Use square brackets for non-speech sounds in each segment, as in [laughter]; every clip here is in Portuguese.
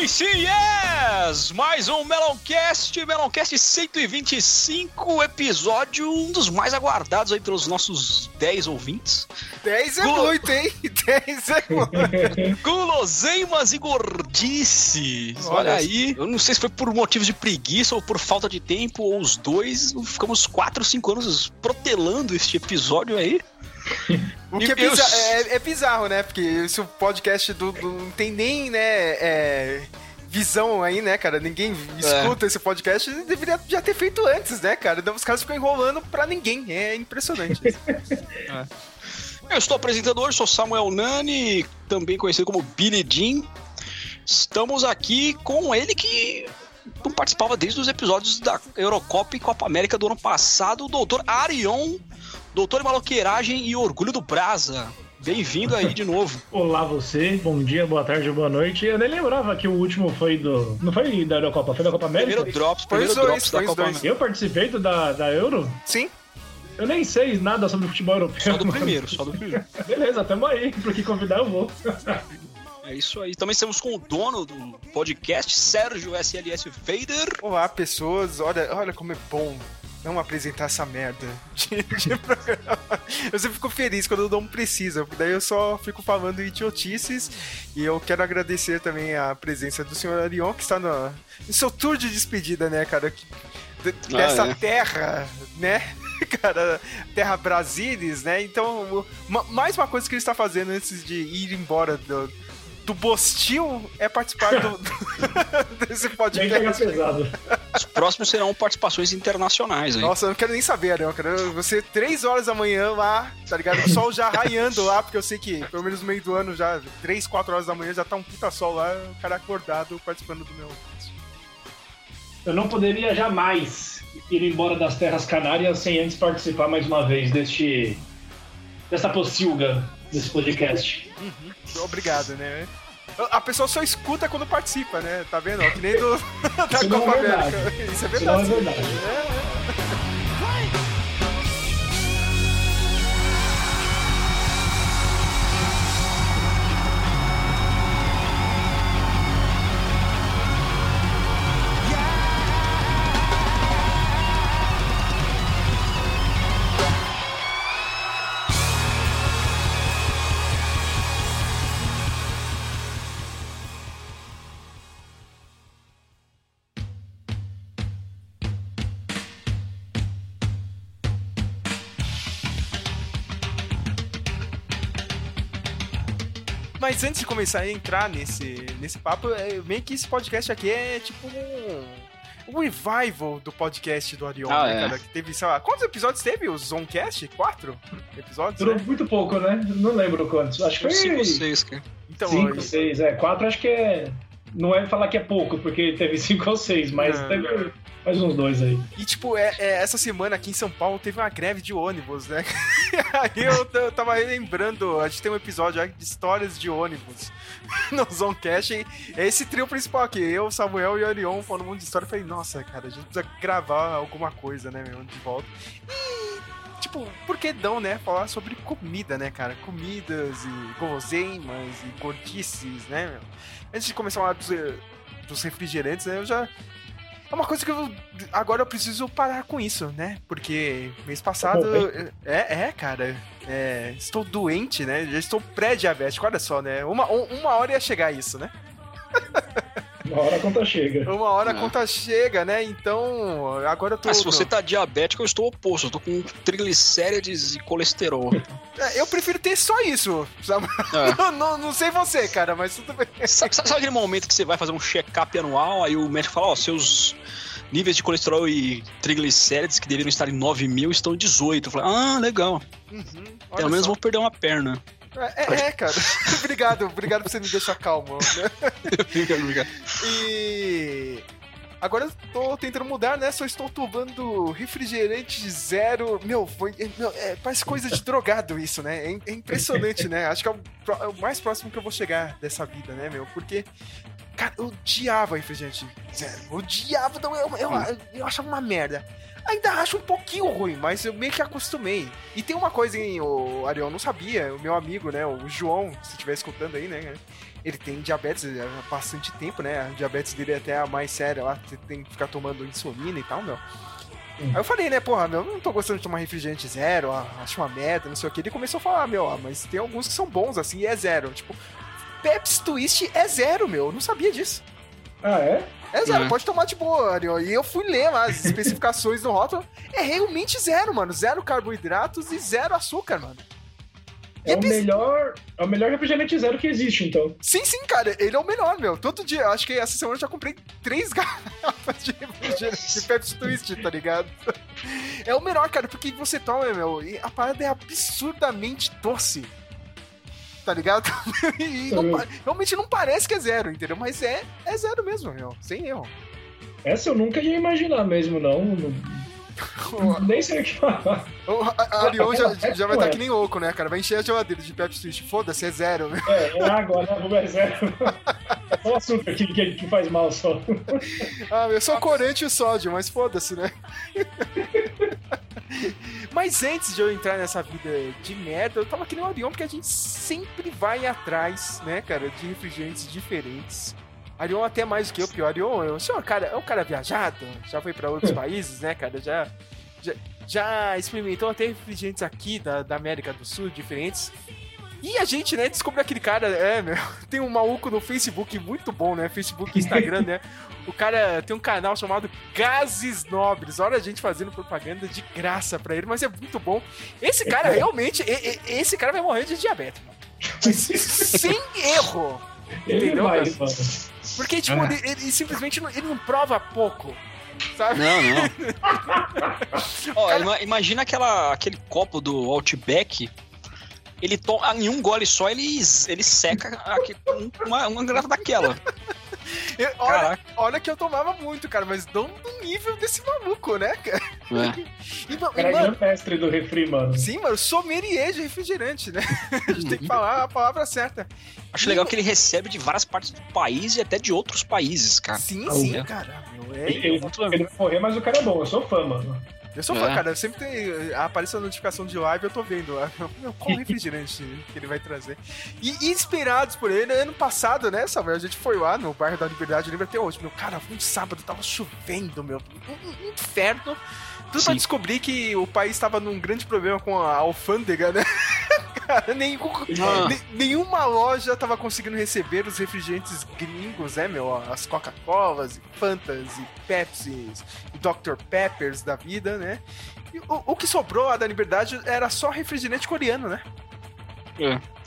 Sim, sim, yes! Mais um Meloncast, Meloncast 125, episódio, um dos mais aguardados aí pelos nossos 10 ouvintes. 10 é Gulo- muito, hein? [laughs] 10 é muito. [laughs] Guloseimas e gordices. Olha, Olha aí, eu não sei se foi por motivos de preguiça ou por falta de tempo, ou os dois. Ficamos 4, 5 anos protelando este episódio aí. [laughs] O que é, bizarro, é, é bizarro, né? Porque se o podcast do, do- não tem nem, né, é, visão aí, né, cara? Ninguém escuta esse podcast, deveria já ter feito antes, né, cara? Então os caras ficam enrolando pra ninguém. É impressionante. isso. [laughs] Eu estou apresentando hoje, sou Samuel Nani, também conhecido como Billy Jean. Estamos aqui com ele que não participava desde os episódios da Eurocopa e Copa América do ano passado, o doutor Arion, doutor em maloqueiragem e orgulho do Brasa. Bem-vindo aí de novo. [laughs] Olá você, bom dia, boa tarde, boa noite. Eu nem lembrava que o último foi do. Não foi da Eurocopa, foi da Copa América? Primeiro drops, primeiro dois, drops da foi os Copa dois. América. Eu participei do da, da Euro? Sim? Eu nem sei nada sobre futebol europeu. Só do mano. primeiro, só do primeiro. [laughs] Beleza, tamo aí. Pra que convidar eu vou. É isso aí. Também estamos com o dono do podcast, Sérgio SLS Vader. Olá, pessoas. Olha, olha como é bom não apresentar essa merda de, de [laughs] programa. Eu sempre fico feliz quando não precisa, porque daí eu só fico falando idiotices. E eu quero agradecer também a presença do senhor Arion, que está no, no seu tour de despedida, né, cara? Ah, Dessa é. terra, né? [laughs] Cara, terra Brasilis, né? Então, o- ma- mais uma coisa que ele está fazendo antes de ir embora do, do Bostil é participar do, do- [laughs] desse podcast. Os próximos serão participações internacionais aí. Nossa, eu não quero nem saber, né? Eu quero você três horas da manhã lá, tá ligado? O sol já raiando lá, porque eu sei que pelo menos no meio do ano, já três, quatro horas da manhã já tá um puta sol lá, o cara acordado participando do meu. Eu não poderia jamais ir embora das Terras Canárias sem antes participar mais uma vez deste. dessa pocilga desse podcast. Obrigado, né? A pessoa só escuta quando participa, né? Tá vendo? Que nem do, [laughs] da Isso Copa é verdade. América. Isso é Isso não é verdade. verdade. Mas antes de começar a entrar nesse, nesse papo, é, meio que esse podcast aqui é tipo um, um revival do podcast do Arion, Ah, né, é. cara? Que teve, sei lá, quantos episódios teve o Zonecast? Quatro episódios? Durou Né? muito pouco, né? Não lembro quantos. Acho que foi. 5 ou 6, cara. Então, Cinco, seis, é. Quatro acho que é. Não é falar que é pouco, porque teve [laughs] cinco ou seis, mas Não. teve mais uns dois aí. E, tipo, é, é, essa semana aqui em São Paulo teve uma greve de ônibus, né? [laughs] Aí eu, eu tava lembrando, a gente tem um episódio aí de histórias de ônibus [laughs] no Zonecast. E é esse trio principal aqui, eu, Samuel e o Arion falando um monte de história. Eu falei, nossa, cara, a gente precisa gravar alguma coisa, né, meu, de volta. E, tipo, por que não, né? Falar sobre comida, né, cara? Comidas e guloseimas e gordices, né, meu? Antes de começar a falar dos, dos refrigerantes, né, eu já é uma coisa que eu. Agora eu preciso parar com isso, né? Porque mês passado. é, é, cara. é, estou doente, né? Já estou pré-diabético, olha só, né? Uma, um- uma hora ia chegar isso, né? [laughs] Uma hora a conta chega. Uma hora a Ah. conta chega, né? Então. Agora eu tô. Ah, se você tá diabético, eu estou oposto. Eu tô com triglicérides e colesterol. É, eu prefiro ter só isso. sabe? É. [laughs] Não, não, não sei você, cara, mas tudo bem. Sabe, sabe- aquele momento que você vai fazer um check-up anual, aí o médico fala, ó, seus níveis de colesterol e triglicérides que deveriam estar em 9 mil estão em 18. Eu falei, ah, legal. Uhum, Pelo menos só. vou perder uma perna. É, é, cara. [laughs] obrigado, obrigado por você me deixar calmo. Né? [laughs] E. Agora eu tô tentando mudar, né? Só estou tomando refrigerante zero. Meu, foi. é, meu, é, parece coisa de drogado isso, né? É, é impressionante, né? Acho que é o, é o mais próximo que eu vou chegar dessa vida, né, meu? Porque. Cara, eu odiava refrigerante zero. Eu odiava, não, eu, eu, eu achava uma merda. Ainda acho um pouquinho ruim, mas eu meio que acostumei. E tem uma coisa, hein, o Ariel, não sabia, o meu amigo, né, o João, se estiver escutando aí, né, ele tem diabetes há bastante tempo, né, a diabetes dele é até a mais séria lá, você tem que ficar tomando insulina e tal, meu. Aí eu falei, né, porra, meu, eu não tô gostando de tomar refrigerante zero, acho uma merda, não sei o que. Ele começou a falar, meu, ó, mas tem alguns que são bons, assim, e é zero. Tipo, Pepsi Twist é zero, meu, eu não sabia disso. Ah, é? É zero, É. pode tomar de boa, Ariel. E eu fui ler lá as especificações do rótulo. É realmente zero, mano. Zero carboidratos e zero açúcar, mano. É o bis- melhor, é o melhor refrigerante zero que existe, então. Sim, sim, cara. Ele é o melhor, meu. Todo dia, acho que essa semana eu já comprei três [laughs] garrafas de refrigerante de Pepsi Twist, tá ligado? É o melhor, cara, porque você toma, meu, e a parada é absurdamente doce. Tá ligado? [laughs] E não realmente não parece que é zero, entendeu? Mas é, é zero mesmo, meu. Sem erro. Essa eu nunca ia imaginar mesmo, não. [laughs] Nem sei o que falar. A- a Arion já, [laughs] já vai estar que nem louco, né, cara? Vai encher a geladeira de Pepsi Twist. Foda-se, é zero, né? É, é água, né? Não é zero. [laughs] É só açúcar que, que, que faz mal só. Ah, eu sou corante e o sódio, mas foda-se, né? mas antes de eu entrar nessa vida de merda, eu tava que nem o Arion, porque a gente sempre vai atrás, né, cara, de refrigerantes diferentes. Arion até mais do que eu, porque o Arion é um senhor, cara, é um cara viajado, já foi pra outros [laughs] países, né, cara, já, já, já experimentou até refrigerantes aqui da, da América do Sul, diferentes. E a gente, né, descobriu aquele cara, é, meu, [laughs] tem um maluco no Facebook muito bom, né, Facebook e Instagram, né, o cara tem um canal chamado Gases Nobres. Olha a gente fazendo propaganda de graça pra ele, mas é muito bom. Esse cara [laughs] realmente, esse cara vai morrer de diabetes, mano. Mas sem erro. Ele Entendeu, vai, mano. Porque, tipo, Ah. ele, ele simplesmente não, ele não prova pouco. Sabe? Não, não. [laughs] Ó, ima- imagina aquela, aquele copo do Outback. Ele toma em um gole só, ele, ele seca aqui, um- uma, uma garrafa daquela. [laughs] Eu- olha, olha que eu tomava muito, cara, mas não no nível desse maluco, né, cara? É. [laughs] E, cara e, é mano, grande mestre do refri, mano. sim, mano, sommelier de refrigerante, né? [laughs] A gente tem que falar a palavra certa. Acho legal que ele recebe de várias partes do país e até de outros países, cara. Sim, Ah, sim, é. cara. Meu, é, Ele, ele, ele vai morrer, mas o cara é bom. Eu sou fã, mano. Eu sou fã, É. cara. Sempre tem. Aparece a notificação de live, eu tô vendo. lá. [laughs] Meu, qual refrigerante que ele vai trazer? E inspirados por ele, ano passado, né, Samuel? A gente foi lá no bairro da Liberdade, lembra até hoje. Meu, cara, foi um sábado, tava chovendo, meu. Um inferno. Tudo pra Sim. descobrir que o país tava num grande problema com a alfândega, né? [laughs] Cara, nenhum, Ah. ne- nenhuma loja tava conseguindo receber os refrigerantes gringos, né, meu? As Coca-Colas, e Fantas, e Pepsis, e Dr. Peppers da vida, né? E o, o que sobrou lá da Liberdade era só refrigerante coreano, né?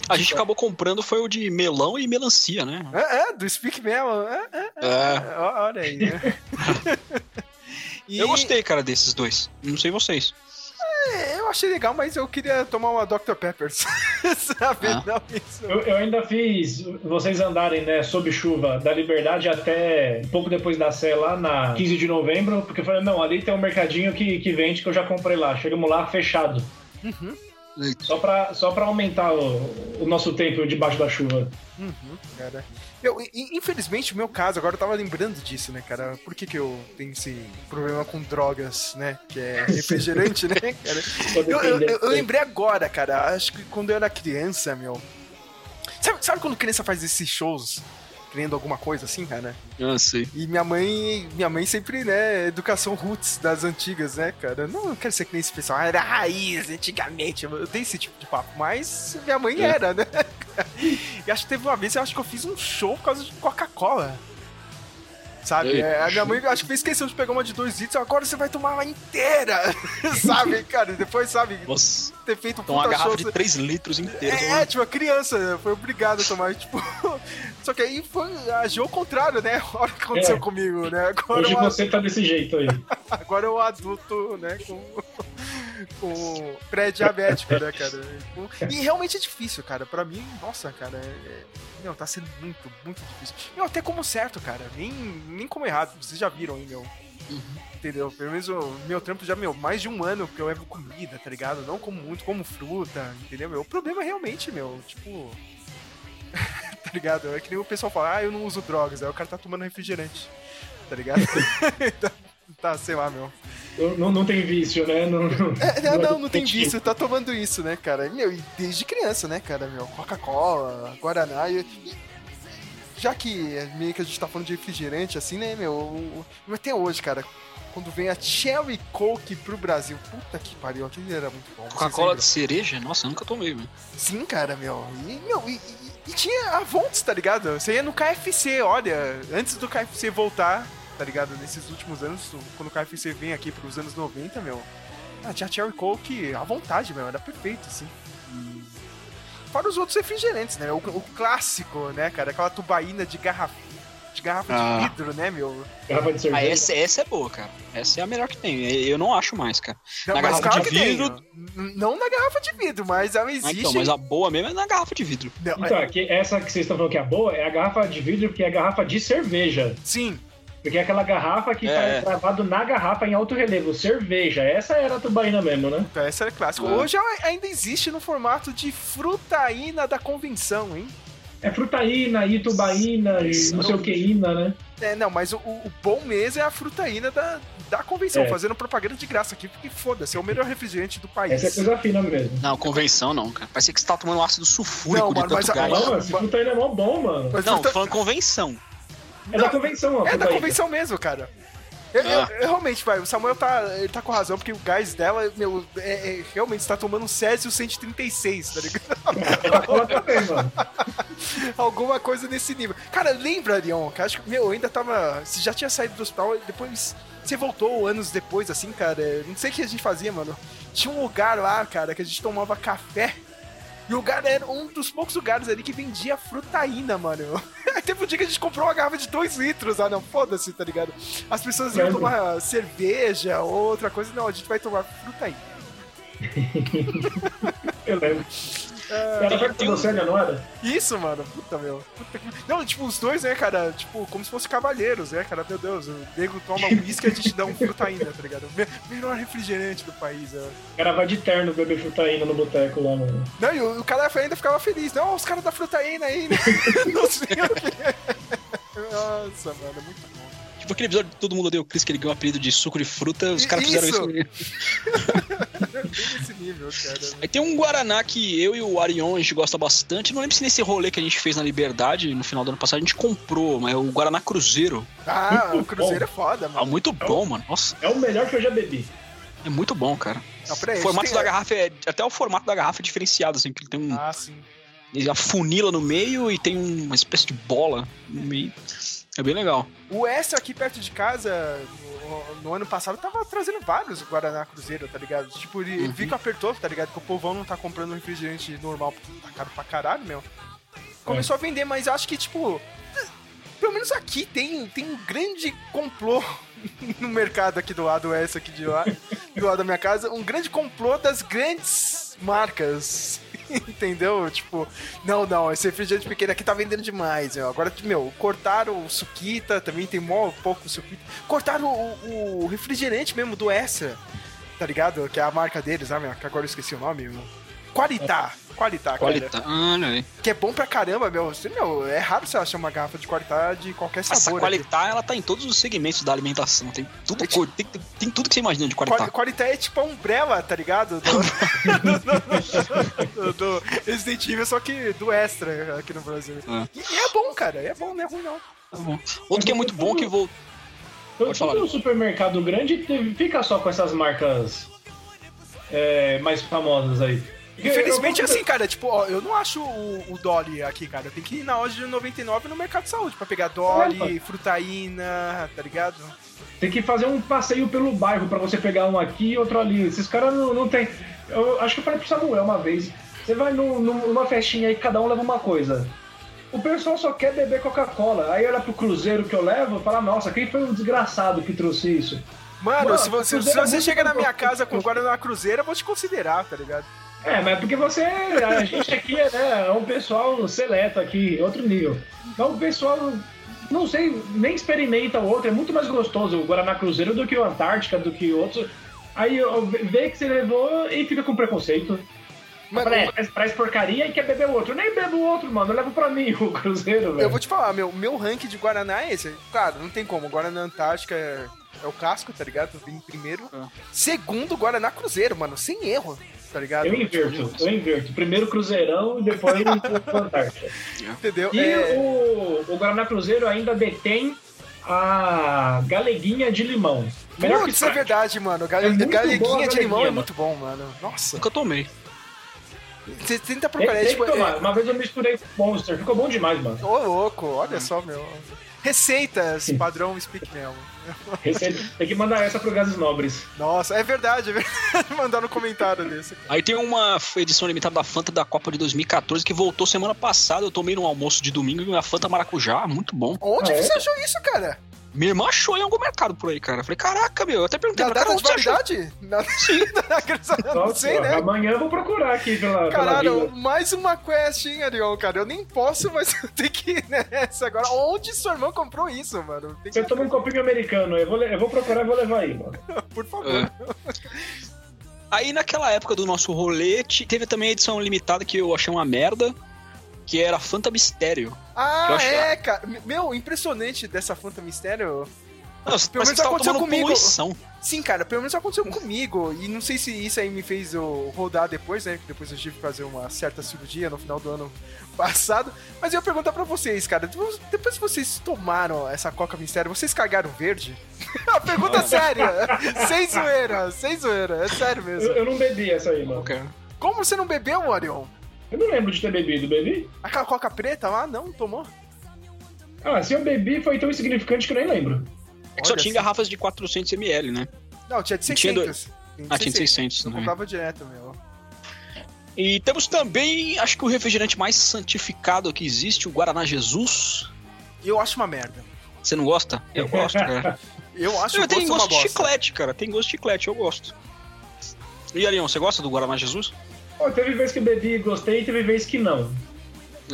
A gente acabou comprando foi o de melão e melancia, né? É, é, do Speak Melon. É, é, É. é, olha aí, né? [laughs] E Eu gostei, cara, desses dois. Não sei vocês. é, Eu achei legal, mas eu queria tomar uma Dr. Peppers. [laughs] Sabe? Ah. Não, isso. Eu, eu ainda fiz vocês andarem, né, sob chuva, da Liberdade até pouco depois da Sé, lá na 15 de novembro, porque eu falei, não, ali tem um mercadinho que, que vende que eu já comprei lá. Chegamos lá, fechado. Uhum, Só pra, só pra aumentar o, o nosso tempo debaixo da chuva. uhum, cara. Eu, infelizmente, o meu caso, agora eu tava lembrando disso, né, cara? Por que, que eu tenho esse problema com drogas, né? Que é [laughs] refrigerante, né, cara? Eu, eu- eu- eu lembrei agora, cara. Acho que quando eu era criança, meu. Sabe, sabe quando criança faz esses shows querendo alguma coisa assim, cara? Ah, sei. E minha mãe, minha mãe sempre, né, educação roots das antigas, né, cara? Não, eu quero ser que nem esse pessoal, ah, era raiz antigamente. Eu dei esse tipo de papo, mas minha mãe É. era, né? [laughs] E acho que teve uma vez, eu acho que eu fiz um show por causa de Coca-Cola. Sabe? É, a minha mãe acho que fez questão de pegar uma de dois litros, agora você vai tomar ela inteira. [laughs] sabe, cara? Depois, sabe, Nossa, ter feito um então uma puta garrafa show. de 3 litros inteira. É, é, tipo, a criança foi obrigada a tomar, [laughs] tipo. Só que aí foi, agiu ao contrário, né? [laughs] Olha o que aconteceu É. comigo, né? Agora, Hoje eu, você tá desse jeito aí. agora eu adulto, né? Com, com pré-diabético, né, cara? [laughs] E realmente é difícil, cara. Pra mim, nossa, cara, é... Meu, tá sendo muito, muito difícil. Meu, até como certo, cara. Nem, nem como errado. Vocês já viram aí, meu. Entendeu? Pelo menos o meu trampo já, meu, mais de um ano que eu levo comida, tá ligado? Não como muito, como fruta, entendeu? Meu, o problema é realmente, meu, tipo. [laughs] tá ligado? É que nem o pessoal fala, ah, eu não uso drogas. Aí o cara tá tomando refrigerante, tá ligado? [laughs] tá, tá, sei lá, meu. Não, não, tem vício, né? Não, não, É, não, não, não tem vício, tá tomando isso, né, cara? Meu, e desde criança, né, cara? Meu, Coca-Cola, Guaraná e. e- Já que é meio que a gente tá falando de refrigerante, assim, né, meu? Até hoje, cara, quando vem a Cherry Coke pro Brasil, puta que pariu, aquilo era muito bom. Coca-Cola de cereja? Nossa, eu nunca tomei, velho. Sim, cara, meu. E, meu, e, e- e tinha a Vontes, tá ligado? Você ia no KFC, olha, antes do KFC voltar, tá ligado? Nesses últimos anos, quando o KFC vem aqui pros anos 90, meu. Ah, tinha Cherry Coke à vontade, meu, era perfeito, assim. E... Fora os outros refrigerantes, né? O, o clássico, né, cara? Aquela tubaína de garrafa, de garrafa Ah. de vidro, né, meu? Garrafa de Ah, cerveja. essa, essa é boa, cara. Essa é a melhor que tem. Eu não acho mais, cara. Não, Na garrafa claro de tem. vidro- Não na garrafa de vidro, mas ela Ah, existe. então, mas a boa mesmo é na garrafa de vidro. Não, Então, é- essa que vocês estão falando que é boa é a garrafa de vidro, porque é a garrafa de cerveja. Sim, Porque é aquela garrafa que É, faz é. gravado na garrafa em alto relevo. Cerveja. Essa era a tubaína mesmo, né? Então, essa era clássica. Ah. Hoje ela ainda existe no formato de frutaína da convenção, hein? É frutaína, itubaína, e Isso, não sei o que ina, né? É, não, mas o, o bom mesmo é a frutaína da, da convenção, É. fazendo propaganda de graça aqui, porque foda-se, é o melhor refrigerante do país. Essa é coisa fina mesmo. Não, convenção não, cara. Parece que você tá tomando ácido sulfúrico Não, de mano, tanto mas a- gás. Mas- Não, esse frutaína é mó bom, mano. Mas Não, fruta- tô falando convenção. É da convenção, ó. é da frutaína. convenção mesmo, cara. Eu, eu- Ah. eu realmente, vai, o Samuel tá, ele tá com razão, porque o gás dela, meu, é, é- realmente está tomando um Césio 136, tá ligado? Coca-Cola também, mano. Alguma coisa nesse nível. Cara, lembra, Leon, que acho que, meu, eu ainda tava. Você já tinha saído do hospital, depois. Você voltou anos depois, assim, cara. Não sei o que a gente fazia, mano. Tinha um lugar lá, cara, que a gente tomava café. E o lugar era um dos poucos lugares ali que vendia frutaína, mano. [laughs] Teve um dia que a gente comprou uma garrafa de 2 litros. Ah, não, foda-se, tá ligado? As pessoas iam tomar cerveja ou outra coisa. Não, a gente vai tomar frutaína. [laughs] Eu lembro. Era perto não era? Isso, mano. Puta, meu. Puta que... Não, tipo, os dois, né, cara? Tipo, como se fossem cavalheiros, né, cara? Meu Deus, o nego toma uísque e a gente dá um frutaína, tá ligado? Me- Melhor refrigerante do país, é. O cara vai de terno beber frutaína no boteco lá, mano. Não, e o, o cara ainda ficava feliz. Não, os caras da frutaína aí, né? [laughs] Não sei o que. [laughs] Nossa, mano, muito bom. Tipo aquele episódio de Todo Mundo Odeia o Chris, que ele ganhou o apelido de suco de fruta, os caras fizeram Isso. [laughs] nesse nível, cara. Aí tem um Guaraná que eu e o Arion a gente gosta bastante. Não lembro se nesse rolê que a gente fez na Liberdade, no final do ano passado, a gente comprou, mas é o Guaraná Cruzeiro. Ah, o Muito Cruzeiro é foda, Ah, mano. muito bom, mano. Nossa, É o melhor que eu já bebi. é muito bom, cara. Não, o formato tem- da garrafa é. Até o formato da garrafa é diferenciado, assim, que ele tem um. Ah, sim. Ele afunila no meio e tem uma espécie de bola no meio. É bem legal. O Extra aqui perto de casa, no, no ano passado, tava trazendo vários Guaraná Cruzeiro, tá ligado? Tipo, ele Uhum. viu que apertou, tá ligado? Que o povão não tá comprando refrigerante normal, tá caro pra caralho, meu. Começou a vender, mas acho que, tipo, pelo menos aqui tem, tem um grande complô [laughs] no mercado aqui do lado, essa aqui de lá, do lado da minha casa, um grande complô das grandes marcas. [laughs] Entendeu? Tipo, não, não, esse refrigerante pequeno aqui tá vendendo demais, meu. Agora, meu, cortaram o Suquita, também tem mó pouco Suquita. Cortaram o, o refrigerante mesmo do Extra, tá ligado? Que é a marca deles, ah, meu, que agora eu esqueci o nome, meu. Qualitá, Qualitá, cara. Qualidade. Olha aí. Que é bom pra caramba, meu. Você, meu, é raro você achar uma garrafa de Qualitá de qualquer Essa sabor. aqui. qualidade, ela tá em todos os segmentos da alimentação. Tem tudo, É cor- tem, tem- tem tudo que você imagina de Quali- qualidade. Qualitá é tipo a Umbrella, tá ligado? [laughs] Do, do- do- do Resident Evil, só que do Extra aqui no Brasil. É. E, e é bom, cara. É bom, não é ruim, não. Tá bom. Outro que é muito bom que vou. Todo, todo supermercado grande fica só com essas marcas é, mais famosas aí. Infelizmente é assim, cara. Tipo, ó, eu não acho o, o Dolly aqui, cara. Tem que ir na loja de 99 no Mercado de Saúde pra pegar Dolly, frutaína, tá ligado? Tem que fazer um passeio pelo bairro pra você pegar um aqui e outro ali. Esses caras não, não tem. Eu acho que eu falei pro Samuel uma vez. Você vai num- num- numa festinha aí, cada um leva uma coisa. O pessoal só quer beber Coca-Cola. Aí olha pro Cruzeiro que eu levo e fala, nossa, quem foi o desgraçado que trouxe isso? Mano, Mano, se você, se é você chega na minha casa com Guaraná Cruzeiro, eu vou te considerar, tá ligado? É, mas porque você. A gente aqui é, né, é um pessoal seleto aqui, outro nível. Então o pessoal, não sei, nem experimenta o outro. É muito mais gostoso o Guaraná Cruzeiro do que o Antártica, do que outros. Aí vê que você levou e fica com preconceito. Mano, Parece, parece- porcaria e quer beber o outro. Eu nem bebo o outro, mano. Eu levo pra mim [laughs] o Cruzeiro, velho. Eu vou te falar, meu, meu ranking de Guaraná é esse. Claro, não tem como. Guaraná Antártica é, é o casco, tá ligado? Vem em primeiro. É. Segundo, Guaraná Cruzeiro, mano, sem erro, tá ligado? Eu inverto, eu inverto. Primeiro Cruzeirão e depois o [laughs] Antártica. Entendeu? E É, o, o Guaraná Cruzeiro ainda detém a galeguinha de limão. Melhor que Putz, é Sprite. verdade, mano. Gale, É galeguinha de limão é muito bom, mano. Nossa. Nunca tomei. Você tenta procurar, é, tem tipo... que tomar. É... Uma vez eu misturei com Monster, ficou bom demais, mano. Ô, louco, olha só, meu. Receitas, padrão Speak Mel. [laughs] Tem que mandar essa pro Gases Nobres. Nossa, é verdade, é verdade. [laughs] Mandar no comentário desse. Aí tem uma edição limitada da Fanta da Copa de 2014 que voltou semana passada. Eu tomei no almoço de domingo uma Fanta Maracujá, muito bom. Onde Ah, que é? você achou isso, cara? Minha irmã achou em algum mercado por aí, cara. Eu falei, caraca, meu. Eu até perguntei pra cara, data de validade? Na... [laughs] Sim. não Nossa, sei, né? amanhã eu vou procurar aqui pela, pela Caralho, vila. mais uma quest, hein, Arion, cara? Eu nem posso, mas eu tenho que ir nessa agora. Onde sua irmã comprou isso, mano? Tem que... Eu tomo um copinho americano, eu vou, le- eu vou procurar e vou levar aí, mano. [laughs] Por favor. É. Aí naquela época do nosso rolete, teve também a edição limitada que eu achei uma merda, que era Fanta Mistério. Ah, é, cara. Meu, impressionante dessa Fanta Mistério. Nossa, Pelo menos aconteceu comigo. poluição. Sim, cara, pelo menos aconteceu comigo. E não sei se isso aí me fez eu rodar depois, né? que Depois eu tive que fazer uma certa cirurgia no final do ano [laughs] passado. Mas eu ia perguntar pra vocês, cara. Depois que vocês tomaram essa Coca Mistério, vocês cagaram verde? [laughs] A pergunta é séria. [laughs] sem zoeira, sem zoeira. É sério mesmo. Eu, eu não bebi essa aí, mano. cara. Como você não bebeu, Orion? Eu não lembro de ter bebido, bebi? Aquela Coca preta lá? Não, tomou? Ah, se eu bebi foi tão insignificante que eu nem lembro. É que só Olha tinha garrafas de 400ml, né? Não, tinha de Tinha 600. Ah, tinha de 600, Eu né? comprava direto, meu. E temos também, acho que o refrigerante mais santificado que existe, o Guaraná Jesus. Eu acho uma merda. Você não gosta? Eu gosto, cara. [laughs] Eu acho Eu o tem gosto de bosta. chiclete, cara. Tem gosto de chiclete, eu gosto. E Arion, você gosta do Guaraná Jesus? Pô, teve vez que eu bebi e gostei e teve vez que não.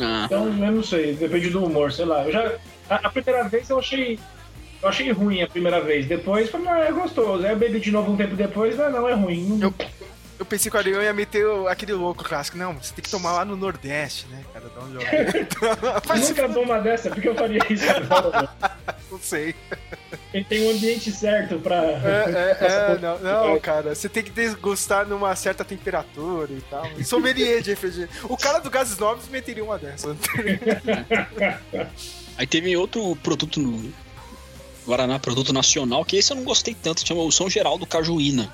Ah, Então, eu não sei, depende do humor, sei lá. Eu já, a, a primeira vez eu achei. Eu achei ruim a primeira vez. Depois, falei, não, é gostoso. Aí eu bebi de novo um tempo depois, mas não, é ruim. Eu, eu pensei que o Ariel ia meter o- aquele louco clássico. Não, você tem que tomar lá no Nordeste, né, cara? Da onde eu... Mas Nunca dou uma dessa, porque eu faria isso agora. [laughs] não sei. Ele tem um ambiente certo pra. É, é, é, coisa. não, não, cara. Você tem que desgostar numa certa temperatura e tal. Sommelier de refrigerante. O cara do Gases Novos meteria uma dessa. [laughs] Aí teve outro produto no Guaraná, produto nacional, que esse eu não gostei tanto, chama o São Geraldo Cajuína.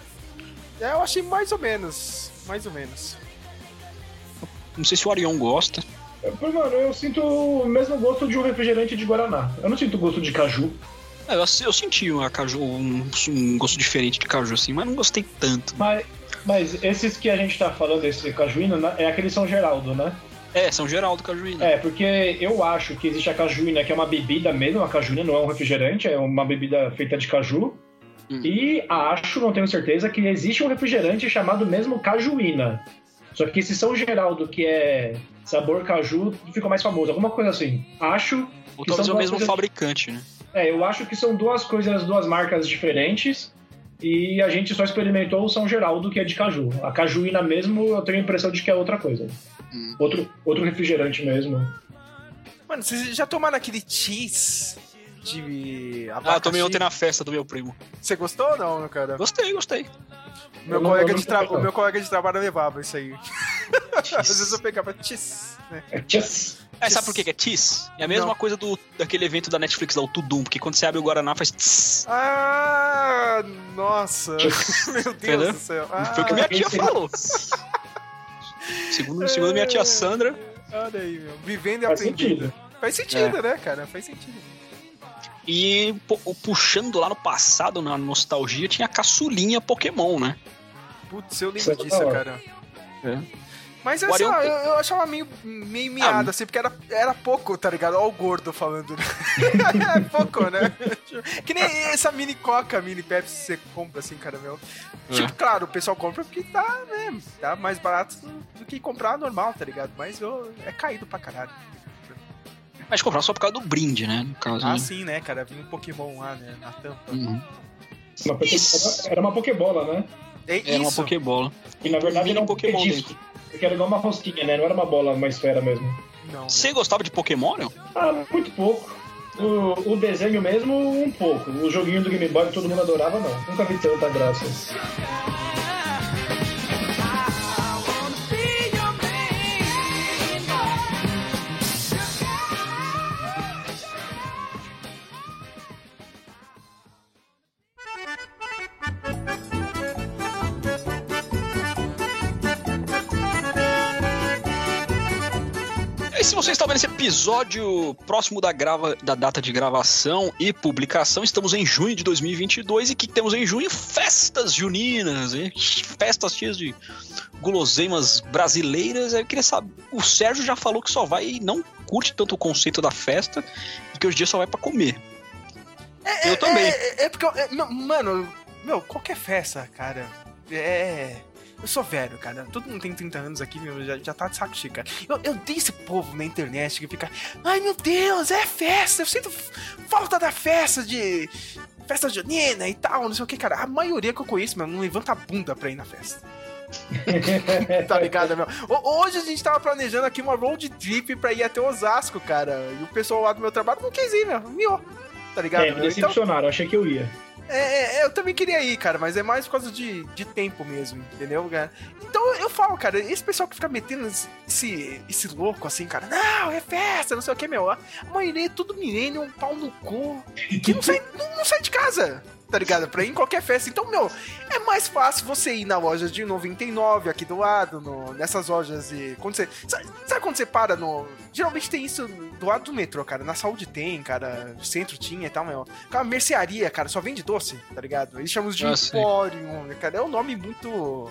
É, eu achei mais ou menos. Mais ou menos. Não sei se o Arion gosta. Pô, Mano, eu sinto o mesmo gosto de um refrigerante de Guaraná. Eu não sinto gosto de caju. É, eu, eu senti uma caju, um, um gosto diferente de caju, assim, mas não gostei tanto. Mas, mas esses que a gente tá falando, esse cajuína, né, é aquele São Geraldo, né? É, São Geraldo Cajuína. É, porque eu acho que existe a cajuína, que é uma bebida mesmo, a cajuína não é um refrigerante, é uma bebida feita de caju. Hum. E acho, não tenho certeza, que existe um refrigerante chamado mesmo cajuína. Só que esse São Geraldo, que é sabor caju, ficou mais famoso, alguma coisa assim. Acho. Ou que talvez são é o mesmo coisas- fabricante, né? É, eu acho que são duas coisas, duas marcas diferentes. E a gente só experimentou o São Geraldo, que é de caju. A cajuína mesmo, eu tenho a impressão de que é outra coisa. Hum. Outro, outro refrigerante mesmo. Mano, vocês já tomaram aquele cheese de abacaxi? Ah, eu tomei ontem na festa do meu primo. Você gostou ou não, meu cara? Gostei, gostei. Meu Eu não- colega de tra... O meu colega de trabalho levava isso aí. [laughs] Às vezes eu pegava cheese. né? É tchas. É, sabe por que que é Tis? É a mesma Não. coisa do, daquele evento da Netflix lá, o Tudum, porque quando você abre o Guaraná faz tss. Ah, nossa. [laughs] Meu Deus Entendeu? do céu. Ah, Foi o que minha tia esse- falou. Segundo, segundo minha tia Sandra, Olha aí, meu. Vivendo e Faz aprendendo. sentido. Faz sentido, né, cara? Faz sentido. E puxando lá no passado, na nostalgia, tinha a caçulinha Pokémon, né? Putz, eu Isso é lembro disso, cara. É. Mas O assim, Ariel- ó, eu, eu achava meio, meio miado, assim, porque era, era pouco, tá ligado? Olha o gordo falando. né? [laughs] é pouco, né? [laughs] Que nem essa mini coca, mini Pepsi que você compra, assim, cara, meu. Tipo, claro, o pessoal compra porque tá, né, tá mais barato do que comprar normal, tá ligado? Mas ô, é caído pra caralho. Mas comprar só por causa do brinde, né? No caso, Ah, né? sim, né, cara? Vinha um Pokémon lá, né, na tampa. Uhum. Era uma Pokébola, né? É Era uma. Pokébola. E na verdade era um Pokémon dentro. Porque era igual uma rosquinha, né? Não era uma bola, uma esfera mesmo. Não. Você gostava de Pokémon, não? Ah, muito pouco. O, o desenho mesmo, um pouco. O joguinho do Game Boy que todo mundo adorava, não. Nunca vi tanta graça. Se você está vendo esse episódio próximo da, grava, da data de gravação e publicação, estamos em junho de 2022 e o que temos em junho? Festas juninas, hein? festas cheias de guloseimas brasileiras. Eu queria saber, o Sérgio já falou que só vai e não curte tanto o conceito da festa e que hoje em dia só vai pra comer. É, Eu é, também. É, é porque, eu- é, mano, meu, qualquer festa, cara, é. Eu sou velho, cara. Todo mundo tem 30 anos aqui, meu, já, já tá de saco cheio, cara. Eu, eu dei esse povo na internet que fica. Ai meu Deus, é festa! Eu sinto falta da festa de. Festa junina e tal, não sei o que, cara. A maioria que eu conheço, meu, não levanta a bunda pra ir na festa. [laughs] tá ligado, meu? Ho- Hoje a gente tava planejando aqui uma road trip pra ir até Osasco, cara. E o pessoal lá do meu trabalho não quis ir, meu. Miou. Tá ligado? É, me? Então, decepcionaram, achei que eu ia. É, é, eu também queria ir, cara, mas é mais por causa de, de tempo mesmo, entendeu, cara? Então eu falo, cara, esse pessoal que fica metendo esse, esse, esse louco assim, cara, não, é festa, não sei o que, meu. A maioria é tudo milênio, um pau no cu, que não sai, não, não sai de casa, tá ligado? Pra ir em qualquer festa. Então, meu, é mais fácil você ir na loja de 99 aqui do lado, no, nessas lojas de. Quando você. Sabe, sabe quando você para no. Geralmente tem isso do lado do metrô, cara. Na saúde tem, cara. No centro tinha e tal, meu. Aquela mercearia, cara, só vende doce, tá ligado? Eles chamam de Ah. Emporium, cara. É um nome muito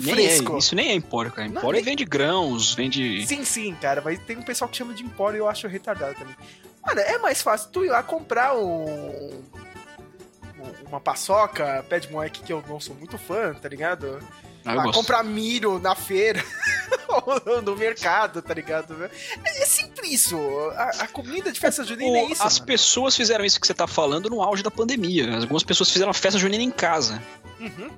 Nem fresco. é, isso nem é empório, cara. Não, Empório nem- vende grãos, vende. Sim, sim, cara, mas tem um pessoal que chama de Empório e eu acho retardado também. Mano, é mais fácil tu ir lá comprar um. Um- Uma paçoca, pé de moleque que eu não sou muito fã, tá ligado? Ah, Ah, comprar milho na feira ou [laughs] no mercado, tá ligado? É, é sempre isso. A, a comida de festa junina é isso. as mano. pessoas fizeram isso que você tá falando no auge da pandemia. Algumas pessoas fizeram a festa junina em casa. Uhum.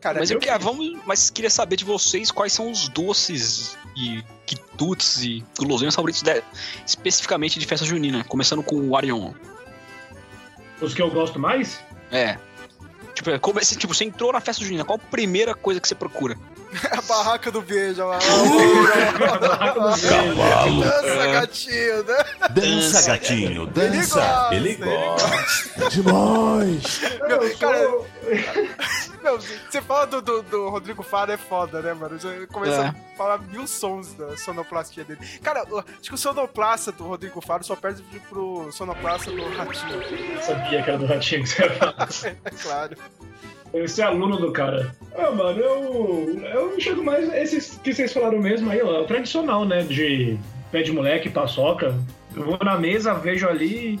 Cara, mas eu, eu, queria- vamos, mas queria saber de vocês quais são os doces e quitutes e guloseimas favoritos de- especificamente de festa junina, começando com o Arion. Os que eu gosto mais? É. Tipo, é como, tipo, você entrou na festa junina, qual a primeira coisa que você procura? [laughs] a barraca do beijo lá. Cavalo. Dança, gatinho, né? Dança, gatinho, dança. gosta, Ele gosta. Demais. Meu, eu sou- cara, Meu, você fala do, do, do Rodrigo Faro é foda, né, mano? Já começa É. a falar mil sons da sonoplastia dele. Cara, acho que o sonoplasta do Rodrigo Faro só perde pro sonoplasta do Ratinho. Eu sabia que era do Ratinho que você ia falar. [laughs] É claro. Esse é aluno do cara. Ah, mano, eu. Eu enxergo mais esses que vocês falaram mesmo aí, ó. O tradicional, né? De pé de moleque, paçoca. Eu vou na mesa, vejo ali.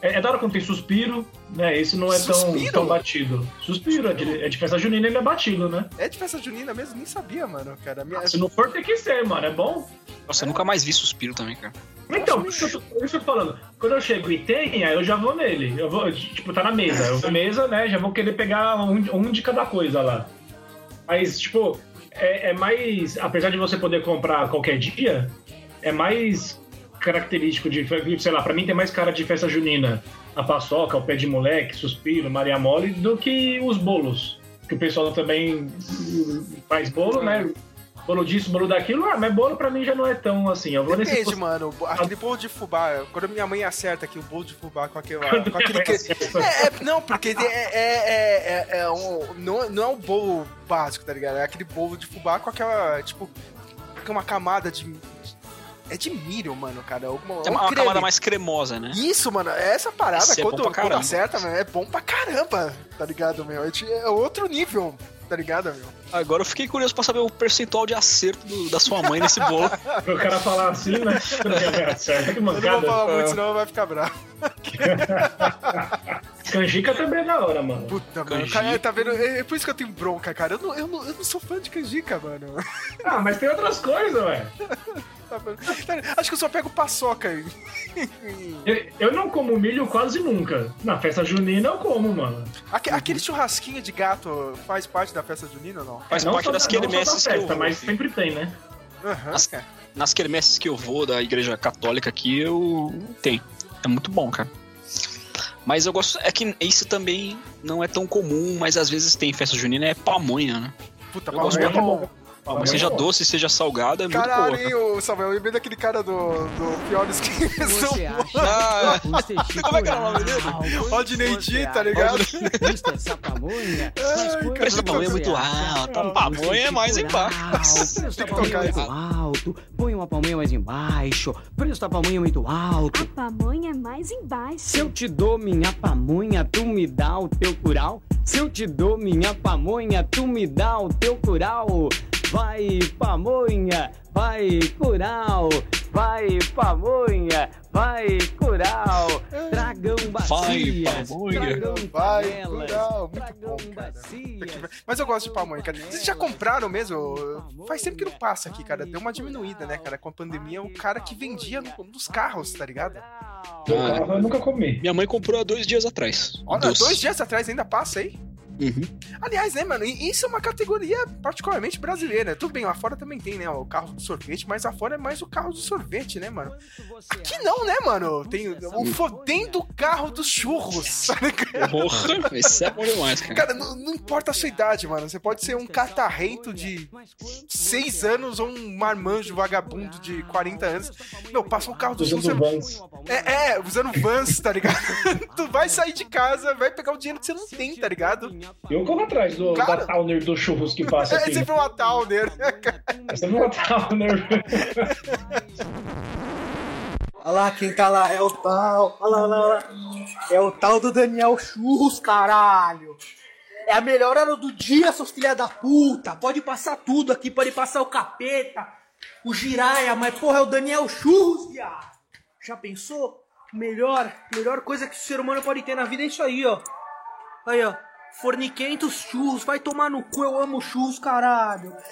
É, é da hora quando tem suspiro, né? Esse não é tão, Suspiro? tão batido. Suspiro, é de, é de festa junina, ele é batido, né? É de festa junina mesmo? Nem sabia, mano, cara. Minha... Se não for, tem que ser, mano. É bom. Nossa, eu nunca mais vi suspiro também, cara. Então, isso eu tô, isso eu tô falando. Quando eu chego e tem, aí eu já vou nele. Eu vou, tipo, tá na mesa. Eu vou na mesa, né? Já vou querer pegar um, um de cada coisa lá. Mas, tipo, é, é mais. Apesar de você poder comprar qualquer dia, é mais característico de. Sei lá, pra mim tem mais cara de festa junina. A paçoca, o pé de moleque, suspiro, Maria Mole, do que os bolos. Que o pessoal também faz bolo, né? Bolo disso, bolo daquilo, ah, mas bolo pra mim já não é tão assim. Eu vou nesse Depende, mano. Aquele bolo de fubá. Quando minha mãe acerta aqui o bolo de fubá com aquele. Com aquele que... é, é- não, porque é, é, é, é, é um, não, não é um bolo básico, tá ligado? É aquele bolo de fubá com aquela, tipo, com uma camada de. É de milho, mano, cara. Alguma, É um uma, uma camada mais cremosa, né? Isso, mano, essa parada, Esse é quando, quando acerta, mano, é bom pra caramba, tá ligado, meu? É, de- é outro nível, tá ligado, meu? Agora eu fiquei curioso pra saber o percentual de acerto do- da sua mãe nesse bolo. [laughs] O cara falar assim, né? [laughs] Que Eu não vou mancada. falar muito, É. senão vai ficar bravo. [laughs] Canjica também é da hora, mano. Puta, mano. Canjica. Cara, tá vendo? É é por isso que eu tenho bronca, cara. Eu não, eu não, eu não sou fã de canjica, mano. Ah, mas tem outras coisas, ué. Tá Acho que eu só pego paçoca aí. Eu, eu não como milho quase nunca. Na festa junina eu como, mano. Aque- Aquele churrasquinho de gato faz parte da festa junina ou não? Faz não parte só das só da quermesses que eu mas sempre tem, né? Aham, As- cara. Nas quermesses que eu vou da igreja católica aqui, eu tenho. É muito bom, cara. Mas eu gosto. É que isso também não é tão comum, mas às vezes tem festa junina, é pamonha, né? Puta, Eu gosto pamonha é muito. bom. Pamonha seja bom. doce, seja salgada, é muito Caralho, boa. hein, ô, Samuel? Eu lembrei daquele cara do, do Piores que são Você acha Ah, [laughs] como é que era o nome dele? Rodney D, tá ligado? essa pamonha. Da pamonha é muito alto, a pamonha é mais embaixo. Preço da que pamonha é tocar muito alto. Põe uma pamonha mais embaixo. Preço da pamonha é muito alto. A pamonha é mais embaixo. Se eu te dou minha pamonha, tu me dá o teu curau. Se eu te dou minha pamonha, tu me dá o teu curau. Vai pamonha, vai curau. Vai pamonha, vai curau. Tragam bacias, pamonha. tragam Vai, curau. Bom. Mas eu gosto de pamonha, cara. Vocês já compraram mesmo? Faz tempo que não passa aqui, cara. Deu uma diminuída, né, cara? Com a pandemia, o cara que vendia no- nos carros, tá ligado? Ah, carro eu nunca comi. Minha mãe comprou há dois dias atrás. Olha, dois dias atrás ainda passa aí. Uhum. Aliás, né, mano? e- Isso é uma categoria particularmente brasileira. Tudo bem, lá fora também tem, né? O carro do sorvete, mas lá fora é mais o carro do sorvete, né, mano? Aqui não, né, mano? Tem o fodendo carro dos churros. tá? Porra, esse é bom demais, cara. Cara, não, não importa a sua idade, mano. Você pode ser um catarrento de 6 anos ou um marmanjo vagabundo de 40 anos. Meu, passa um carro dos churros. Vans. É, é, usando Vans, tá ligado? [laughs] tu vai sair de casa, vai pegar o dinheiro que você não tem, tá ligado? Eu corro atrás do, Cara. da Towner dos churros que passa É aqui. sempre uma Towner. É sempre uma Towner. Olha lá quem tá lá, é o tal. Olha lá, olha lá, olha lá. É o tal do Daniel Churros, caralho. É a melhor hora do dia, seus filha da puta. Pode passar tudo aqui, pode passar o capeta, o giraia, mas porra, é o Daniel Churros, viado. Já pensou? Melhor, melhor coisa que o ser humano pode ter na vida é isso aí, ó. Aí, ó. Forniquentos churros, vai tomar no cu, eu amo churros, caralho. [laughs]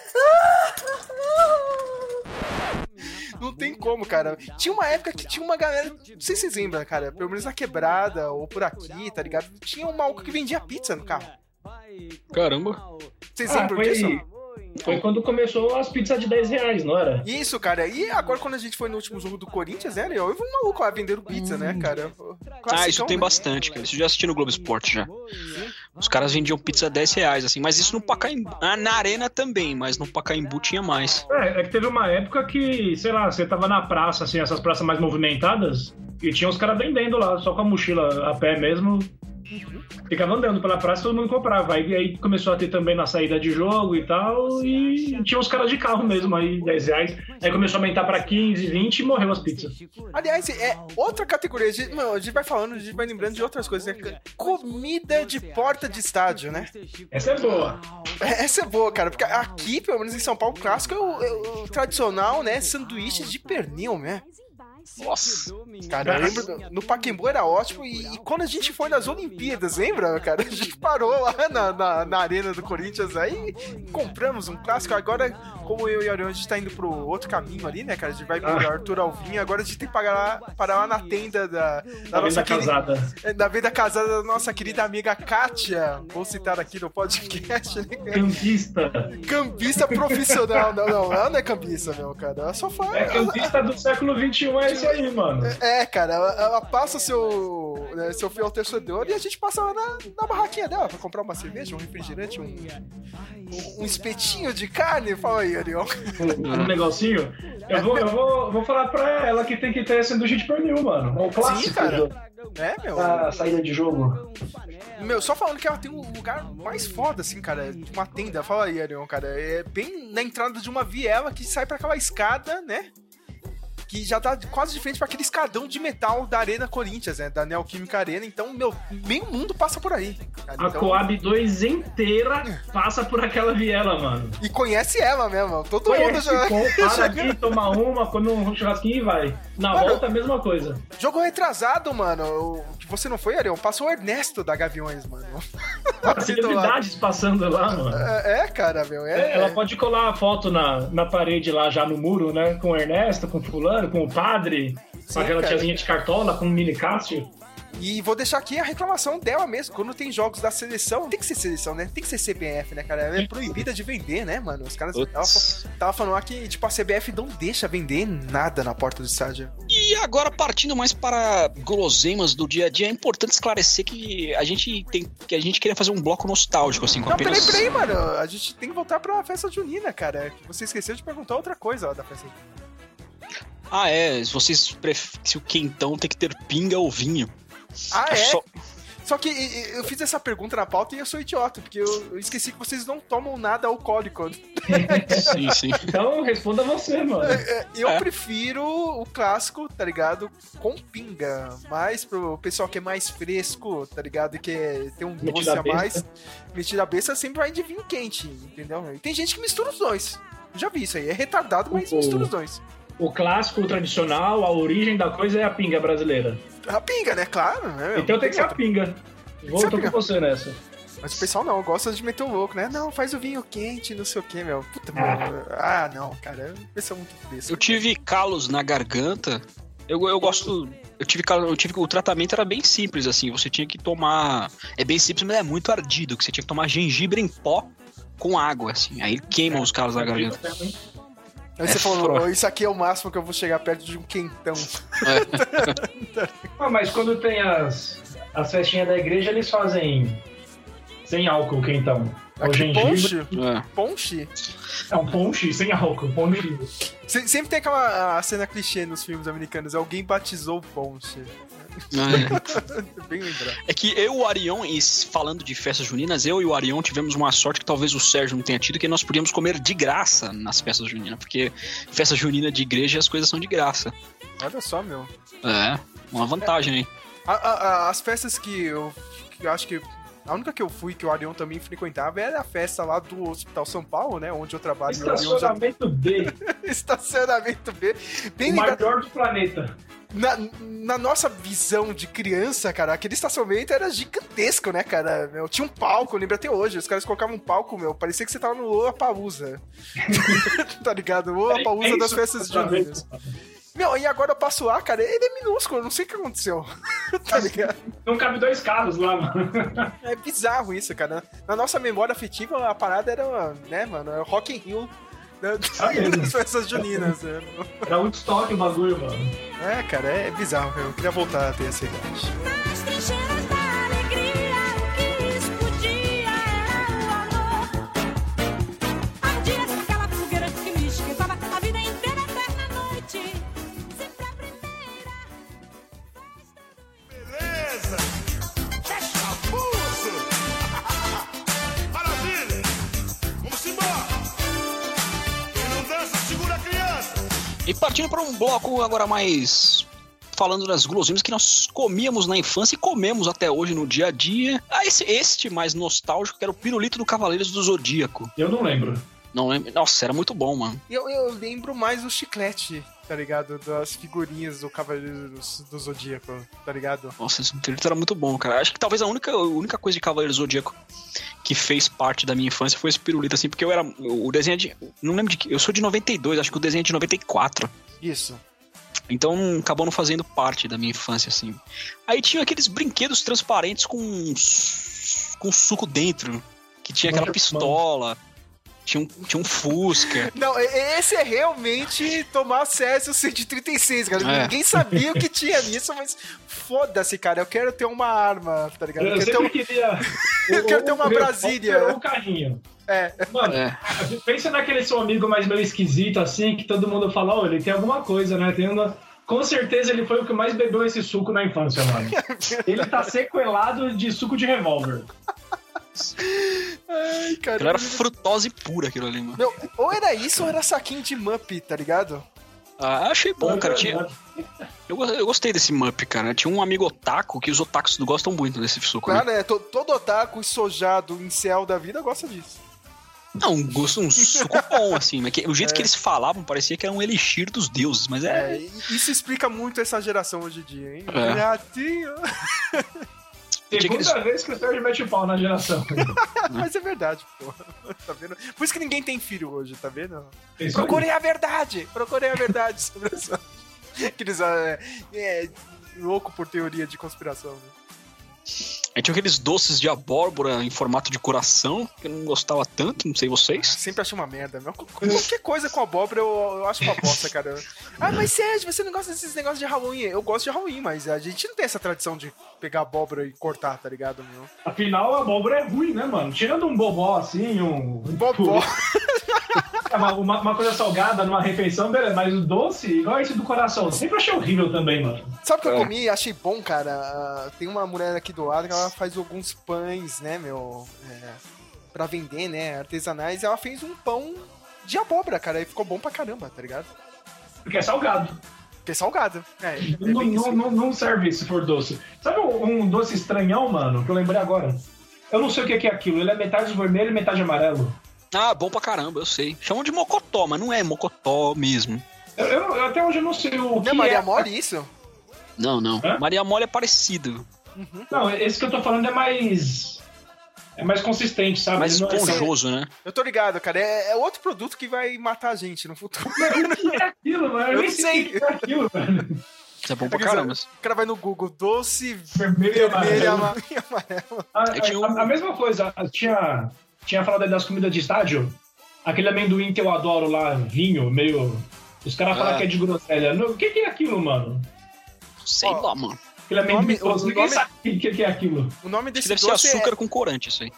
Não tem como, cara. Tinha uma época que tinha uma galera. Não sei se vocês lembram, cara. Pelo menos na quebrada ou por aqui, tá ligado? Tinha um maluco que vendia pizza no carro. Caramba. Vocês Ah, lembram foi, disso? foi quando começou as pizzas de 10 reais, não era? Isso, cara. E agora quando a gente foi no último jogo do Corinthians, né, Leão? Eu vi um maluco lá vendendo pizza, né, cara? Ah, isso Classicão, tem né? bastante, cara. Isso eu já assisti no Globo Esporte já. Os caras vendiam pizza a 10 reais, assim. Mas isso no Pacaembu. Ah, na arena também, mas no Pacaembu tinha mais. É, é que teve uma época que, sei lá, você tava na praça, assim, essas praças mais movimentadas, e tinha os caras vendendo lá, só com a mochila a pé mesmo. Ficava andando pela praça e todo mundo comprava. Aí, aí começou a ter também na saída de jogo e tal, e tinha os caras de carro mesmo, aí 10 reais. Aí começou a aumentar pra 15, 20 e morreu as pizzas. Aliás, é outra categoria. A gente, não, a gente vai falando, a gente vai lembrando de outras coisas. Né? Comida de porta de estádio, né? Essa é boa. Essa é boa, cara, porque aqui, pelo menos em São Paulo, o clássico é o, é o tradicional, né? Sanduíche de pernil, né? Nossa. Cara, eu lembro, no Paquembu era ótimo e, e quando a gente foi nas Olimpíadas, lembra, cara? A gente parou lá na, na, na arena do Corinthians aí e compramos um clássico. Agora, como eu e o Arião, a gente tá indo pro outro caminho ali, né, cara? A gente vai pro Ah. Arthur Alvim, agora a gente tem que pagar lá, parar lá na tenda da, da nossa querida, casada. é, da venda casada da nossa querida amiga Kátia. Vou citar aqui no podcast, né? Campista. Cambista profissional. Não, não, ela não é cambista, meu, cara. Ela só faz. É campista do século XXI, é isso aí, mano. É, cara, ela, ela passa seu, né, seu fiel torcedor e a gente passa lá na, na barraquinha dela pra comprar uma cerveja, um refrigerante, um, um, um espetinho de carne. Fala aí, Ariel. um, um negocinho. Eu vou, eu vou, vou falar pra ela que tem que ter sanduíche de pernil, mano. É um clássico cara. do- É, meu. da saída de jogo. Meu, só falando que ela tem um lugar mais foda, assim, cara, uma tenda. Fala aí, Ariel, cara. É bem na entrada de uma viela que sai pra aquela escada, né? Que já tá quase de frente pra aquele escadão de metal da Arena Corinthians, né? Da Neoquímica Arena. Então, meu, meio mundo passa por aí. cara. A Então- Coab 2 inteira passa por aquela viela, mano. E conhece ela mesmo. Todo mundo Conhece, já. com, para [laughs] aqui, toma uma, come um churrasquinho e vai. Na Mano, volta, a mesma coisa. Jogo retrasado, mano. que você não foi, Ariel, passou o Ernesto da Gaviões, mano. [laughs] Celebridades passando lá, mano. É, é, cara, meu. É, Ela pode colar a foto na, na parede lá, já no muro, né? Com o Ernesto, com o fulano, com o padre, Sim, com aquela cara. tiazinha de cartola, com o mini Cássio. E vou deixar aqui a reclamação dela mesmo. Quando tem jogos da seleção, tem que ser seleção, né? Tem que ser CBF, né, cara? Ela é proibida de vender, né, mano? Os caras tava, falando lá que, tipo, a CBF não deixa vender nada na porta do estádio. E agora, partindo mais para guloseimas do dia a dia, é importante esclarecer que a gente tem que a gente queria fazer um bloco nostálgico, assim, com Não, peraí, apenas. peraí, mano. A gente tem que voltar pra festa junina, cara. Você esqueceu de perguntar outra coisa lá da festa junina. Ah, é. Se vocês pref... se o quentão tem que ter pinga ou vinho. Ah, é? Só- Só que eu fiz essa pergunta na pauta e eu sou idiota, porque eu, esqueci que vocês não tomam nada alcoólico. [laughs] Sim, sim. Então responda você, mano. Eu É. prefiro o clássico, tá ligado? Com pinga. Mais pro pessoal que é mais fresco, tá ligado? E quer ter um doce a mais. Metido a besta sempre vai de vinho quente, entendeu? E tem gente que mistura os dois. Já vi isso aí. É retardado, mas mistura os dois. O clássico, o tradicional, a origem da coisa é a pinga brasileira. A pinga, né? Claro, né? Então tem que ser a pinga. Vou ser a tô pinga. com você nessa. Mas o pessoal não, gosta de meter o louco, né? Não, faz o vinho quente, não sei o que, meu. Puta, Ah. meu. Ah, não, cara. Pessoal é muito desse. Eu tive calos na garganta. Eu, eu gosto. Eu tive, eu tive. O tratamento era bem simples, assim. Você tinha que tomar. É bem simples, mas é muito ardido. Que você tinha que tomar gengibre em pó com água, assim. Aí queima os calos na garganta. Aí você É falou, isso aqui é o máximo que eu vou chegar perto de um quentão. [laughs] Ah, mas quando tem as, as festinhas da igreja, eles fazem sem álcool, que então? O Aqui, gengibre. ponche? É. Ponche? É um ponche sem álcool, ponche. Se- Sempre tem aquela a cena clichê nos filmes americanos, alguém batizou o ponche. É. Bem lembrado. É que eu e o Arion, e falando de festas juninas, eu e o Arion tivemos uma sorte que talvez o Sérgio não tenha tido, que nós podíamos comer de graça nas festas juninas, porque festa junina de igreja as coisas são de graça. Olha só, meu. É, uma vantagem aí. A- a- a- as festas que eu, que eu acho que. A única que eu fui, que o Arion também frequentava, era a festa lá do Hospital São Paulo, né? Onde eu trabalho. e o Arion já- Estacionamento B, [laughs] Estacionamento B. Bem o lembrado. maior do planeta. Na, na nossa visão de criança, cara, aquele estacionamento era gigantesco, né, cara? Meu, tinha um palco, eu lembro até hoje. Os caras colocavam um palco, meu, parecia que você tava no Lola Pausa. [laughs] tá ligado? Lola Pausa É das festas juninas. Meu, e agora eu passo lá, cara, ele é minúsculo, eu não sei o que aconteceu. [laughs] tá ligado? Não cabe dois carros lá, mano. É bizarro isso, cara. Na nossa memória afetiva, a parada era, né, mano, era Rock in Rio né, mesmo. [laughs] das festas juninas. né? Era muito estoque o bagulho, mano. É, cara, é bizarro, eu queria voltar a ter essa idade. E partindo para um bloco agora mais falando das guloseimas que nós comíamos na infância e comemos até hoje no dia a dia. Ah, esse, este mais nostálgico que era o pirulito do Cavaleiros do Zodíaco. Eu não lembro. Não lembro. Nossa, era muito bom, mano. E eu, eu lembro mais o chiclete, tá ligado? Das figurinhas do Cavaleiro do, Zodíaco, tá ligado? Nossa, esse pirulito era muito bom, cara. Acho que talvez a única, a única coisa de Cavaleiros do Zodíaco que fez parte da minha infância foi esse pirulito, assim, porque eu era. O desenho é de. Não lembro de que. Eu sou de 92, acho que o desenho é de 94. Isso. Então acabou não fazendo parte da minha infância, assim. Aí tinha aqueles brinquedos transparentes com, com suco dentro. Que tinha aquela pistola. Tinha um, tinha um Fusca. Não, esse é realmente tomar acesso 136, cara. É. Ninguém sabia o que tinha nisso, mas foda-se, cara. Eu quero ter uma arma, tá ligado? Eu Eu quero ter queria. [laughs] Eu quero ter uma Brasília. O carrinho. um... É, Mano, É. pensa naquele seu amigo mais meio esquisito, assim, que todo mundo fala, ó, ele tem alguma coisa, né? Tem uma... Com certeza ele foi o que mais bebeu esse suco na infância, mano. [laughs] Ele tá sequelado de suco de revólver. Ai, cara. Aquilo era frutose pura aquilo ali, mano. Meu, ou era isso ou era saquinho de Mup, tá ligado? Ah, achei bom, cara. Tinha, eu, eu gostei desse Mup, cara. Tinha um amigo otaku que os otakus gostam muito desse suco. né? Claro, é, to- todo otaku sojado em céu da vida gosta disso. Não, um gosto, um suco bom, [laughs] assim. Mas que- o jeito que eles falavam parecia que era um elixir dos deuses, mas é. É, isso explica muito essa geração hoje em dia, hein? É. Ratinho. [laughs] Tinha aqueles- Segunda vez que o Sérgio mete o pau na geração. [laughs] [laughs] Mas é verdade, pô. [laughs] Tá vendo? Por isso que ninguém tem filho hoje, tá vendo? Aí. Procurei a verdade! Procurei a verdade sobre essa. Aqueles. É, é, louco por teoria de conspiração. Né? Aí tinha aqueles doces de abóbora em formato de coração, que eu não gostava tanto, não sei vocês. Sempre acho uma merda, meu. Qualquer coisa com abóbora eu, eu acho uma bosta, cara. Ah, mas Sérgio, você não gosta desses negócios de Halloween? Eu gosto de Halloween, mas a gente não tem essa tradição de pegar abóbora e cortar, tá ligado, meu? Afinal, a abóbora é ruim, né, mano? Tirando um bobó assim, um. Bobó. [laughs] É, uma, uma- uma coisa salgada numa refeição, beleza, mas o doce, igual esse do coração, sempre achei horrível também, mano. Sabe o que eu É. comi e achei bom, cara? Ah, Tem uma mulher aqui do lado que ela faz alguns pães, né, meu? É, pra vender, né? Artesanais. E ela fez um pão de abóbora, cara. E ficou bom pra caramba, tá ligado? Porque é salgado. Porque é salgado. É, é Não, não, isso. não, não serve se for doce. Sabe um, doce estranhão, mano, que eu lembrei agora? Eu não sei o que que é aquilo, ele é metade vermelho e metade amarelo. Ah, bom pra caramba, eu sei. Chamam de mocotó, mas não é mocotó mesmo. Eu, eu- até hoje eu não sei o que Não é Maria é. Mole isso? Não, não. Hã? Maria Mole é parecido, Não, esse que eu tô falando é mais. É mais consistente, sabe? mais não é- esponjoso, né? Eu tô ligado, cara. É, é outro produto que vai matar a gente no futuro. O que é aquilo, mano? Eu nem não sei. o que é aquilo, velho. Isso é bom pra Quer dizer, caramba. O cara vai no Google, doce Vermelho e vermelho e amarelo. ama- e amarelo. [laughs] A, Eu tinha a- um- a mesma coisa, tinha, tinha falado aí das comidas de estádio, aquele amendoim que eu adoro lá, vinho, meio. Os caras falam Ah. que é de groselha. Não, O que, que é aquilo, mano? Sei Ó, lá, mano. Aquele amendoim nome- doce, o ninguém nome- sabe o que, que é aquilo. O nome Acho que desse deve ser doce açúcar é, com corante, isso aí.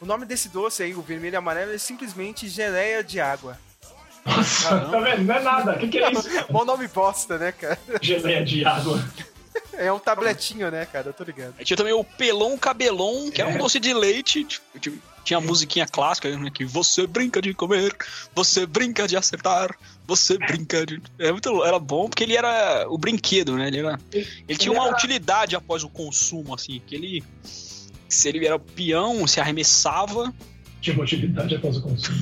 O nome desse doce aí, o vermelho e amarelo, é simplesmente geleia de água. Nossa, Caramba. tá vendo? Não é nada. O que, que é isso? [laughs] Bom nome bosta, né, cara? Geleia de água. [laughs] É um tabletinho, né, cara? Eu tô ligado. Aí tinha também o Pelão Cabelão, que era um É. doce de leite. tipo, Tinha a musiquinha clássica, né? Que você brinca de comer, você brinca de acertar, você brinca de. Era, muito, era bom porque ele era o brinquedo, né? Ele, era, ele tinha uma era- utilidade após o consumo, assim. Que ele. Se ele era peão, se arremessava. Tinha uma utilidade após o consumo.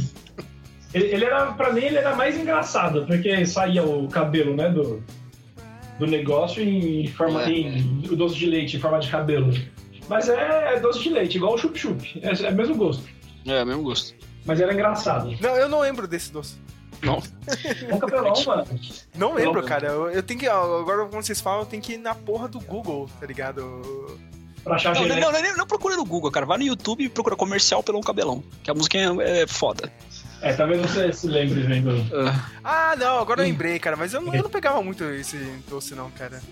Ele, ele era, pra mim, ele era mais engraçado, porque saía o cabelo, né, do, do negócio em forma, É. em o doce de leite em forma de cabelo. Mas é doce de leite, igual o chup-chup. É, é o mesmo gosto. É, mesmo gosto. Mas era engraçado. Não, eu não lembro desse doce. Não. Um cabelão, mano. Não lembro, Não. cara. Eu, eu tenho que. Agora, como vocês falam, eu tenho que ir na porra do Google, tá ligado? Pra achar Não, não, não, não, não procura no Google, cara. Vai no YouTube e procura comercial Pelão Cabelão. Que a música é, é foda. É, talvez você se lembre vendo. Ah. Ah, não, agora eu lembrei, cara. Mas eu não, eu não pegava muito esse doce, não, cara.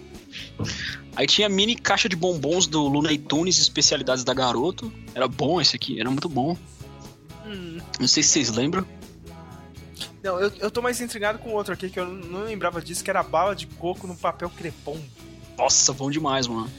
Aí tinha mini caixa de bombons do Looney Tunes, especialidades da Garoto. Era bom esse aqui, era muito bom. Hum. Não sei se vocês lembram. Não, eu, eu tô mais intrigado com outro aqui que eu não lembrava disso, que era bala de coco no papel crepom. Nossa, bom demais, mano.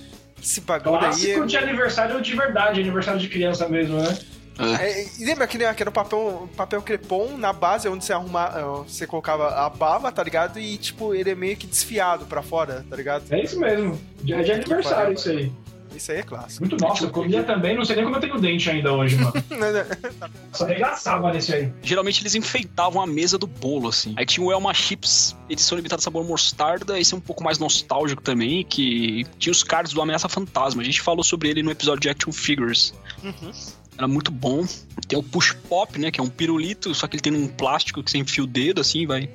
Esse bagulho aí. Clássico é- de aniversário de verdade, aniversário de criança mesmo, né? É, e lembra que, né, que era o papel, papel crepom na base onde você arruma, eh, você colocava a baba, tá ligado? E tipo, ele é meio que desfiado pra fora, tá ligado? É isso mesmo. É de aniversário isso aí. Isso aí é clássico. Muito nossa, eu comia também, não sei nem como eu tenho dente ainda hoje, mano. [laughs] Só arregaçava nesse aí. Geralmente eles enfeitavam a mesa do bolo, assim. Aí tinha o Elma Chips, edição limitada sabor mostarda. Esse é um pouco mais nostálgico também, que tinha os cards do Ameaça Fantasma. A gente falou sobre ele no episódio de Action Figures. Uhum. Era muito bom. Tem o Push Pop, né? Que é um pirulito, só que ele tem um plástico que você enfia o dedo, assim, vai.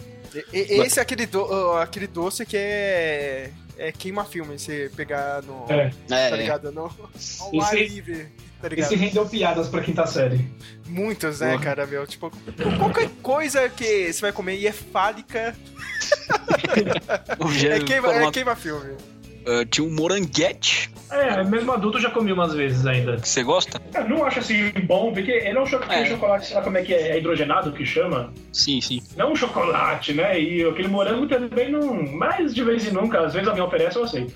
E- Esse é aquele, do- aquele doce que é. É queima-filme, você pegar no. É. É, Tá ligado? No, ar Esse- livre. Tá ligado? Esse rendeu piadas pra quinta série. Muitos, né, Porra. cara, meu? Tipo, qualquer coisa que você vai comer e é fálica, [laughs] é queima, é queima-filme. Ah, tinha um moranguete, É, mesmo adulto eu já comi umas vezes ainda. você gosta? Eu não acho assim bom, porque ele é um cho- aquele É. chocolate, sei lá como é que é, é hidrogenado que chama. Sim, sim. Não um chocolate, né? E aquele morango também não. Mas de vez em nunca, às vezes alguém oferece, eu aceito.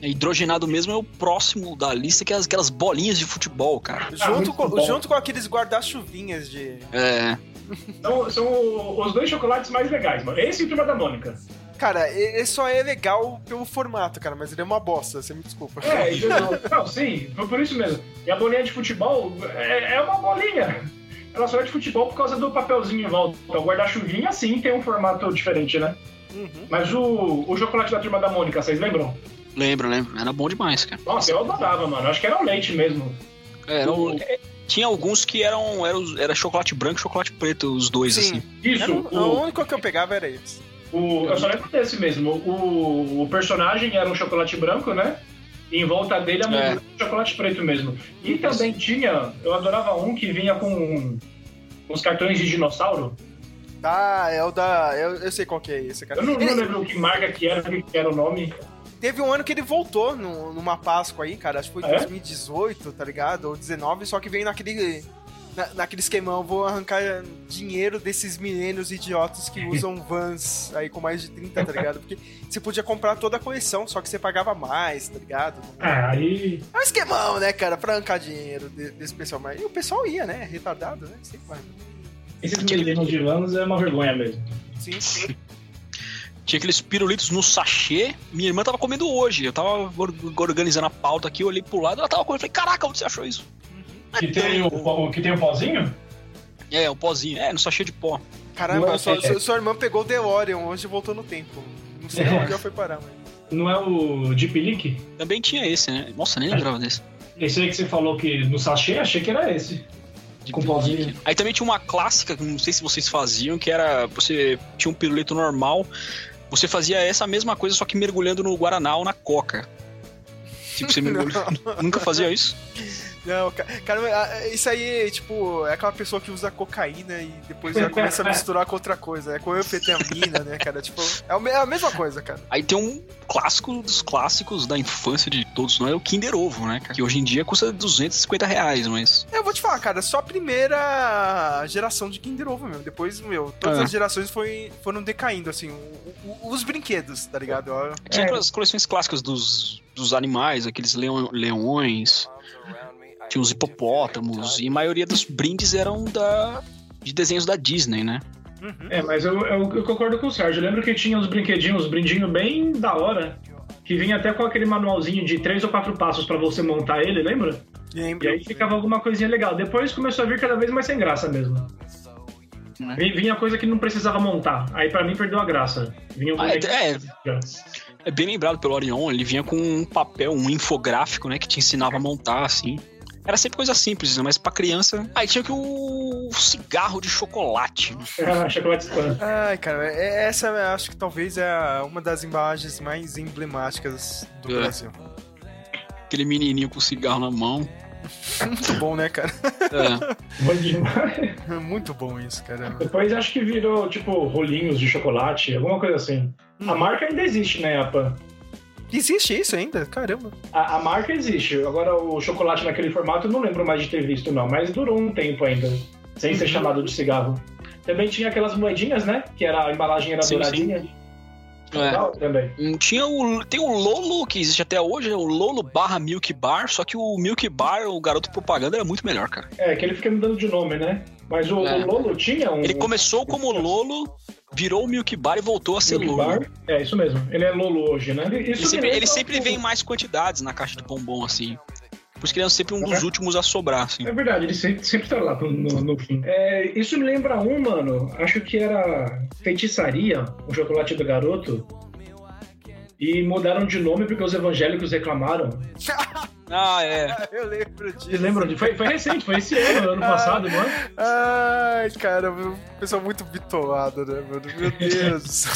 É, Hidrogenado mesmo é o próximo da lista, que é as- aquelas bolinhas de futebol, cara. Ah, Junto com, junto com aqueles guarda-chuvinhas de. É. São, são os dois chocolates mais legais, mano. Esse e o Turma da Mônica. Cara, ele só é legal pelo formato, cara, mas ele é uma bosta, você me desculpa. É, não, sim, foi por isso mesmo. E a bolinha de futebol é, é uma bolinha. ela só é de futebol por causa do papelzinho em volta. O guarda-chuvinha, sim, tem um formato diferente, né? Uhum. Mas o, o chocolate da turma da Mônica, vocês lembram? Lembro, lembro. Era bom demais, cara. Nossa, eu adorava, mano. Acho que era o leite mesmo. É, era um- é, tinha alguns que eram, eram. Era chocolate branco e chocolate preto, os dois, Sim. assim. Isso, Era o, o, o único que eu pegava era esse. O- eu só lembro desse mesmo. O, o personagem era um chocolate branco, né? E em volta dele a É. moldura de chocolate preto mesmo. E também tinha, eu adorava um que vinha com uns cartões de dinossauro. Ah, é o da. Eu, eu sei qual que é esse, cara. Eu não, não lembro que marca que era, que era o nome. Teve um ano que ele voltou no- numa Páscoa aí, cara. Acho que foi É? 2018, tá ligado? Ou 19, só que veio naquele. Na- naquele esquemão, vou arrancar dinheiro desses milênios idiotas que [laughs] usam vans aí com mais de 30, tá ligado? Porque você podia comprar toda a coleção, só que você pagava mais, tá ligado? Ah, aí. É um esquemão, né, cara, pra arrancar dinheiro de- desse pessoal. Mas e o pessoal ia, né? Retardado, né? Sempre vai. Esses meninos de vans é uma vergonha mesmo. Sim, sim. Tinha aqueles pirulitos no sachê. Minha irmã tava comendo hoje. Eu tava or- organizando a pauta aqui, eu olhei pro lado, ela tava comendo. Eu falei, caraca, onde você achou isso? Que tem o, o- que tem o pozinho? É, o pozinho. É, no sachê de pó. Caramba, é- sua, sua- sua irmã pegou o DeLorean hoje e voltou no tempo. Não sei onde ela foi parar, mas. Não é o Deep Leak? Também tinha esse, né? Nossa, nem lembrava desse. Esse aí que você falou que no sachê, achei que era esse. Com pozinho. Aí também tinha uma clássica, que não sei se vocês faziam, que era. Você tinha um pirulito normal, você fazia essa mesma coisa, só que mergulhando no Guaraná ou na Coca. Tipo, você mergulha. [laughs] Nunca fazia isso? Não, ca- cara, ah, isso aí, tipo, é aquela pessoa que usa cocaína e depois já começa a misturar com outra coisa. É com anfetamina, né, cara? Tipo, é é a mesma coisa, cara. Aí tem um clássico dos clássicos da infância de todos nós, é o Kinder Ovo, né, cara? Que hoje em dia custa 250 reais, mas. Eu vou te falar, cara, só a primeira geração de Kinder Ovo mesmo. Depois, meu, todas É. as gerações foi, foram decaindo, assim, os brinquedos, tá ligado? Tinha É. aquelas coleções clássicas dos, dos animais, aqueles leão- leões, tinha os hipopótamos, e a maioria dos brindes eram da, de desenhos da Disney, né? É, mas eu, eu, eu concordo com o Sérgio. Eu lembro que tinha uns brinquedinhos, uns brindinhos bem da hora. Que vinha até com aquele manualzinho de três ou quatro passos pra você montar ele, lembra? lembro. E aí ficava alguma coisinha legal. Depois começou a vir cada vez mais sem graça mesmo. Né? Vi- Vinha coisa que não precisava montar. Aí pra mim perdeu a graça. Vinha um Ah, é, é, é bem lembrado pelo Orion, ele vinha com um papel, um infográfico, né, que te ensinava a montar, assim. Era sempre coisa simples, né, mas pra criança... Aí tinha que o cigarro de chocolate. né? [laughs] Ah, chocolate spam. Ai, cara, é- essa eu acho que talvez é uma das embalagens mais emblemáticas do É. Brasil. Aquele menininho com cigarro na mão. Muito bom, né, cara? É. Bom demais. [laughs] Muito bom isso, cara. Depois acho que virou, tipo, rolinhos de chocolate, alguma coisa assim. A marca ainda existe, né, Apan? Existe isso ainda? Caramba. A, a marca existe. Agora o chocolate naquele formato eu não lembro mais de ter visto, não. Mas durou um tempo ainda. Sem ser chamado de cigarro. Também tinha aquelas moedinhas, né? Que era, a embalagem era Sim, douradinha. É. Legal também. Tinha o, tem o Lolo, que existe até hoje, é o Lolo barra Milk Bar, só que o Milk Bar, o garoto propaganda, era muito melhor, cara. É, que ele fica mudando de nome, né? Mas o, É. o Lolo tinha um. Ele começou como Lolo, virou o Milk Bar e voltou a ser Milk Lolo. Bar. É, isso mesmo. Ele é Lolo hoje, né? Isso Ele sempre, ele sempre o- vem em mais quantidades na caixa de bombom, assim. Por isso que ele é sempre um dos É. últimos a sobrar, assim. É verdade, ele sempre, sempre tá lá no, no- no fim. É, isso me lembra um, mano. Acho que era Feitiçaria, o chocolate do garoto. E mudaram de nome porque os evangélicos reclamaram. [laughs] Ah, é. [laughs] Eu lembro disso. Vocês lembram? de- Foi, foi recente, foi esse ano, ano [laughs] passado, não é? Ai, cara, o pessoal muito bitolado, né, mano? Meu Deus. céu.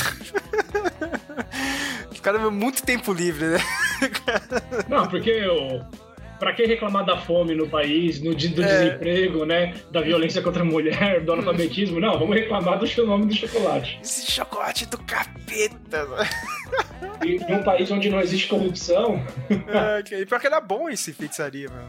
Os caras muito tempo livre, né? Não, porque o. Pra que reclamar da fome no país, no, do É. desemprego, né? Da violência [laughs] contra a mulher, do analfabetismo? Não, vamos reclamar do seu nome do chocolate. Esse chocolate do capeta. E em um país onde não existe corrupção, [laughs] que- E pior que era bom esse feitiçaria, mano.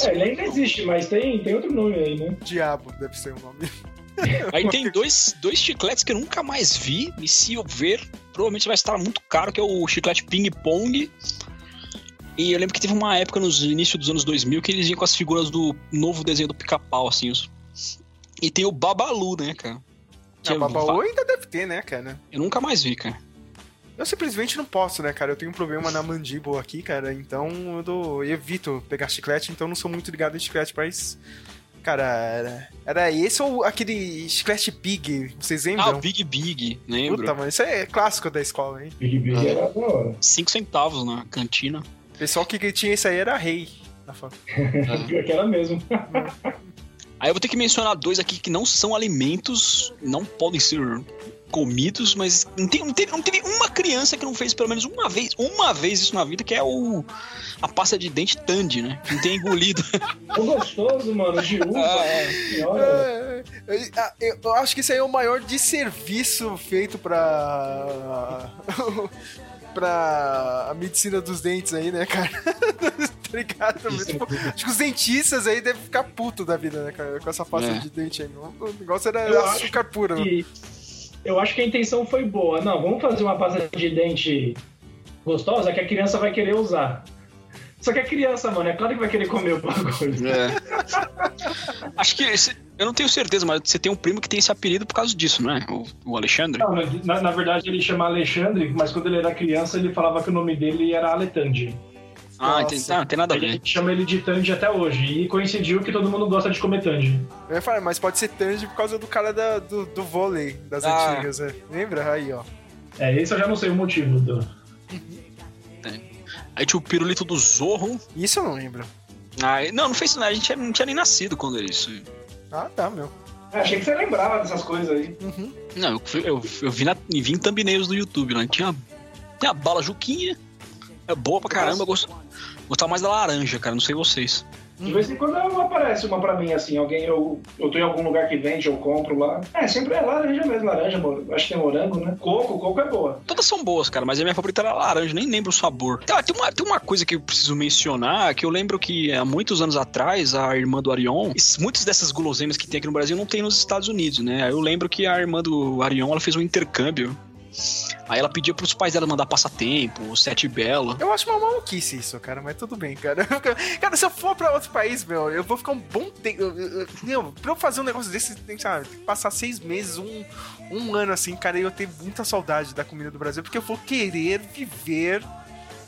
é, ele ainda existe, mas tem, tem outro nome aí, né? Diabo deve ser o nome. [laughs] Aí tem dois, dois chicletes que eu nunca mais vi, e se eu ver, provavelmente vai estar muito caro, que é o chiclete Ping Pong. E eu lembro que teve uma época nos inícios dos anos 2000 que eles vinham com as figuras do novo desenho do pica-pau, assim. Os... E tem o Babalu, né, cara? A Tinha Babaú va- ainda deve ter, né, cara? Eu nunca mais vi, cara. Eu simplesmente não posso, né, cara? Eu tenho um problema na mandíbula aqui, cara, então eu, dou- eu evito pegar chiclete, então não sou muito ligado em chiclete, mas Cara, era, era esse ou aquele chiclete Big, vocês Ah, lembram? o Big Big, lembro. Puta, mano, isso é clássico da escola, hein? Big Big era da hora. 5 centavos na cantina. O pessoal que tinha isso aí era rei. na fa- [laughs] Pior que era mesmo. Aí eu vou ter que mencionar dois aqui que não são alimentos, não podem ser comidos, mas não, tem, não, teve, não teve uma criança que não fez pelo menos uma vez, uma vez isso na vida, que é o a pasta de dente Tandy, né? Que não tem engolido. [laughs] Tão gostoso, mano, de uva. Ah, é. senhora. É, é, é, Eu acho que isso aí é o maior desserviço feito pra. [laughs] pra a medicina dos dentes aí, né, cara? [laughs] tá ligado? Tipo, acho que os dentistas aí devem ficar puto da vida, né, cara? Com essa pasta É. de dente aí. O negócio era Eu acho açúcar puro. né? E eu acho que a intenção foi boa. Não, vamos fazer uma pasta de dente gostosa que a criança vai querer usar. Só que a criança, mano, é claro que vai querer comer o bagulho. É. [laughs] Acho que esse- eu não tenho certeza, mas você tem um primo que tem esse apelido por causa disso, não é? O, o Alexandre. Não, mas na, na verdade ele chama Alexandre, mas quando ele era criança ele falava que o nome dele era Aletandi. Ah, entendi. Ah, não tem nada a A ver. gente chama ele de Tandy até hoje. E coincidiu que todo mundo gosta de comer Tandy. Eu ia falar, mas pode ser Tandy por causa do cara da- do, do vôlei das Ah. antigas, né? Lembra? Aí, ó. É, esse eu já não sei o motivo do. Aí tinha o pirulito do Zorro. Isso eu não lembro. Ah, não, não fez nada. A gente não tinha nem nascido quando era isso. Ah, tá, meu. É, achei que você lembrava dessas coisas aí. Não, eu, eu, eu vi, na, vi em thumbnails do YouTube, né? Tinha, tinha a bala Juquinha. É boa pra caramba. Eu gosto, gostava mais da laranja, cara. Não sei vocês. De vez em quando aparece uma pra mim, assim, alguém, eu, eu tô em algum lugar que vende, eu compro lá. É, sempre é laranja mesmo, laranja, acho que tem morango, né? Coco, coco é boa. Todas são boas, cara, mas a minha favorita era laranja, nem lembro o sabor. Tem, uma, tem uma coisa que eu preciso mencionar, que eu lembro que há muitos anos atrás, a irmã do Arion, muitas dessas guloseimas que tem aqui no Brasil não tem nos Estados Unidos, né? Eu lembro que a irmã do Arion, ela fez um intercâmbio. Aí ela pedia pros pais dela mandar passatempo, sete belo. Eu acho uma maluquice isso, cara, mas tudo bem, cara. [laughs] Cara, se eu for pra outro país, meu, eu vou ficar um bom tempo. eu- eu- eu- Meu, pra eu fazer um negócio desse, tem que, sabe, passar seis meses, um, um ano assim, cara, e eu tenho muita saudade da comida do Brasil, porque eu vou querer viver,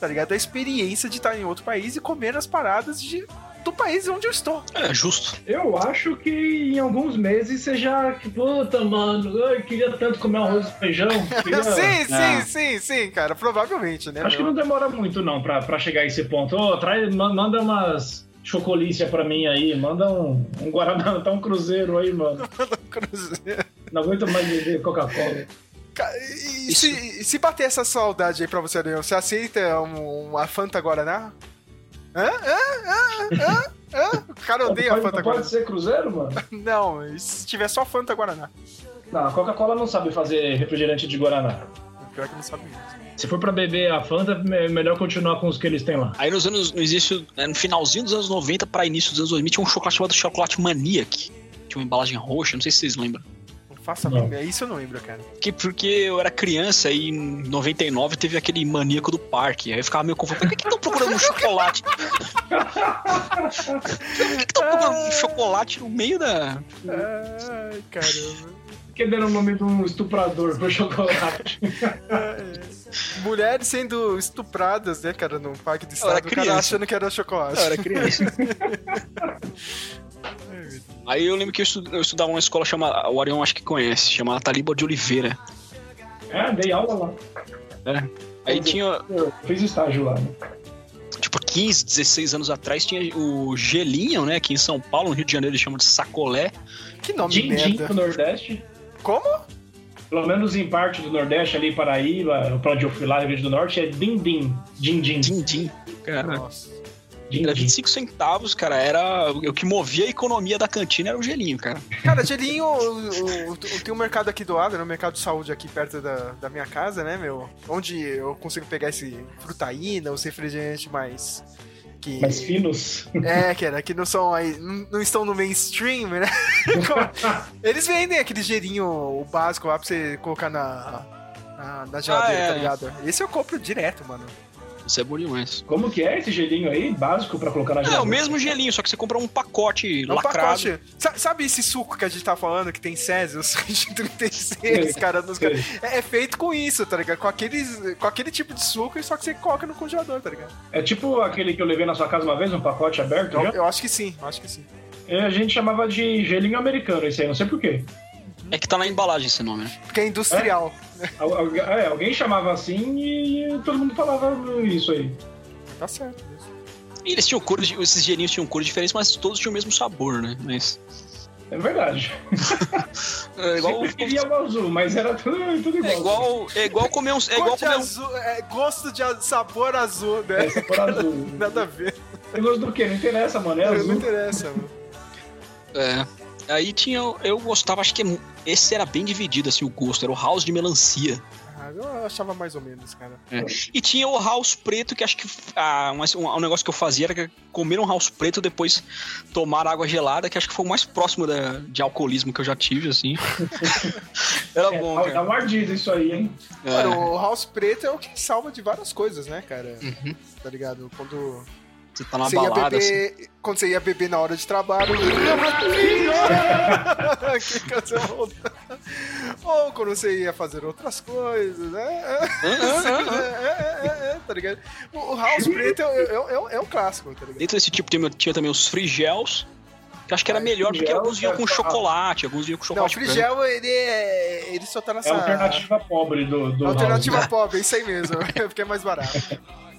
tá ligado? A experiência de estar em outro país e comer as paradas de, do país onde eu estou. É, justo. Eu acho que em alguns meses você já. que, Puta, mano, eu queria tanto comer arroz e feijão. [laughs] Queria... sim, sim, É. sim, sim, cara, provavelmente, né? Acho que meu? não demora muito, não, pra, pra chegar a esse ponto. Ô, traz, ma- manda umas chocolícia pra mim aí, manda um, um Guaraná, [laughs] tá um cruzeiro aí, mano. [laughs] Cruzeiro. Não aguento mais beber Coca-Cola. Ca- E se, se bater essa saudade aí pra você, Adriano, você aceita um- uma Fanta Guaraná? Hã? Hã? Hã? Hã? Hã? O cara odeia a Fanta não pode Guaraná. ser cruzeiro, mano? [laughs] Não, se tiver só Fanta Guaraná? Não, a Coca-Cola não sabe fazer refrigerante de Guaraná. Pior que não sabe mesmo. Se for pra beber a Fanta, é melhor continuar com os que eles têm lá. Aí nos anos, no início, né, no finalzinho dos anos 90 pra início dos anos 2000, tinha um chocolate chamado Chocolate Maniac. Tinha uma embalagem roxa, não sei se vocês lembram. Faça a Não. mínima. Isso eu não lembro, cara. Que, porque eu era criança e em 99 teve aquele maníaco do parque. Aí eu ficava meio confuso. Por que que estão procurando um chocolate? [laughs] Por que que estão procurando um chocolate no meio da. Ai, caramba. Que deram o nome de um estuprador pro chocolate. Mulheres sendo estupradas, né, cara, no parque de estado, o cara criança. achando que era chocolate. Eu era criança. [laughs] Aí eu lembro que eu eu estudava numa escola chamada. O Arion acho que conhece, chamada Taliba de Oliveira. É, dei aula lá. né? Aí tinha, Eu fiz estágio lá. Né? tipo, 15, 16 anos atrás, tinha o Gelinho, né? Aqui em São Paulo, no Rio de Janeiro, eles chamam de sacolé. Que nome Din-din merda. no Nordeste. Como? Pelo menos em parte do Nordeste, ali, Paraíba, pra onde eu fui lá, Rio Grande do Norte, é din-din. Din-din. Din-din. Cara, Nossa. Era Din-din. 25 centavos, cara. Era o que movia a economia da cantina era o gelinho, cara. Cara, gelinho, o- o- o- tem um mercado aqui do lado, né? Um mercado de saúde aqui perto da, da minha casa, né, meu? Onde eu consigo pegar esse frutaína, os refrigerantes mais. Que... Mais finos. É, cara, que não são aí. Não, não estão no mainstream, né? [laughs] Eles vendem aquele gelinho o básico lá pra você colocar na. Na, na geladeira, Ah, é. tá ligado? Esse eu compro direto, mano. Isso é bom demais. Como que é esse gelinho aí, básico, pra colocar na É, o geladeira? mesmo gelinho, só que você compra um pacote É um lacrado. pacote. Sa- Sabe esse suco que a gente tá falando que tem Césius 36, Sei. cara? Nos... É, é feito com isso, tá ligado? Com, aqueles, com aquele tipo de suco, só que você coloca no congelador, tá ligado? É tipo aquele que eu levei na sua casa uma vez, um pacote aberto Eu, eu acho que sim, eu acho que sim. E a gente chamava de gelinho americano, esse aí, não sei porquê. É que tá na embalagem esse nome, né? Porque é industrial. Al- al- é, alguém chamava assim e todo mundo falava isso aí. Tá certo. E eles tinham cores, esses gelinhos tinham cores diferentes, mas todos tinham o mesmo sabor, né? Mas. É verdade. [laughs] É igual, Sempre queria o azul, mas era tudo, tudo igual. é igual, é igual comer um. É igual Cor de comer um. azul, é, gosto de a- sabor azul, né? É, essa cor azul. [laughs] Nada a ver. Tem gosto do quê? Não interessa, mano. É Não azul. interessa, mano. É. Aí tinha. Eu gostava, acho que é- esse era bem dividido, assim, o gosto. Era o house de melancia. Ah, eu achava mais ou menos, cara. É. E tinha o house preto, que acho que ah, um, um negócio que eu fazia era comer um house preto depois tomar água gelada, que acho que foi o mais próximo da- de alcoolismo que eu já tive, assim. [laughs] era É, bom, dá- cara. Dá um ardido isso aí, hein? É. Mano, o House Preto é o que salva de várias coisas, né, cara? Uhum. Tá ligado? Quando Você tá numa você balada, assim. beber. Quando você ia beber na hora de trabalho. [laughs] Ou quando você ia fazer outras coisas, né? É, é, é, é, tá ligado? O House Preto é, é, é, é um clássico, tá ligado? Dentro desse tipo tinha, tinha também os free gels, que eu acho que era Ah, melhor porque free alguns vinham com é, chocolate, alguns vinham com Não, o chocolate. Frigel, ele, é, ele só tá É nessa. a alternativa pobre do, do Alternativa House. pobre, isso aí mesmo. [laughs] Porque é mais barato.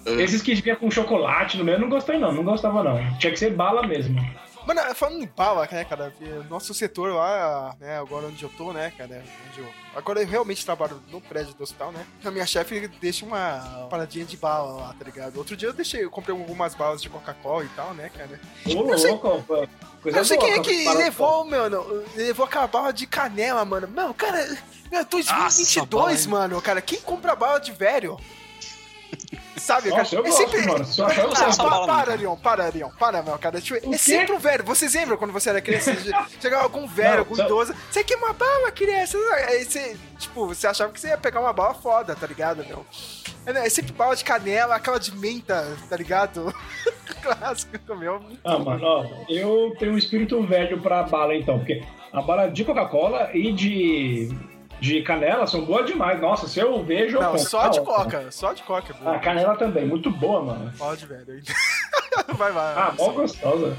Esses que vinha com chocolate no meio, eu não gostei não, não gostava não. Tinha que ser bala mesmo. Mano, falando em bala, né, cara? Nosso setor lá, né, agora onde eu tô, né, cara? Onde eu, agora eu realmente trabalho no prédio do hospital, né? A minha chefe deixa uma paradinha de bala lá, tá ligado? Outro dia eu deixei, eu comprei algumas balas de Coca-Cola e tal, né, cara? Ô, Eu sei- louco, Eu coisa não sei quem é boa, que levou, mano, levou aquela bala de canela, mano. Não, cara, meu, 2022, bala, mano, cara, quem compra bala de velho? Sabe, Nossa, cara? eu é gosto, sempre... mano. Bala não, para, cara. Leon, para, Leon, para, meu, cara. Tipo, O é sempre um velho. Vocês lembram quando você era criança? [laughs] Chegava algum velho, Não, algum só- idoso. Você quer uma bala, criança? Aí você, tipo, você achava que você ia pegar uma bala foda, tá ligado, meu? É, né, é sempre bala de canela, aquela de menta, tá ligado? [laughs] Clássico, meu. Ah, mano, ó, eu tenho um espírito velho pra bala, então, porque a bala de Coca-Cola e de, de canela são boas demais. Nossa, se eu vejo, eu Não, compro. só Tá de ótimo. coca, só de coca. é bom. Ah, canela também, muito boa, mano. Pode, velho. [laughs] Vai, vai. Ah, mó gostosa.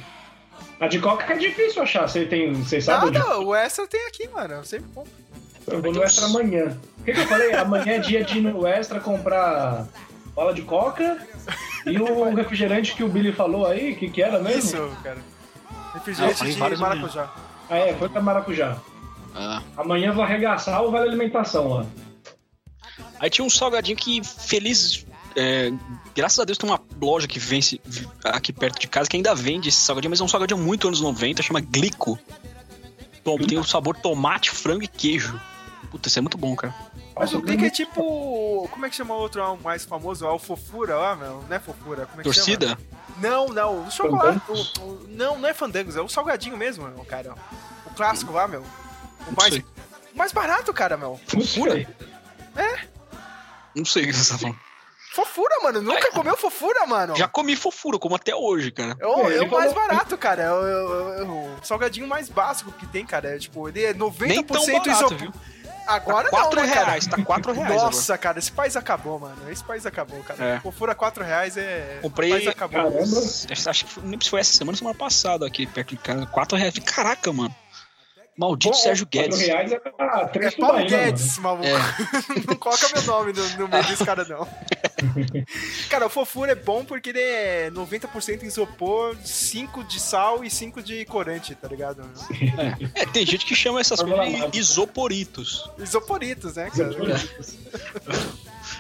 A de coca é difícil achar, você tem, você sabe? onde- Nada, o extra tem aqui, mano. Eu sempre compro. Eu vou no Extra amanhã. O que, que eu falei? Amanhã é dia de ir no Extra comprar bala de coca e o [laughs] refrigerante que o Billy falou aí, que que era mesmo? Isso, cara. Ah, eu Refrigerante falei de maracujá. Ah, é, foi pra Maracujá. Ah. Amanhã vou arregaçar o Vale Alimentação lá. Aí tinha um salgadinho que feliz. é, graças a Deus tem uma loja que vence aqui perto de casa que ainda vende esse salgadinho, mas é um salgadinho muito anos 90, chama Glico. Tom, tem o sabor tomate, frango e queijo. Puta, isso é muito bom, cara. Mas o Glico é tipo. Como é que chama o outro mais famoso? É o Fofura lá, meu? Não é Fofura? Como é que Torcida? chama? Não, não. O chocolate. O- o- não, não é Fandangos, é o salgadinho mesmo, meu, cara. O clássico lá, meu. O mais, mais barato, cara, meu. Fofura? Não sei o que você tá falando. Fofura, mano. Nunca comeu fofura, mano. Já comi fofura, como até hoje, cara. É o, É, é mais barato, cara. É o, é o- é salgadinho mais básico que tem, cara. É, tipo, ele é 90% Nem tão barato, isopor. viu? Agora Tá não, quatro né, cara? reais, tá quatro reais Nossa, cara, esse país acabou, mano. Esse país acabou, cara. É. Fofura 4 reais é. Comprei- O país acabou. Caramba. Acho que foi- sei se foi essa semana ou semana passada aqui perto de casa. Quatro reais. Caraca, mano. Maldito Bom, Sérgio 4 Guedes. reais é pra É três Paulo mano. Guedes, maluco. É. [laughs] não coloca meu nome no, no meio desse cara, não. [laughs] cara, o fofura é bom porque ele é 90% isopor, 5 de sal e 5 de corante, tá ligado? É, tem gente que chama essas coisas de isoporitos. Isoporitos, né, cara? [laughs]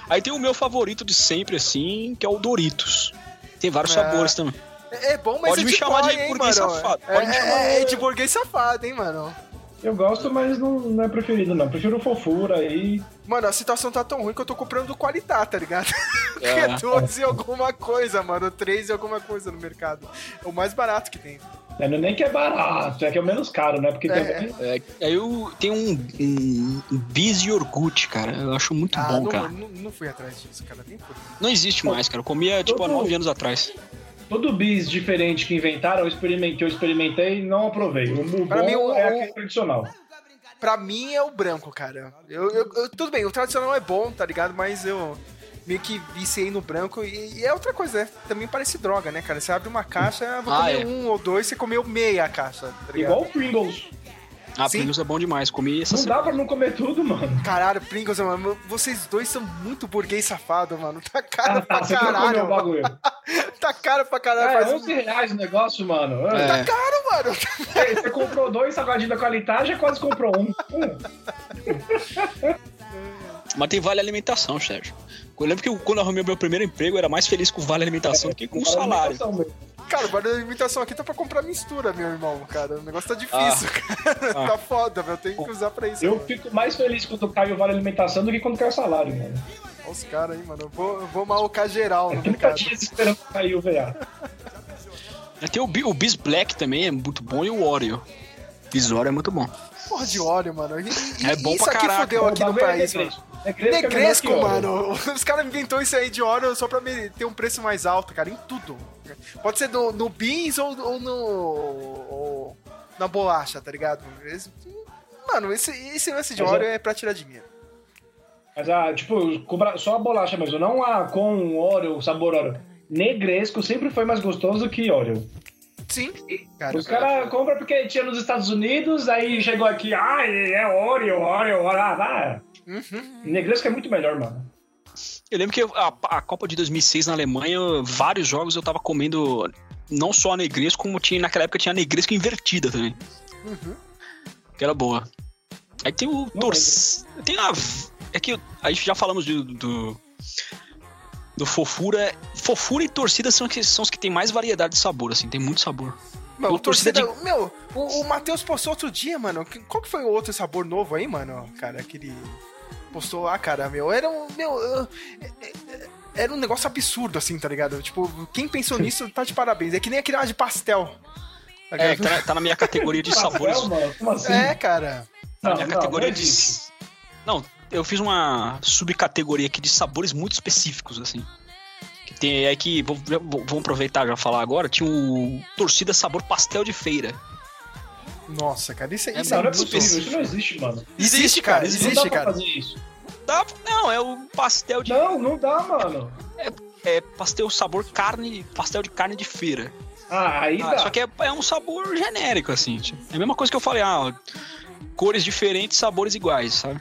Aí tem o meu favorito de sempre, assim, que é o Doritos. Tem vários Ah. sabores também. É é bom, mas Pode é me de chamar de boy, hein, burguês mano? safado. É, Pode me é- chamar- é de burguês safado, hein, mano? Eu gosto, mas não, não é preferido, não. Prefiro fofura aí. Mano, a situação tá tão ruim que eu tô comprando do Qualitá, tá ligado? [laughs] É. é 12 e alguma coisa, mano. 3 e alguma coisa no mercado. É o mais barato que tem. É, não é nem que é barato, é que é o menos caro, né? Porque É, também. É, aí eu tenho um, um, um bis e iogurte, cara. Eu acho muito Ah, bom, não, cara. não, não fui atrás disso, cara. Nem fui. Não existe mais, cara. Eu comia, tipo, há Todo- nove anos atrás. Todo bis diferente que inventaram, eu experimentei, eu experimentei e não aprovei. O, o Pra bom mim, o- é o- aquele tradicional. Pra mim é o branco, cara. Eu, eu- eu- tudo bem, o tradicional é bom, tá ligado? Mas eu. meio que viciei no branco. E, e é outra coisa, né? Também parece droga, né, cara? Você abre uma caixa, vou Ah, comer é. um ou dois, você comeu meia caixa, tá ligado? Igual o Pringles. Ah, Sim. Pringles é bom demais. Comi essa Não semana. dá pra não comer tudo, mano. Caralho, Pringles, mano, vocês dois são muito burguês safado, mano. Tá caro Ah, pra tá, você comer caralho. o bagulho. [laughs] Tá caro pra caralho. É, faz um- 11 reais o negócio, mano. É. Tá caro, mano. Você, você comprou dois salgadinhos da qualidade, já quase comprou um. Um. Mas tem vale alimentação, Sérgio. Eu lembro que eu- quando eu arrumei o meu primeiro emprego, eu era mais feliz com o vale alimentação do que com o salário. Cara, o da alimentação aqui tá pra comprar mistura, meu irmão, cara. O negócio tá difícil, cara. Ah. [laughs] Tá foda, meu. Tem que usar pra isso. Eu mano. fico mais feliz quando cai o vale alimentação do que quando cai o salário, mano. Olha os caras aí, mano. Eu vou, eu vou malcar geral no 30 mercado. dias esperando cair o VA. Tem o, o Bis Black também, é muito bom, e o Oreo. Bis Oreo é muito bom. Porra de óleo, mano. E, É bom isso pra aqui caraca. fodeu aqui no é país, mano. Negresco. Negresco, é Negresco, que óleo. mano. [laughs] Os caras inventou isso aí de óleo só pra ter um preço mais alto, cara, em tudo. Pode ser no, no beans ou, ou no. ou na bolacha, tá ligado? Mano, esse, esse lance de óleo é- é pra tirar dinheiro. Mas, ah, tipo, só a bolacha mesmo, não a com Oreo, sabor Oreo. Negresco sempre foi mais gostoso que Oreo. Sim, cara. Os caras compram porque tinha nos Estados Unidos, aí chegou aqui, ai, é Oreo, Oreo, Oreo, ah. Uhum. Negresco é muito melhor, mano. Eu lembro que a, a Copa de 2006 na Alemanha, vários jogos eu tava comendo não só a negresco, como tinha naquela época tinha a negresco invertida também. Uhum. Que era boa. Aí tem o torce. Tem a. É que a gente já falamos do. do, do fofura. Fofura e torcida são, que, são os que tem mais variedade de sabor, assim, tem muito sabor. Mano, O torcida torcida, Meu, o, o Matheus postou outro dia, mano. Qual que foi o outro sabor novo aí, mano? Cara, aquele. Postou lá, cara, meu. Era um. Meu. eu- é- é- Era um negócio absurdo, assim, tá ligado? Tipo, quem pensou [laughs] nisso tá de parabéns. É que nem aquele lá de pastel. Tá É, tá, tá na minha categoria de Pastel, sabores. mano, como assim? É, cara. Tá na Não, minha não, categoria não de. existe. Não, eu fiz uma subcategoria aqui de sabores muito específicos, assim. Que tem aí que. vou- vou- Vamos aproveitar já falar agora. Tinha o torcida sabor pastel de feira. Nossa, cara, isso, É isso Não, não é muito possível, específico. isso não existe, mano. Existe, cara, não existe, dá pra cara. fazer isso. Dá- não, é o pastel de. Não, não dá, mano. É pastel sabor carne. Pastel de carne de feira. Ah, aí Ah, dá. só que é, é um sabor genérico, assim. tipo, É a mesma coisa que eu falei, ah, cores diferentes, sabores iguais, sabe?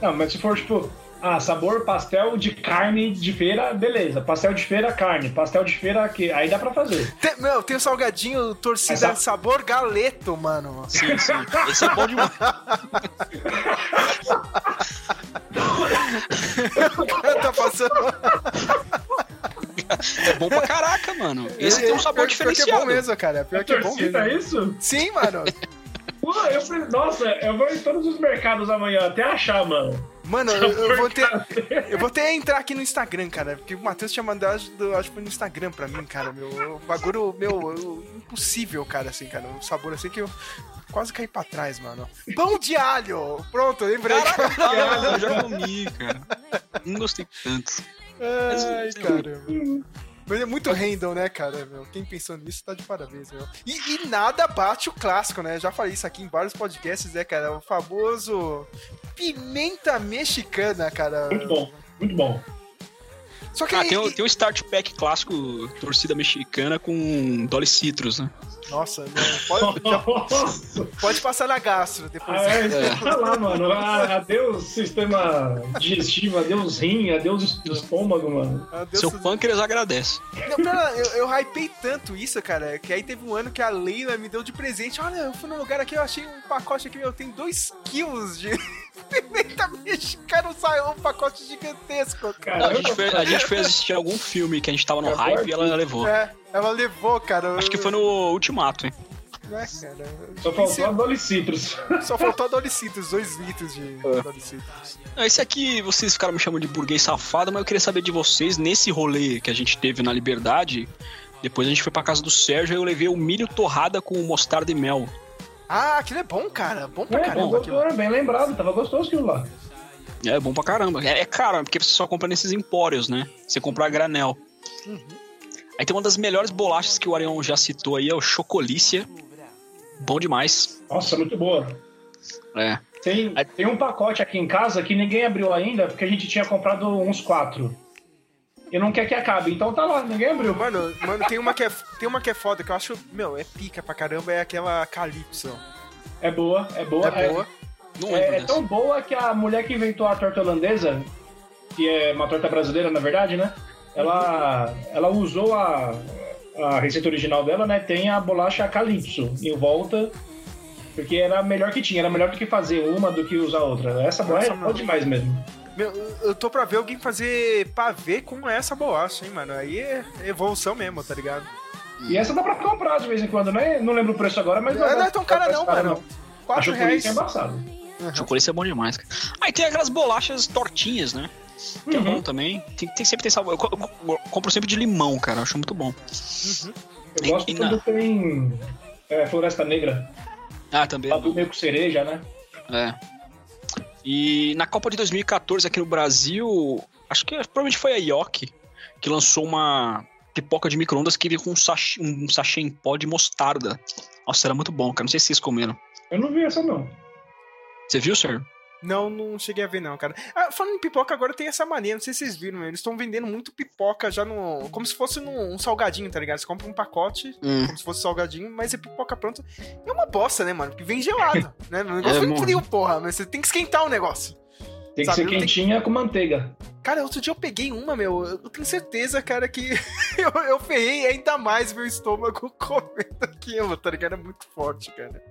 Não, mas se for, tipo, ah, sabor pastel de carne de feira, beleza. Pastel de feira, carne. Pastel de feira, aqui. Aí dá pra fazer. Tem- meu, tem o salgadinho torcida Essa- sabor galeto, mano. Sim, sim. Esse é bom demais. [laughs] tá passando. É bom pra caraca, mano. Esse tem um sabor Pior- pior que é diferenciado. bom mesmo, cara. Pior que é bom mesmo. é isso? Sim, mano. Pô, eu, pre- nossa, eu vou em todos os mercados amanhã até achar, mano. Mano, eu, [laughs] eu vou ter. Eu vou ter entrar aqui no Instagram, cara. Porque o Matheus tinha mandado, acho que no Instagram pra mim, cara. Meu, o bagulho, meu, eu- impossível, cara, assim, cara. Um sabor assim que eu quase caí pra trás, mano. Pão de alho! Pronto, lembrei. Ah, eu já comi, cara. Não gostei tanto. Ai, cara. Mas é muito random, né, cara? Meu? Quem pensou nisso tá de parabéns, meu. E, e nada bate o clássico, né? Já falei isso aqui em vários podcasts, né, cara? O famoso pimenta mexicana, cara. Muito bom, muito bom. Só que Ah, tem o, tem o Start Pack clássico torcida mexicana com Dolly Citrus, né? Nossa, não, pode, [laughs] Nossa! pode passar na gastro depois. Ah, é, deixa lá, mano. Ah, adeus sistema digestivo, adeus rim, adeus estômago, mano. Adeus, Seu pâncreas agradece. Não, pera, eu, eu hypei tanto isso, cara, que aí teve um ano que a Leila me deu de presente. Olha, eu fui num lugar aqui, eu achei um pacote aqui, meu, tem 2 quilos de pimenta mexicana, saiu um pacote gigantesco. Não, a, gente foi, a gente foi assistir algum filme que a gente tava no É hype forte. e ela levou. É, ela levou, cara. Acho que foi no Ultimato, hein? Né, cara? Só faltou a Dolly Citrus. Só faltou a Dolicitos, 2 litros de É. Ah, Esse aqui, vocês ficaram me chamando de burguês safado, mas eu queria saber de vocês, nesse rolê que a gente teve na Liberdade, depois a gente foi pra casa do Sérgio e eu levei o milho torrada com mostarda e mel. Ah, aquilo é bom, cara. Bom pra É, caramba bom, aquilo. era bem lembrado, tava gostoso aquilo lá. É bom pra caramba. É, é caro, porque você só compra nesses empórios, né? Você compra a granel. Aí tem uma das melhores bolachas que o Arion já citou aí, é o Chocolícia. Bom demais. Nossa, muito boa. É. Tem, tem um pacote aqui em casa que ninguém abriu ainda, porque a gente tinha comprado uns quatro. E não quer que acabe, então tá lá, ninguém abriu. Mano, mano, tem uma que é, tem uma que é foda, que eu acho, meu, é pica pra caramba, é aquela Calypso. É boa, é boa. É boa. Não É, é tão boa que a mulher que inventou a torta holandesa, que é uma torta brasileira, na verdade, né? Ela, ela usou a, a receita original dela, né? Tem a bolacha Calypso em volta, porque era a melhor que tinha, era melhor do que fazer uma do que usar outra. Essa boa é boa demais mesmo. Meu, eu tô pra ver alguém fazer pavê com essa bolacha, hein, mano. Aí é evolução mesmo, tá ligado? E essa dá pra comprar de vez em quando, né? Não lembro o preço agora, mas Não, não é tão cara não, mano. A 4 reais. chocolate é embaçado. Chocolate é bom demais, cara. Ah, e tem aquelas bolachas tortinhas, né? Que Uhum. é bom também. Tem, tem- sempre tem sabor. Eu, eu co- eu compro sempre de limão, cara. Eu acho muito bom. Eu gosto E- e quando tem é, Floresta Negra, Ah, também. do meio com cereja, né? É. E na Copa de 2014 aqui no Brasil, acho que provavelmente foi a Yoki que lançou uma pipoca de micro-ondas que vinha com um sachê, um sachê em pó de mostarda. Nossa, era muito bom, cara. Não sei se vocês comeram. Eu não vi essa, não. Você viu, sir? Não, não cheguei a ver, não, cara. Ah, falando em pipoca, agora tem essa mania, não sei se vocês viram, eles estão vendendo muito pipoca já no. Como se fosse num, um salgadinho, tá ligado? Você compra um pacote, Hum. como se fosse salgadinho, mas é pipoca pronta. É uma bosta, né, mano? Porque vem gelado, [laughs] né? O negócio É, vem mano. frio, porra, mas você tem que esquentar o negócio. Tem que Sabe, ser quentinha com manteiga. Cara, outro dia eu peguei uma, meu. Eu tenho certeza, cara, que [laughs] eu, eu ferrei ainda mais meu estômago [laughs] comendo aquilo, tá ligado? Era muito forte, cara.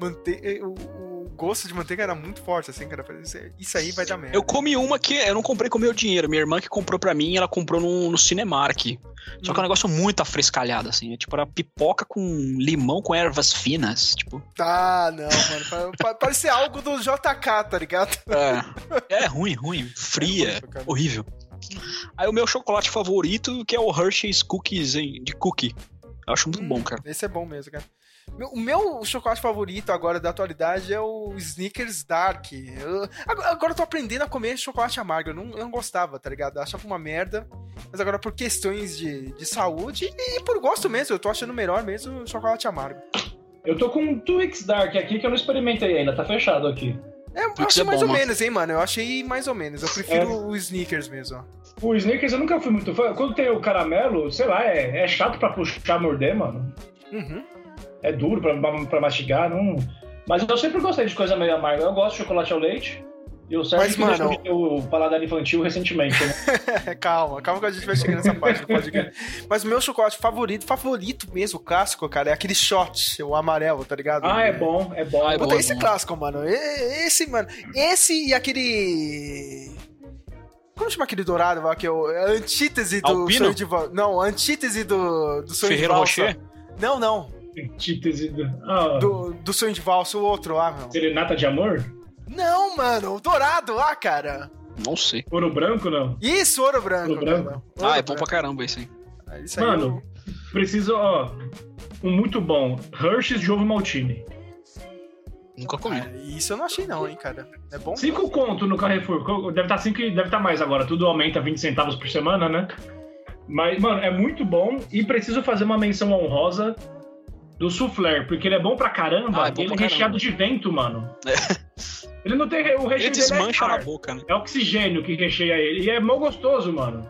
Mante... O, o gosto de manteiga era muito forte, assim, cara. Isso- Isso aí vai dar merda. Eu comi uma que eu não comprei com meu dinheiro. Minha irmã que comprou pra mim, ela comprou no, no Cinemark. Só que é um negócio muito afrescalhado, assim. É tipo, era pipoca com limão com ervas finas. Tipo, Tá, não, mano. Pa- pa- Parece algo do JK, tá ligado? é, é ruim, ruim. Fria, É ruim horrível. Aí o meu chocolate favorito, que é o Hershey's Cookies hein, de cookie. Eu acho muito bom, cara. Esse é bom mesmo, cara. O meu chocolate favorito agora da atualidade é o Snickers Dark. Eu- agora, eu tô aprendendo a comer chocolate amargo. Eu não, eu não gostava, tá ligado? Eu achava uma merda. Mas agora por questões de, de saúde e, por gosto mesmo, eu tô achando melhor mesmo o chocolate amargo. Eu tô com um Twix Dark aqui que eu não experimentei ainda, tá fechado aqui. É, eu achei é mais bom, ou mano. menos, hein, mano? Eu achei mais ou menos. Eu prefiro É. o Snickers mesmo. ó. O Snickers eu nunca fui muito fã. Quando tem o caramelo, sei lá, é, é chato pra puxar, morder, mano. Uhum. É duro pra, pra mastigar, não... Mas eu sempre gostei de coisa meio amarga. Eu gosto de chocolate ao leite. E o Sérgio Mas, que mano- deixou o paladar infantil recentemente, né? [laughs] calma, calma que a gente vai chegar nessa parte do podcast. Mas o meu chocolate favorito, favorito mesmo, clássico, cara, é aquele shot, o amarelo, tá ligado? ah, é bom, é bom. É Puta, bom, esse é bom. clássico, mano. Esse, mano. Esse e aquele. Como chama aquele dourado lá, que é o- é antítese do Albino? sonho de? Não, antítese do, do sonho Ferreiro de. Rocher? Não, não. Antítese do... Ah, Do, do sonho de valsa, o outro lá, meu. Serenata de amor? Não, mano, o dourado lá, cara. Não sei. Ouro branco, não? Isso, ouro branco. Ouro branco? cara. Ah, Ouro é bom pra caramba esse aí. Isso aí Mano, preciso, ó... Um muito bom. Hershey's de ovo maltine. Nunca eu- comi. Ah, isso eu não achei não, hein, cara. É bom? Cinco conto no Carrefour. Deve estar cinco e deve estar mais agora. Tudo aumenta 20 centavos por semana, né? Mas, mano, é muito bom e preciso fazer uma menção honrosa do soufflé, porque ele é bom pra caramba Ah, é bom ele é recheado de vento, mano. Ele não tem... O recheio Ele dele é desmancha na boca, né? É oxigênio que recheia ele. E é mó gostoso, mano.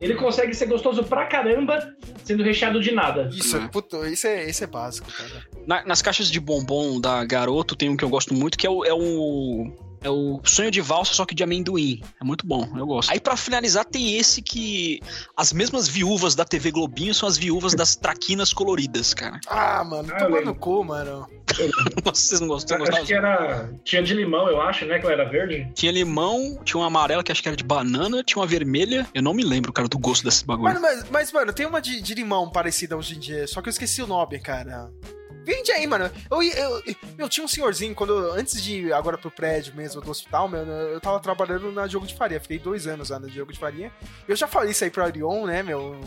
Ele consegue ser gostoso pra caramba, sendo recheado de nada. Isso, Né? puto, isso é, isso é básico, cara. Na- nas caixas de bombom da Garoto tem um que eu gosto muito, que é o, é o. é o sonho de valsa, só que de amendoim. É muito bom, eu gosto. Aí pra finalizar tem esse que. As mesmas viúvas da TV Globinho são as viúvas das traquinas coloridas, cara. Ah, mano, Ah, toma no cu, mano. [laughs] Nossa, vocês não gostam? Acho que era. Tinha de limão, eu acho, né? Que ela era verde. Tinha limão, tinha uma amarela que acho que era de banana, tinha uma vermelha. Eu não me lembro, cara, do gosto desse bagulho. Mano, mas, mas, mano, tem uma de, de limão parecida hoje em dia, só que eu esqueci o nome, cara. Vende aí, mano. Eu, eu, eu, tinha um senhorzinho, quando, antes de ir agora pro prédio mesmo do hospital, meu, eu tava trabalhando na Jogo de Faria. Fiquei dois anos lá na Jogo de Faria. Eu já falei isso aí pro Arion, né, meu?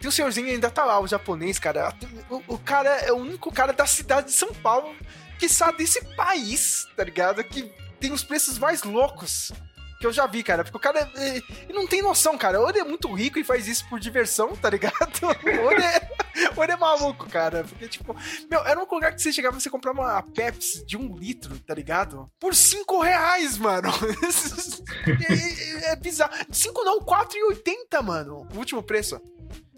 Tem um senhorzinho ainda tá lá, o japonês, cara. O, o cara é o único cara da cidade de São Paulo que sabe desse país, tá ligado? Que tem os preços mais loucos. Que eu já vi, cara. Porque o cara é, não tem noção, cara. Ou ele é muito rico e faz isso por diversão, tá ligado? [laughs] Ou ele é, ou ele é maluco, cara. Porque, tipo, meu, era um lugar que você chegava e você comprava uma Pepsi de um litro, tá ligado? Por 5 reais, mano. [laughs] é, é- é bizarro. 5 não, 4,80, mano. O último preço.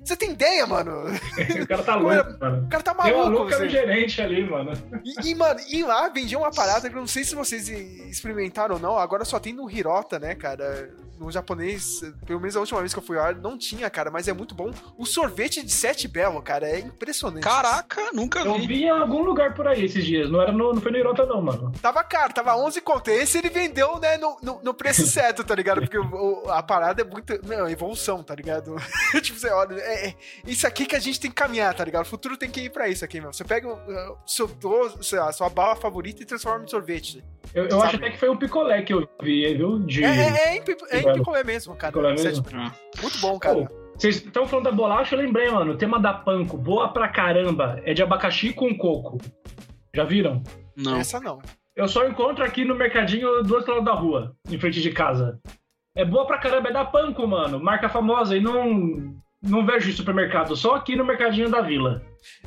Você tem ideia, mano? [laughs] O cara tá [laughs] era- louco, mano. O cara tá maluco. maluco era o assim. gerente ali, mano. E, e, mano, e lá vendia uma parada que eu não sei se vocês experimentaram ou não, agora só tem no Hirota, né, cara? No japonês, pelo menos a última vez que eu fui lá, não tinha, cara, mas é muito bom. O sorvete de sete belo, cara, é impressionante. Caraca, nunca Eu vi. vi em algum lugar por aí esses dias. Não, era no, não foi no Irota, não, mano. Tava caro, tava 11 conto. Esse ele vendeu, né, no, no, no preço [laughs] certo, tá ligado? Porque o- o- a parada é muito. Meu, evolução, tá ligado? [laughs] tipo, você olha, é, é isso aqui que a gente tem que caminhar, tá ligado? O futuro tem que ir pra isso aqui, meu. Você pega o seu doce, sei lá, sua bala favorita e transforma em sorvete. Eu, eu acho até que foi o picolé que eu vi, viu? De... É, é, é, em, é em Picolé. picolé mesmo, cara. Picolé mesmo? Sete- Muito bom, cara. Pô, Vocês estão falando da bolacha, eu lembrei, mano. O tema da Panko, boa pra caramba, é de abacaxi com coco. Já viram? Não. Essa não. Eu só encontro aqui no mercadinho do outro lado da rua, em frente de casa. É boa pra caramba, é da Panko, mano. Marca famosa e não. Não vejo em supermercado, só aqui no mercadinho da vila.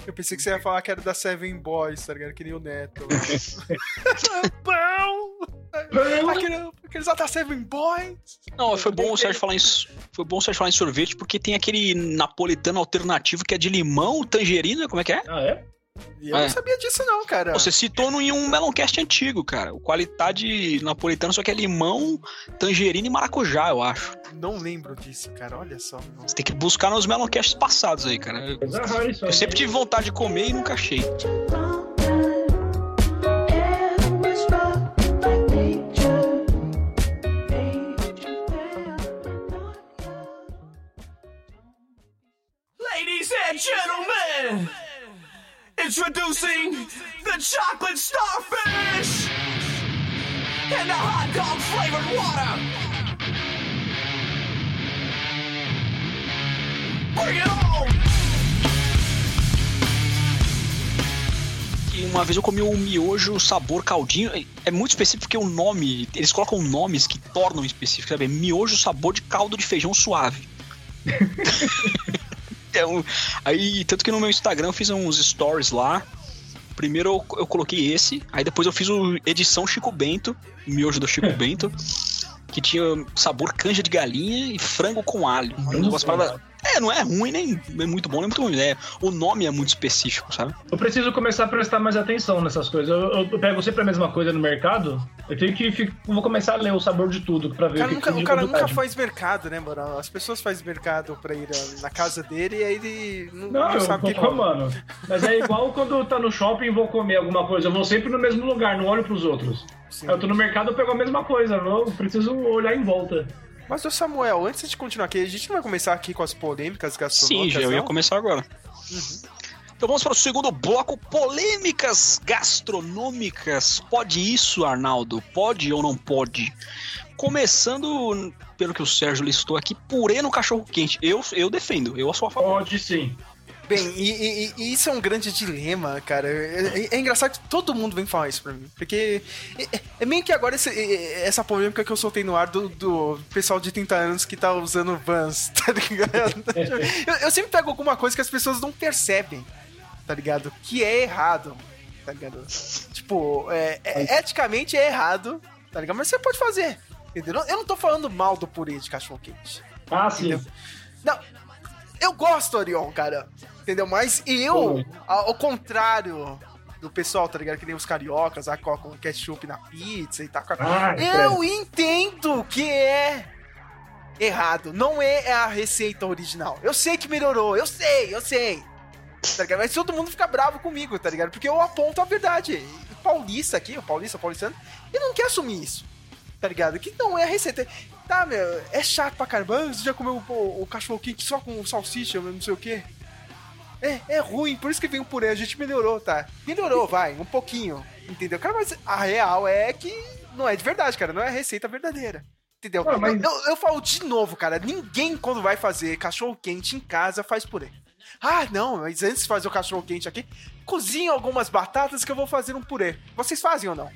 Eu pensei que você ia falar que era da Seven Boys, tá ligado? Que nem o Neto. [laughs] [laughs] Pão! Aquele, aqueles da Seven Boys. Não, foi bom o Sérgio falar em foi bom o Sérgio falar em sorvete porque tem aquele napolitano alternativo que é de limão, tangerina, como é que é? Ah, é? E eu É. não sabia disso, não, cara. Você citou no, em um Meloncast antigo, cara. O qualidade napolitano só que é limão, tangerina e maracujá, eu acho. Não lembro disso, cara. Olha só. meu. Você tem que buscar nos Meloncasts passados aí, cara. Eu, eu sempre tive vontade de comer e nunca achei. And gentlemen, introducing the chocolate starfish and the hot dog flavored water. Bring it on! E uma vez eu comi um miojo sabor caldinho. É muito específico porque o nome. Eles colocam nomes que tornam específico, sabe? Miojo sabor de caldo de feijão suave. [laughs] então, aí, tanto que no meu Instagram eu fiz uns stories lá. Primeiro eu, eu coloquei esse, aí depois eu fiz o edição Chico Bento, miojo do Chico [laughs] Bento, que tinha sabor canja de galinha e frango com alho. É, não é ruim, nem é muito bom, nem muito ruim. É, o nome é muito específico, sabe? Eu preciso começar a prestar mais atenção nessas coisas. Eu, eu- eu pego sempre a mesma coisa no mercado, eu tenho que. fi- eu vou começar a ler o sabor de tudo pra ver cara, o que nunca, que o cara nunca faz mercado, né, mano? As pessoas fazem mercado pra ir na casa dele e aí ele não, Não, não eu sabe o que vou, come. mano. Mas é igual [laughs] quando tá no shopping e vou comer alguma coisa. Eu vou sempre no mesmo lugar, não olho pros outros. Sim. Eu tô no mercado, eu pego a mesma coisa. Eu preciso olhar em volta. Mas, ô Samuel, antes de continuar aqui, a gente não vai começar aqui com as polêmicas Sim, gastronômicas, já eu ia começar agora. Então vamos para o segundo bloco: polêmicas gastronômicas. Pode isso, Arnaldo? Pode ou não pode? Começando pelo que o Sérgio listou aqui, purê no cachorro quente. Eu, eu defendo, eu sou a favor. Pode sim. Bem, e, e- e isso é um grande dilema, cara. É, é- é engraçado que todo mundo vem falar isso pra mim. Porque é, é meio que agora esse- é- essa polêmica que eu soltei no ar do, do pessoal de 30 anos que tá usando Vans, [laughs] tá ligado? Eu, eu sempre pego alguma coisa que as pessoas não percebem, tá ligado? Que é errado, tá ligado? Tipo, é, é- eticamente é errado, tá ligado? Mas você pode fazer, entendeu? Eu não tô falando mal do purê de cachorro quente. Ah, sim. Entendeu? Não, eu gosto, Orion, cara. Entendeu? Mas eu, ao contrário do pessoal, tá ligado? Que nem os cariocas, lá colocam ketchup na pizza e tal. Ah, eu entendo que é errado. Não é a receita original. Eu sei que melhorou, eu sei, eu sei. Tá ligado? Mas todo mundo fica bravo comigo, tá ligado? Porque eu aponto a verdade. E paulista aqui, o paulista, o paulistano, ele não quer assumir isso. Tá ligado? Que não é a receita. Tá, meu, é chato pra caramba. Você já comeu o, o cachorro quente só com salsicha, não sei o quê? É, é ruim, por isso que vem o purê. A gente melhorou, tá? Melhorou, vai, um pouquinho. Entendeu? Cara, mas a real é que não é de verdade, cara. Não é receita verdadeira. Entendeu? Ah, mas- eu, eu falo de novo, cara. Ninguém, quando vai fazer cachorro quente em casa, faz purê. Ah, não, mas antes de fazer o cachorro quente aqui, cozinha algumas batatas que eu vou fazer um purê. Vocês fazem ou não?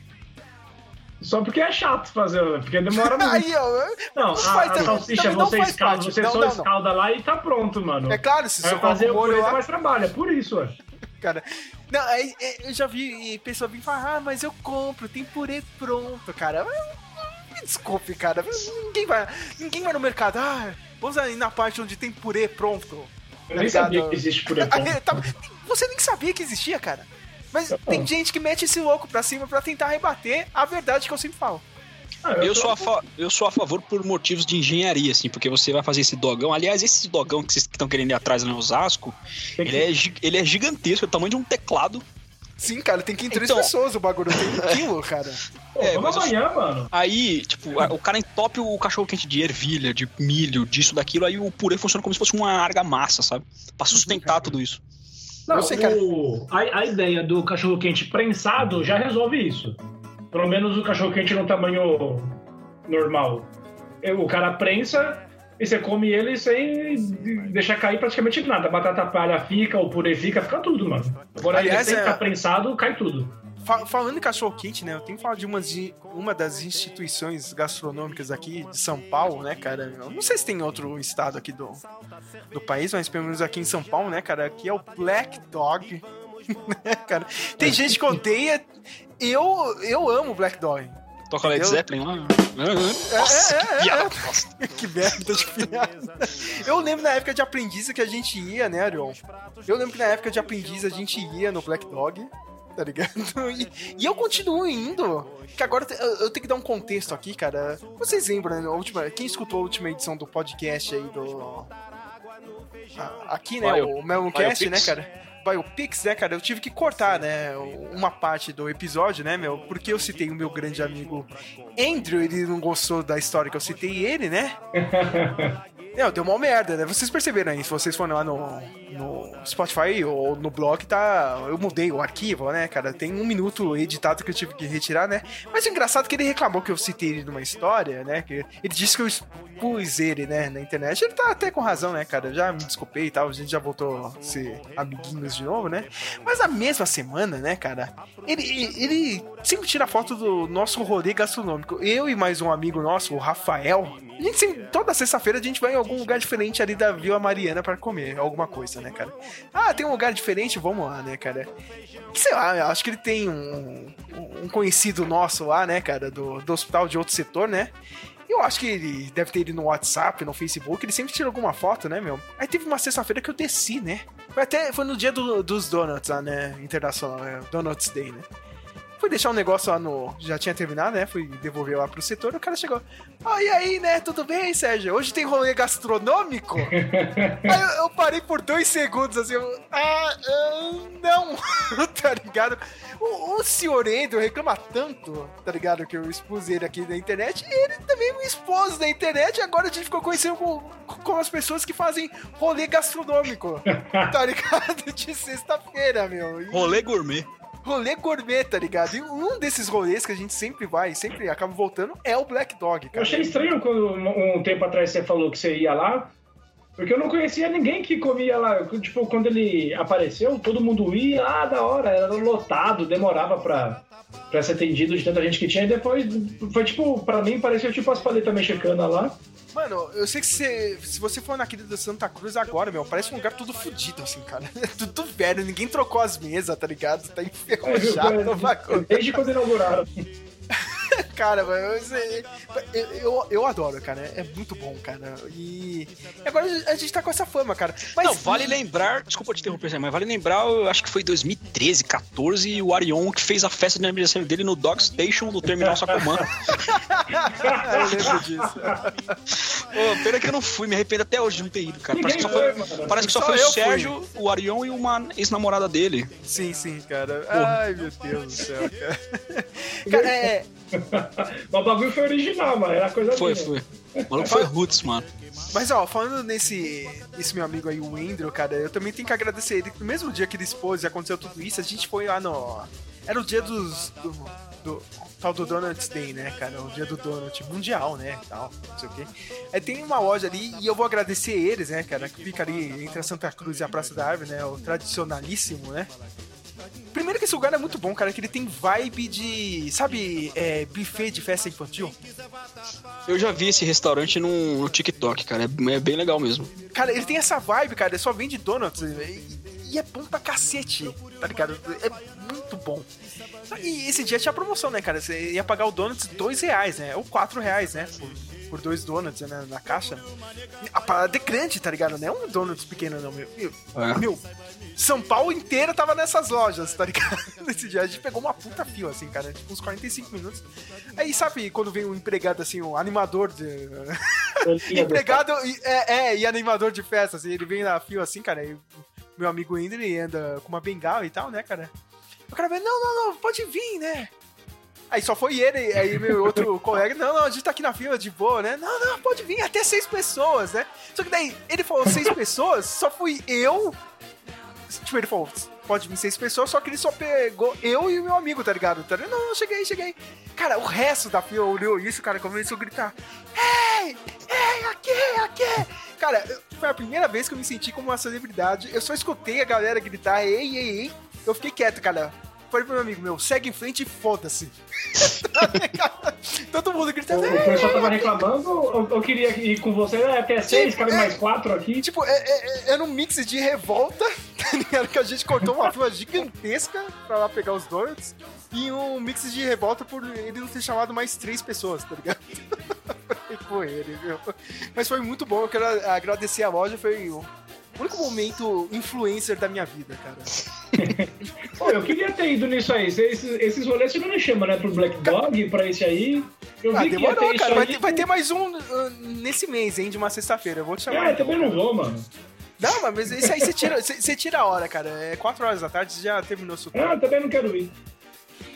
Só porque é chato fazer, porque demora [laughs] muito. Aí, ó. Não, não faz a salsicha não você escalda, parte. você Não, só não, escalda lá e tá pronto, mano. É claro, se você fazer o molho mais trabalho, é por isso, ué. cara. Não, aí, é, eu já vi pessoa vir falar, ah, mas eu compro, tem purê pronto, cara. Me desculpe, cara. Ninguém vai, ninguém vai no mercado. Ah, vamos aí na parte onde tem purê pronto. Eu nem ligado? sabia que existe purê pronto. [laughs] Tá- você nem sabia que existia, cara. Mas tem gente que mete esse louco pra cima pra tentar rebater a verdade que eu sempre falo. Ah, Eu tô- sou, a eu sou a favor por motivos de engenharia, assim, porque você vai fazer esse dogão. Aliás, esse dogão que vocês estão querendo ir atrás em Osasco, que- ele é, ele é gigantesco, é o tamanho de um teclado. Sim, cara, tem que ir em três Então- pessoas o bagulho, tem um quilo, cara. Pô, É, vamos mas eu- amanhã, mano. Aí, tipo, o cara entope o cachorro quente de ervilha, de milho, disso, daquilo, aí o purê funciona como se fosse uma argamassa, sabe? Pra sustentar tudo isso. Não, Eu sei, o- a, a ideia do cachorro quente prensado já resolve isso. Pelo menos o cachorro quente no tamanho normal. O cara prensa e você come ele sem deixar cair praticamente nada. A batata palha fica, o purê fica, fica tudo, mano. Agora Aliás, ele sem é- ficar prensado, cai tudo. Fa- falando em cachorro quente, né? Eu tenho que falar de uma, de uma das instituições gastronômicas aqui de São Paulo, né, cara? Eu não sei se tem outro estado aqui do, do país, mas pelo menos aqui em São Paulo, né, cara? Aqui é o Black Dog. [laughs] né, cara? Tem gente que odeia. Eu, eu amo Black Dog. Toca Led? Zeppelin lá. Nossa, é, que é, piada é. bosta. que merda de piada. Eu lembro na época de aprendiz que a gente ia, né, Arion? Eu lembro que na época de aprendiz a gente ia no Black Dog, tá ligado? [laughs] E, e eu continuo indo. Que agora eu, eu tenho que dar um contexto aqui, cara. Vocês lembram, né? Última, quem escutou a última edição do podcast aí do. a- Aqui, né? Bio- o Meloncast, né, cara? Biopix, né, cara? Eu tive que cortar, né? Uma parte do episódio, né, meu? Porque eu citei o meu grande amigo Andrew, ele não gostou da história que eu citei ele, né? [laughs] Não, deu uma merda, né? Vocês perceberam aí, se vocês forem lá no, no Spotify ou no blog, tá. Eu mudei o arquivo, né, cara? Tem um minuto editado que eu tive que retirar, né? Mas o engraçado é que ele reclamou que eu citei ele numa história, né? Que ele disse que eu expus ele, né, na internet. Ele tá até com razão, né, cara? Eu já me desculpei e tal, a gente já voltou a ser amiguinhos de novo, né? Mas na mesma semana, né, cara? Ele, ele sempre tira foto do nosso rolê gastronômico. Eu e mais um amigo nosso, o Rafael. A gente sempre, toda sexta-feira a gente vai em algum lugar diferente ali da Vila Mariana pra comer alguma coisa, né, cara? Ah, tem um lugar diferente? Vamos lá, né, cara? Sei lá, eu acho que ele tem um, um conhecido nosso lá, né, cara, do, do hospital de outro setor, né? Eu acho que ele deve ter ido no WhatsApp, no Facebook, ele sempre tira alguma foto, né, meu? Aí teve uma sexta-feira que eu desci, né? Foi até foi no dia do- dos donuts lá, né? Internacional, é, Donuts Day, né? Fui deixar um negócio lá no. Já tinha terminado, né? Fui devolver lá pro setor. O cara chegou. Ah, e aí, né? Tudo bem, Sérgio? Hoje tem rolê gastronômico? [laughs] aí eu, eu parei por dois segundos assim. Eu, ah, ah, não! [laughs] tá ligado? O, o senhor Andrew reclama tanto, tá ligado? Que eu expus ele aqui na internet. E ele também me expôs na internet. E agora a gente ficou conhecendo com, com as pessoas que fazem rolê gastronômico. tá ligado? [laughs] De sexta-feira, meu. E- Rolê gourmet. Rolê gourmet, tá ligado? E um desses rolês que a gente sempre vai, sempre acaba voltando, é o Black Dog, Eu cara. achei estranho quando um tempo atrás você falou que você ia lá, porque eu não conhecia ninguém que comia lá. Eu, Tipo, quando ele apareceu, todo mundo ia, ah, da hora, era lotado, demorava pra, pra ser atendido de tanta gente que tinha. E depois foi tipo, pra mim pareceu tipo as paletas mexicanas lá. Mano, eu sei que se, se você for naquele da Santa Cruz agora, meu, parece um lugar tudo fudido, assim, cara. É [laughs] tudo velho, ninguém trocou as mesas, tá ligado? Tá enferrujado o bagulho. Desde quando inauguraram. [laughs] Cara, mas eu, eu, eu adoro, cara. É muito bom, cara. E agora a gente tá com essa fama, cara. Mas Não, vale lembrar, desculpa te interromper, mas vale lembrar, eu acho que foi 2013, 14, o Arion que fez a festa de aniversário dele no Dog Station do Terminal Sacomã. [laughs] eu lembro disso. Pena que eu não fui, me arrependo até hoje de não ter ido, cara. Parece que só foi, parece que só Só foi o Sérgio, o Arion e uma ex-namorada dele. Sim, sim, cara. Ai, meu Deus do céu, cara. [laughs] Cara, é. Mas o bagulho foi original, mano. Era coisa Foi, minha. foi. O maluco foi Roots, mano. Mas ó, falando nesse esse meu amigo aí, o Andrew, cara, eu também tenho que agradecer ele. que No mesmo dia que ele expôs e aconteceu tudo isso, a gente foi lá no. Era o dia dos. Do, do tal do Donuts Day, né, cara? O dia do Donut mundial, né? Tal, não sei o quê. Aí tem uma loja ali e eu vou agradecer eles, né, cara? Que fica ali entre a Santa Cruz e a Praça da Árvore, né? O tradicionalíssimo, né? Primeiro que esse lugar é muito bom, cara, que ele tem vibe de, sabe, é, buffet de festa infantil. Eu já vi esse restaurante no, no TikTok, cara. É, é bem legal mesmo. Cara, ele tem essa vibe, cara, ele só vende donuts e, e é bom pra cacete, tá ligado? É muito bom. E esse dia tinha promoção, né, cara? Você ia pagar o donuts dois reais, né? Ou quatro reais, né? Por, por dois donuts né, na caixa. A parada é grande, tá ligado? Não é um donuts pequeno, não, meu. Meu, É. meu, São Paulo inteira tava nessas lojas, tá ligado? [laughs] Nesse dia a gente pegou uma puta fila, assim, cara. Tipo, uns 45 minutos. Aí, sabe, quando vem um empregado, assim, um animador de. [laughs] empregado e, é, é, e animador de festa, assim, ele vem na fila assim, cara, e meu amigo ainda ele anda com uma bengala e tal, né, cara? O cara vem, não, não, não, pode vir, né? Aí só foi ele, aí meu outro [laughs] colega, não, não, a gente tá aqui na fila de boa, né? Não, não, pode vir, até seis pessoas, né? Só que daí, ele falou seis [laughs] pessoas, só fui eu. Tipo, ele falou, pode vir seis pessoas, só que ele só pegou eu e o meu amigo, tá ligado? Ligado? Não, não, cheguei, cheguei. Cara, o resto da fila olhou isso, cara, começou a gritar: Ei, ei, aqui, aqui. Cara, foi a primeira vez que eu me senti como uma celebridade. Eu só escutei a galera gritar: Ei, ei, ei. Eu fiquei quieto, cara. Falei pro meu amigo, meu, segue em frente e foda-se. [laughs] Todo mundo gritando. O "Ei, pessoal tava reclamando, eu, eu queria ir com você, é, até seis, cabe mais quatro aqui. Tipo, é, é- é- era um mix de revolta, [laughs] tá ligado? Que a gente cortou uma fila gigantesca pra lá pegar os donuts. E um mix de revolta por ele não ter chamado mais três pessoas, tá ligado? [laughs] foi ele, viu? Mas foi muito bom, eu quero agradecer a loja, foi o único momento influencer da minha vida, cara. [laughs] Pô, eu queria ter ido nisso aí. Esses, esses rolês você não me chama, né? Pro Black Dog, pra esse aí. Eu Ah, vi que ia ter demorou, cara. Vai ter, vai ter mais um uh, nesse mês, hein, de uma sexta-feira. Eu vou te chamar. É, então, também não cara. vou, mano. Não, mas isso aí você tira, [laughs] você tira a hora, cara. É 4 horas da tarde, você já terminou seu Ah, também não quero ir.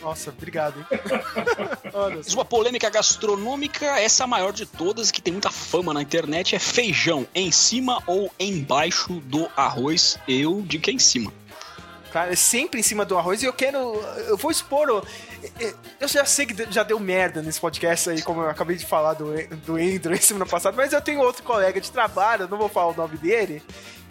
Nossa, obrigado, hein? [laughs] Mas Uma polêmica gastronômica, essa maior de todas, que tem muita fama na internet, é feijão em cima ou embaixo do arroz. Eu digo que é em cima. Cara, é sempre em cima do arroz e eu quero. Eu vou expor. é, Eu já sei que já deu merda nesse podcast aí, como eu acabei de falar do, do Andrew [laughs] semana passada, mas eu tenho outro colega de trabalho, eu não vou falar o nome dele,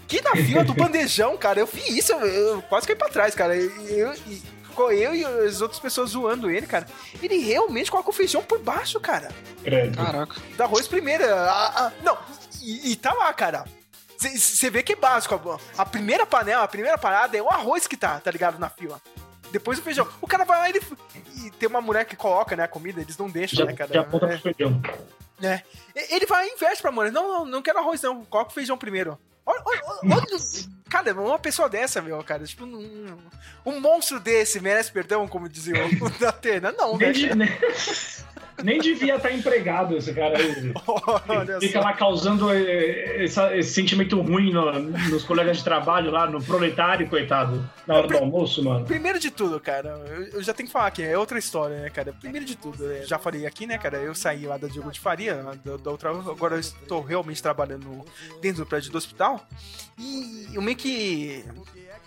que na fila do bandejão, cara, eu vi isso, eu, eu quase caí pra trás, cara. Eu, e, ficou eu e as outras pessoas zoando ele, cara. Ele realmente coloca o feijão por baixo, cara. Credo. Caraca. Do arroz primeiro. a- a- não, e, e tá lá, cara. Você vê que é básico. A, a primeira panela, a primeira parada é o arroz que tá, tá ligado? Na fila. Depois o feijão. O cara vai lá e ele. E tem uma mulher que coloca, né, a comida, eles não deixam, Já, né, cara? já aponta É, pro feijão. é. Ele vai e inverte pra mulher. Não, não, não quero arroz, não. Coloca o feijão primeiro. Olha, olha, olha, cara, uma pessoa dessa, meu, cara, tipo, um, um monstro desse merece perdão, como dizia o [laughs] Datena? Não, né? Nem, de- nem, nem devia estar empregado esse cara aí. [laughs] Olha Fica lá causando eh, essa- esse sentimento ruim no- nos colegas de trabalho lá, no proletário, coitado, na hora do almoço, mano. Primeiro de tudo, cara, eu, já tenho que falar aqui, é outra história, né, cara? Primeiro de tudo, já falei aqui, né, cara? Eu saí lá da Diogo de Faria, da, da outra, agora eu estou realmente trabalhando dentro do prédio do hospital. E eu meio que.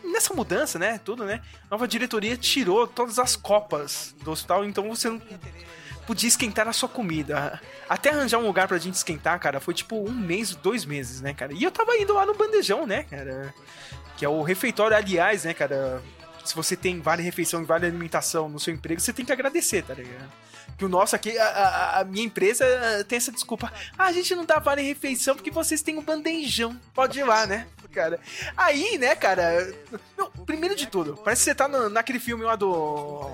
Nessa mudança, né? Tudo, né? Nova diretoria tirou todas as copas do hospital, então você não podia esquentar a sua comida. Até arranjar um lugar pra gente esquentar, cara, foi tipo um mês, dois meses, né, cara? E eu tava indo lá no bandejão, né, cara? Que é o refeitório, aliás, né, cara? Se você tem vale refeição e vale alimentação no seu emprego, você tem que agradecer, tá ligado? Que o nosso aqui, a, a- minha empresa tem essa desculpa. Ah, a gente não dá vale refeição porque vocês têm um bandejão. Pode ir lá, né? Cara. Aí, né, cara. Meu, primeiro de tudo, parece que você tá no- naquele filme lá do.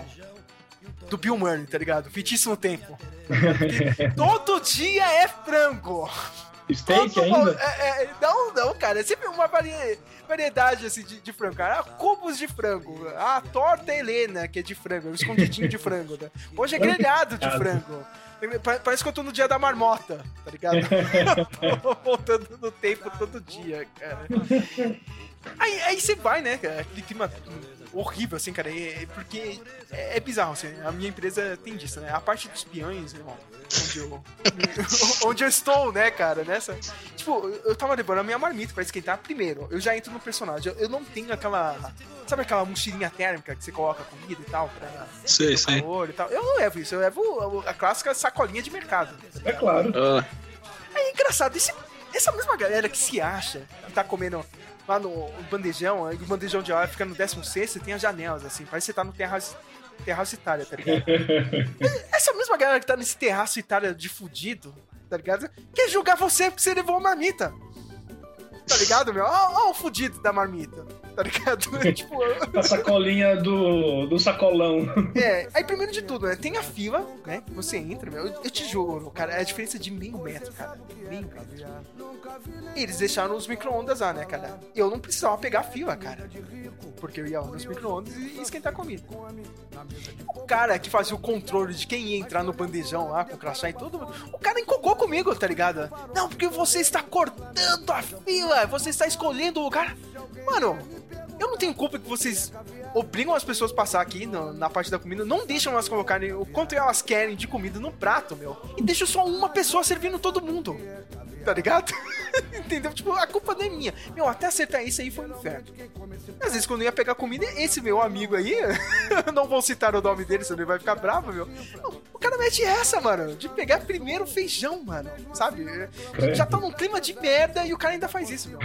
Do Bill Murray, tá ligado? Fitíssimo Tempo. [laughs] Todo dia é frango. Steak ainda? é, é, não, não, cara. É sempre uma varie- variedade assim, de, de frango, cara. Ah, cubos de frango. A torta Helena, que é de frango. O escondidinho de frango. Né? Hoje é grelhado de frango. Pa- Parece que eu tô no dia da marmota, tá ligado? tô [laughs] [laughs] voltando no tempo todo dia, cara. Aí, aí você vai, né, cara? Aquele clima horrível, assim, cara. é- é porque é, é bizarro, assim. A minha empresa tem disso, né? A parte dos peões, né, ó, onde eu, [laughs] onde eu estou, né, cara, nessa. Tipo, eu tava levando a minha marmita pra esquentar. Primeiro, eu já entro no personagem. Eu, eu não tenho aquela. Sabe aquela mochilinha térmica que você coloca comida e tal? Pra Sei, sei. calor e tal? Eu não levo isso, eu levo a, a clássica sacolinha de mercado. É claro. Ah, É engraçado, esse, essa mesma galera que se acha que tá comendo lá no bandejão, e o bandejão de lá fica no 16 tem as janelas, assim, parece que você tá no terraço, terraço Itália, tá ligado? [laughs] essa mesma galera que tá nesse terraço Itália de fudido, tá ligado? Quer julgar você porque você levou uma marmita. Tá ligado, meu? Ó, ó o fudido da marmita, tá ligado? [laughs] tipo, A sacolinha do, do sacolão. é, aí primeiro de tudo, né? Tem a fila, né? Você entra, meu. Eu, eu te juro, cara, é a diferença de meio metro, cara. Meio metro. Eles deixaram os micro-ondas lá, né, cara? Eu não precisava pegar a fila, cara. Porque eu ia lá nos micro-ondas e esquentar comida. O cara que fazia o controle de quem ia entrar no bandejão lá com o crachá e tudo, o cara encocou comigo, tá ligado? Não, porque você está cortando a fila, você está escolhendo o lugar. Mano, eu não tenho culpa que vocês obrigam as pessoas a passar aqui no- na parte da comida, não deixam elas colocarem o quanto elas querem de comida no prato, meu. E deixam só uma pessoa servindo todo mundo. Tá ligado? [laughs] Entendeu? Tipo, a culpa não é minha. Meu, até acertar isso aí foi um inferno. Às vezes, quando eu ia pegar comida, esse meu amigo aí, eu [laughs] não vou citar o nome dele, senão ele vai ficar bravo, meu. Não, O cara mete essa, mano, de pegar primeiro o feijão, mano. Sabe? Já tá num clima de merda e o cara ainda faz isso, meu.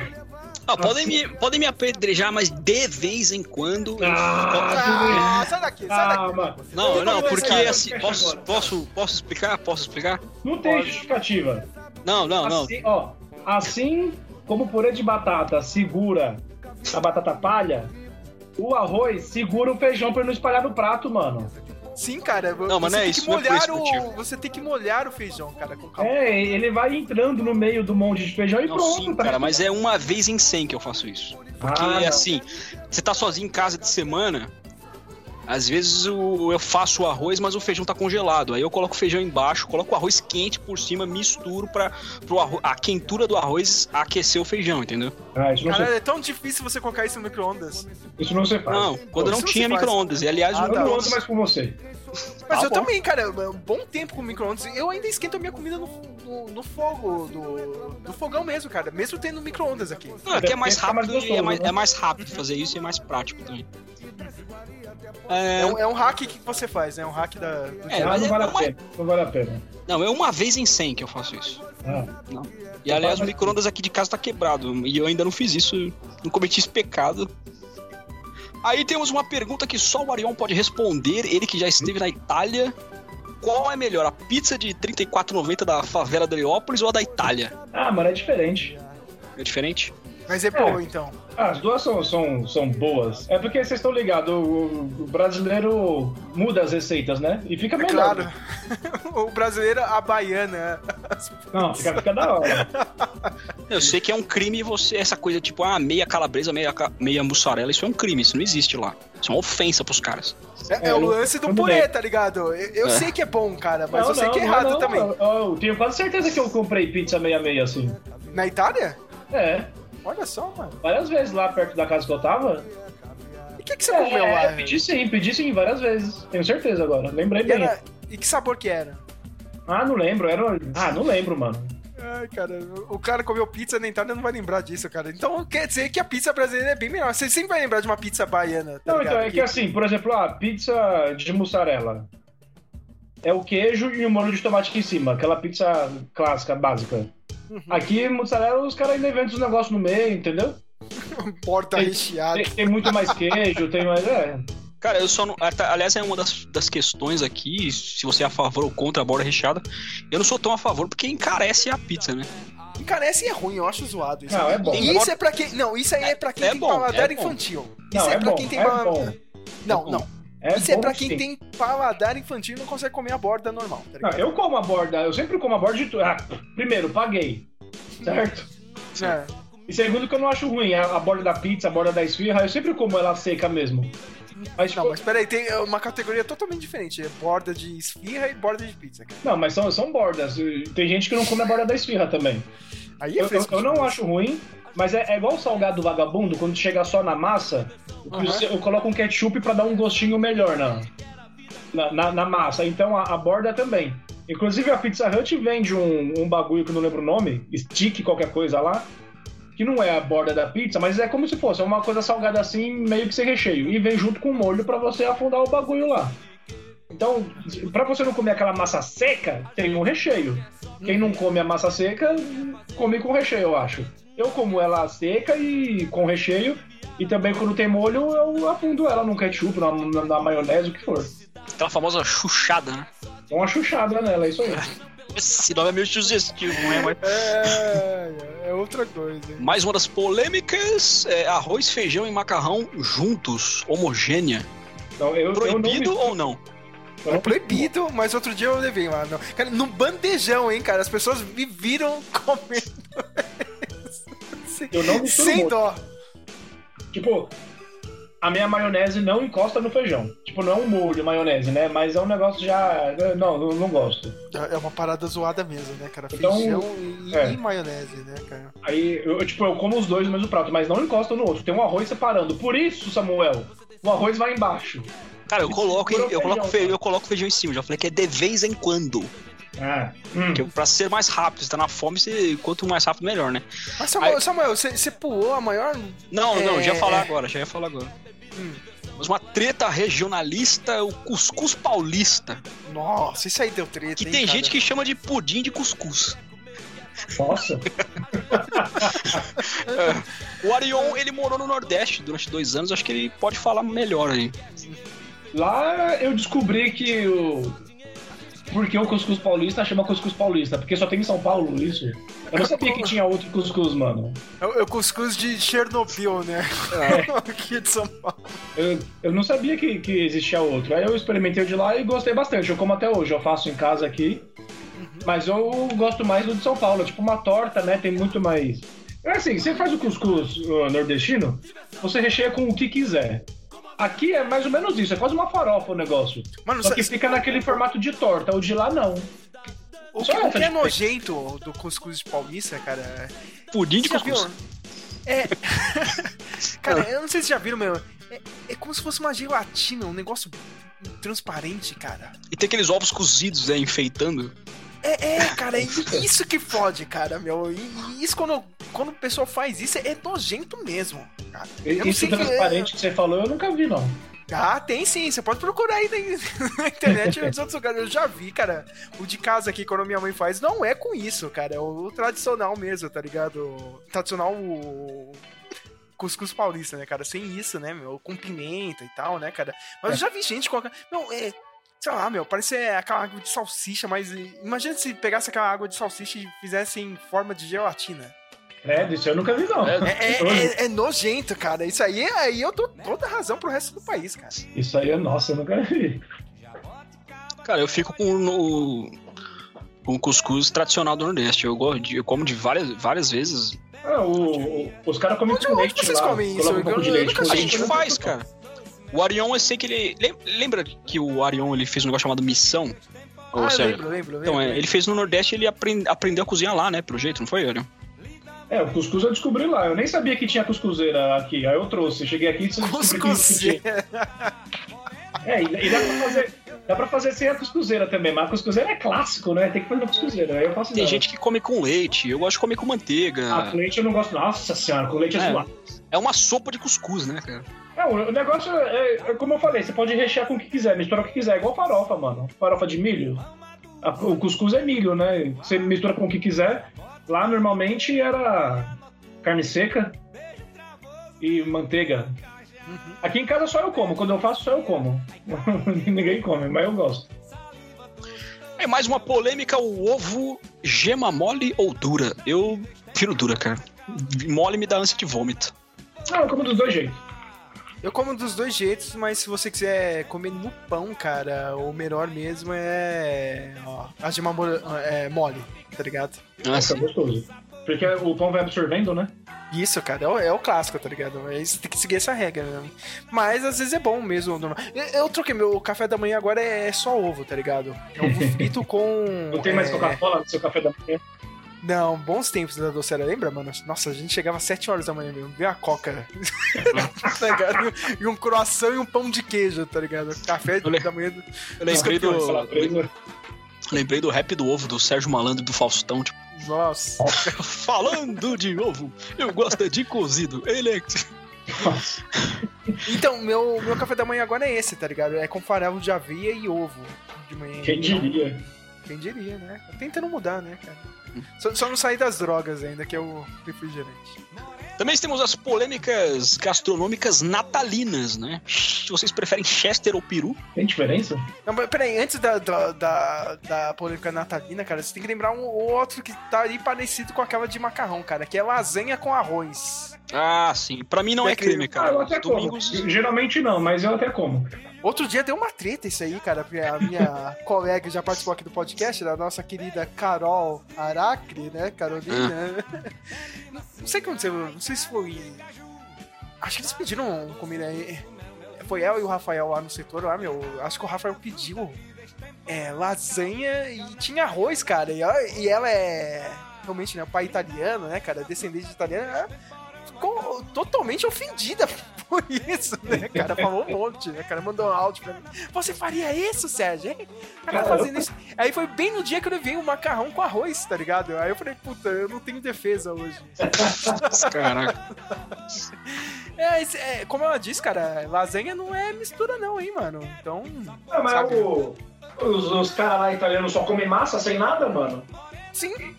Ah, podem, me, podem me apedrejar, mas de vez em quando. eu- Ah, sai daqui, sai Ah, daqui. mano. Não, não, porque assim, posso, posso, posso explicar? Posso explicar? Não tem justificativa. Não, não, não. Assim, ó, assim como o purê de batata segura a batata palha, o arroz segura o feijão pra ele não espalhar no prato, mano. Sim, cara. Não, mas você não é tem isso, que não é molhar o. Você tem que molhar o feijão, cara, com calma. É, ele vai entrando no meio do monte de feijão e Não, pronto. sim, tá cara, mas é uma vez em 100 que eu faço isso. Porque, Ah, não. assim, você tá sozinho em casa de semana, às vezes o- eu faço o arroz, mas o feijão tá congelado. Aí eu coloco o feijão embaixo, coloco o arroz quente por cima, misturo pra pro arro- a quentura do arroz aquecer o feijão, entendeu? Ah, isso não, Cara, se, é tão difícil você colocar isso no micro-ondas. isso não se faz. Não, quando não isso não tinha micro-ondas. E aliás, Ah, o Eu não micro-ondas- ando mais com você. Mas Tá eu bom. também, cara, um bom tempo com micro-ondas. Eu ainda esquento a minha comida no, no, no fogo, do, do fogão mesmo, cara. Mesmo tendo micro-ondas aqui. Não, é que é mais rápido e é mais, né? é mais rápido fazer isso e é mais prático também. É É, um, é um hack que você faz, né? É um hack da, do É, Ah, mas não é vale a uma- pena. Não vale a pena. não, é uma vez em 100 que eu faço isso. Ah, E aliás, o micro-ondas aqui de casa tá quebrado. E eu ainda não fiz isso. Não cometi esse pecado. Aí temos uma pergunta que só o Arion pode responder. Ele que já esteve na Itália. Qual é melhor, a pizza de R$ 34,90 da favela de Heliópolis ou a da Itália? Ah, mano, é diferente. É diferente? Mas é boa, então. Ah, As duas são, são, são boas. É porque vocês estão ligados, o, o brasileiro muda as receitas, né? E fica É melhor. claro. [laughs] o brasileiro, a baiana. Não, fica, fica da hora. [laughs] Eu sei que é um crime você, essa coisa tipo, ah, meia calabresa, meia, meia mussarela, isso é um crime, isso não existe lá. Isso é uma ofensa pros caras. É, é É, o lance do purê, bem. tá ligado? Eu, eu É. sei que é bom, cara, mas Não, eu sei não, que é não, errado não. também. Eu, eu tenho quase certeza que eu comprei pizza meia-meia assim. Na Itália? É, Olha só, mano. várias vezes lá perto da casa que eu tava. E o que, que você comeu É, lá? pedi sim, pedi sim várias vezes. Tenho certeza agora. Lembrei E, bem. era- e que sabor que era? Ah, não lembro. Era. Ah, não lembro, mano. Ai, cara, o cara comeu pizza na Itália não vai lembrar disso, cara. Então quer dizer que a pizza brasileira é bem melhor. Você sempre vai lembrar de uma pizza baiana, tá Não, ligado? então é que assim, por exemplo, a pizza de mussarela. É o queijo e o molho de tomate aqui em cima, aquela pizza clássica, básica. Uhum. Aqui, mussarela, os caras ainda inventam os negócios no meio, entendeu? [laughs] Porta Tem- recheada. Tem, tem muito mais queijo, tem mais. É. Cara, eu só não. Aliás, é uma das, das questões aqui, se você é a favor ou contra a borda recheada. Eu não sou tão a favor porque encarece a pizza, né? Encarece e é ruim, eu acho zoado isso. Não, é bom. Isso é pra quem. Não, isso aí é pra quem É tem bom, paladar é infantil. Não, Isso é, é pra bom, quem tem é. Não, É bom. não. É isso é pra quem tem paladar infantil e não consegue comer a borda normal, tá Não, eu como a borda, eu sempre como a borda de tudo. Ah, primeiro, paguei. Certo? É. E segundo, que eu não acho ruim. A, a borda da pizza, a borda da esfirra, eu sempre como ela seca mesmo. Mas, Não, tipo, mas peraí, tem uma categoria totalmente diferente. É borda de esfirra e borda de pizza. cara. não, mas são, são bordas. Tem gente que não come a borda da esfirra também. Aí é Eu, eu, eu não acho ruim, mas é, é igual o salgado vagabundo, quando chega só na massa, Aham. você- eu coloco um ketchup pra dar um gostinho melhor na, na, na- na massa. Então a, a borda também. Inclusive a Pizza Hut vende um, um bagulho que eu não lembro o nome, stick qualquer coisa lá, que não é a borda da pizza, mas é como se fosse uma coisa salgada assim, meio que sem recheio. E vem junto com o molho pra você afundar o bagulho lá. Então, pra você não comer aquela massa seca, tem um recheio. Quem não come a massa seca, come com recheio, eu acho. Eu como ela seca e com recheio. E também quando tem molho, eu afundo ela no ketchup, na, na- na maionese, o que for. Aquela famosa chuchada, né? Dá uma chuchada nela, é isso aí. [laughs] Esse nome é meio sugestivo, não é? Mas... É, é outra coisa. hein? Mais uma das polêmicas é arroz, feijão e macarrão juntos, homogênea. Então, eu, eu não Proibido me- ou não? É não- proibido, mas outro dia eu levei lá. Não. Cara, no bandejão, hein, cara? As pessoas me viram [laughs] comendo. Sem- Eu não misturo Sem molho. dó. Tipo, a minha maionese não encosta no feijão. Tipo, não é um molho maionese, né? Mas é um negócio já. Não, não, não gosto. É uma parada zoada mesmo, né, cara? Então, Feijão e, é. e maionese, né, cara? Aí, eu, tipo, eu como os dois no mesmo prato, mas não encosta no outro. Tem um arroz separando. Por isso, Samuel, o arroz vai embaixo. Cara, eu coloco, Mistura eu coloco, feijão, fe... eu coloco feijão em cima. Já falei que é de vez em quando. Ah, hum. Porque pra ser mais rápido, você tá na fome, você... quanto mais rápido, melhor, né? Mas, Samuel, Aí- Samuel você, você pulou a maior. Não, não, É, já ia falar é. agora, já ia falar agora. Hum. Mas uma treta regionalista é o cuscuz paulista. Nossa, isso aí deu treta. Que hein, tem cara? gente que chama de pudim de cuscuz. Nossa. [laughs] O Arion, ele morou no Nordeste durante dois anos, acho que ele pode falar melhor aí. Lá eu descobri que o. Porque o cuscuz paulista chama cuscuz paulista? Porque só tem em São Paulo isso? Eu não sabia que tinha outro cuscuz, mano. É o, é o cuscuz de Chernobyl, né? É. [laughs] Aqui de São Paulo. Eu, eu não sabia que, que existia outro. Aí eu experimentei o de lá e gostei bastante. Eu como até hoje, eu faço em casa aqui. Mas eu gosto mais do de São Paulo. Tipo uma torta, né? Tem muito mais. É assim, você faz o cuscuz uh, nordestino, você recheia com o que quiser. Aqui é mais ou menos isso, é quase uma farofa o negócio. Mano, Só que fica naquele formato de torta, o de lá não. o que, o que é nojento do cuscuz de paulista, cara, é- Pudim de cuscuz. viu? É. [laughs] Cara, eu não sei se vocês já viram, meu. É, é como se fosse uma gelatina, um negócio transparente, cara. E tem aqueles ovos cozidos, né, enfeitando. É, é, cara, é isso que fode, cara, meu. E, isso quando, quando o pessoal faz isso é nojento mesmo, cara. Eu não Isso que- transparente que você falou, eu nunca vi, não. Ah, tem sim, você pode procurar aí na, [laughs] internet e [laughs] nos outros lugares. Eu já vi, cara. O de casa aqui, quando minha mãe faz, não é com isso, cara. É o tradicional mesmo, tá ligado? Tradicional o cuscuz paulista, né, cara? Sem isso, né, meu? Com pimenta e tal, né, cara? Mas eu já vi gente colocar. Não, é. Sei lá, meu, parece é aquela água de salsicha, mas eh, imagina se pegasse aquela água de salsicha e fizesse em forma de gelatina. É, disso eu nunca vi, não. É, é- é- é nojento, cara. Isso aí, aí eu dou toda a razão pro resto do país, cara. Isso aí é nossa, eu nunca vi. Cara, eu fico com o com o cuscuz tradicional do Nordeste. Eu gosto de, eu como de várias, várias vezes. Ah, o, o- os caras comem com onde leite vocês lá. comem isso? Um Eu- eu leite. nunca com A gente faz, cara. O Arion, eu sei que ele. lem- Lembra que o Arion ele fez um negócio chamado Missão? Ah, eu Sérgio? lembro, lembro, lembro. Então, é, ele fez no Nordeste ele aprend- aprendeu a cozinhar lá, né? Pelo jeito, não foi, Arion? É, o cuscuz eu descobri lá. Eu nem sabia que tinha cuscuzeira aqui. Aí eu trouxe. Cheguei aqui e descobri que tinha. É, e, e dá pra fazer. Dá pra fazer sem a cuscuzeira também, mas a cuscuzeira é clássico, né? Tem que fazer na cuscuzeira. Aí eu faço Tem dela. gente que come com leite, eu gosto de comer com manteiga. Ah, com leite eu não gosto. Nossa senhora, com leite é, É. zoado. É uma sopa de cuscuz, né, cara? É, o negócio é, é como eu falei, você pode rechear com o que quiser, misturar o que quiser, é igual farofa, mano. Farofa de milho. A- o cuscuz é milho, né? Você mistura com o que quiser. Lá normalmente era carne seca e manteiga. Aqui em casa só eu como, quando eu faço só eu como. [laughs] Ninguém come, mas eu gosto. É mais uma polêmica, o ovo gema mole ou dura? Eu prefiro dura, cara. Mole me dá ânsia de vômito. Não, eu como dos dois jeitos. Eu como dos dois jeitos, mas se você quiser comer no pão, cara, o melhor mesmo é. Ó, a gema mo- é, mole, tá ligado? Ah, Fica sim. gostoso. Porque o pão vai absorvendo, né? Isso, cara, é o, é o clássico, tá ligado? Mas tem que seguir essa regra, né? Mas às vezes é bom mesmo. Eu, eu troquei, meu café da manhã agora é só ovo, tá ligado? É ovo [laughs] frito com. Não tem mais é, Coca-Cola no seu café da manhã. Não, bons tempos da docera, lembra, mano? Nossa, a gente chegava às 7 horas da manhã mesmo, ver a coca. [laughs] tá ligado? E um croissant e um pão de queijo, tá ligado? Café Eu da manhã. do- Eu lembrei do, Calabresa. lembrei do rap do ovo do Sérgio Malandro e do Faustão, tipo, Nossa. [laughs] falando de ovo, eu gosto é de cozido, ele é... Então, meu, meu café da manhã agora é esse, tá ligado? É com farelo de aveia e ovo de manhã. Quem diria? Quem diria, né? Tentando mudar, né, cara? Só, só não sair das drogas ainda, que é o refrigerante. Também temos as polêmicas gastronômicas natalinas, né? Se vocês preferem Chester ou peru? Tem diferença? Não, mas peraí, antes da, da, da, da polêmica natalina, cara, você tem que lembrar um outro que tá aí parecido com aquela de macarrão, cara, que é lasanha com arroz. Ah, sim. Pra mim não é É crime, Ah, cara. eu até Domingos. como. Geralmente não, mas eu até como. Outro dia deu uma treta isso aí, cara, porque a minha [laughs] colega já participou aqui do podcast, da nossa querida Carol Aracre, né, Carolina. Não sei o que aconteceu, não sei se foi... Acho que eles pediram comida aí. Foi ela e o Rafael lá no setor lá, meu, acho que o Rafael pediu é, lasanha e tinha arroz, cara, e ela, e ela é realmente, né, pai italiano, né, cara, descendente de italiano, ela ficou totalmente ofendida [laughs] por isso, né, cara? Falou um monte, né, cara? Mandou um áudio pra mim. Você faria isso, Sérgio? hein? Cara, fazendo isso. Aí foi bem no dia que eu levei o macarrão com arroz, tá ligado? Aí eu falei, puta, eu não tenho defesa hoje. [laughs] Caraca. É, é, como ela disse, cara, lasanha não é mistura não, hein, mano? Então, Ah, mas Sabe? o- os, os caras lá italianos só comem massa sem nada, mano. sim.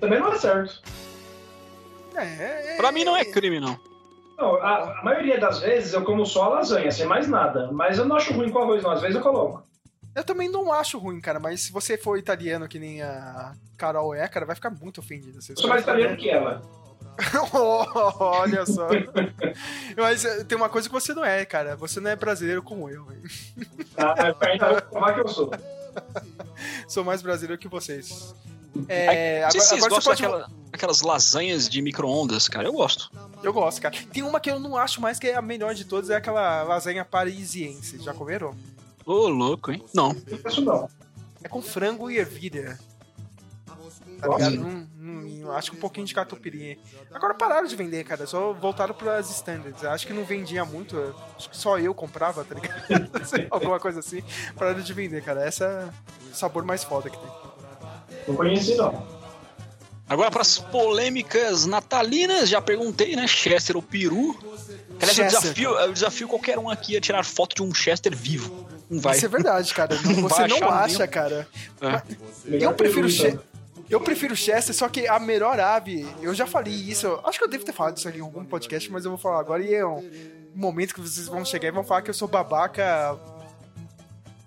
Também não é certo. É, é, Pra mim não é crime, não. Não, a, a maioria das vezes eu como só a lasanha, sem mais nada. Mas eu não acho ruim com arroz, não. Às vezes eu coloco. Eu também não acho ruim, cara, mas se você for italiano que nem a Carol é, cara, vai ficar muito ofendido. Você Eu sou mais italiano que ela. [laughs] Olha só. Mas eh, tem uma coisa que você não é, cara. Você não é brasileiro como eu. Tá? Ainda vou provar que eu sou. Sou mais brasileiro que vocês. É, agora, vocês agora você pode. daquela- daquelas lasanhas de micro-ondas, cara. Eu gosto. Eu gosto, cara. Tem uma que eu não acho mais que é a melhor de todas, é aquela lasanha parisiense. Já comeram? Ô, louco, hein? Não. Isso não. É com frango e ervilha. Tá ligado? Hum, hum, acho que um pouquinho de catupiry. Agora pararam de vender, cara. Só voltaram pras standards. Acho que não vendia muito. Acho que só eu comprava, tá ligado? [laughs] Alguma coisa assim. Pararam de vender, cara. Essa é o sabor mais foda que tem. Não conheci, não. Agora para as polêmicas natalinas, já perguntei, né? Chester ou peru? Aliás, eu Chester, desafio, eu desafio qualquer um aqui a tirar foto de um Chester vivo. Não vai. Isso é verdade, cara. [laughs] Não- Não Você não acha, nenhum. cara. É. Eu prefiro peru, Che- então. Eu prefiro Chester, só que a melhor ave, eu já falei isso, eu acho que eu devo ter falado isso aqui em algum podcast, mas eu vou falar agora e é um momento que vocês vão chegar e vão falar que eu sou babaca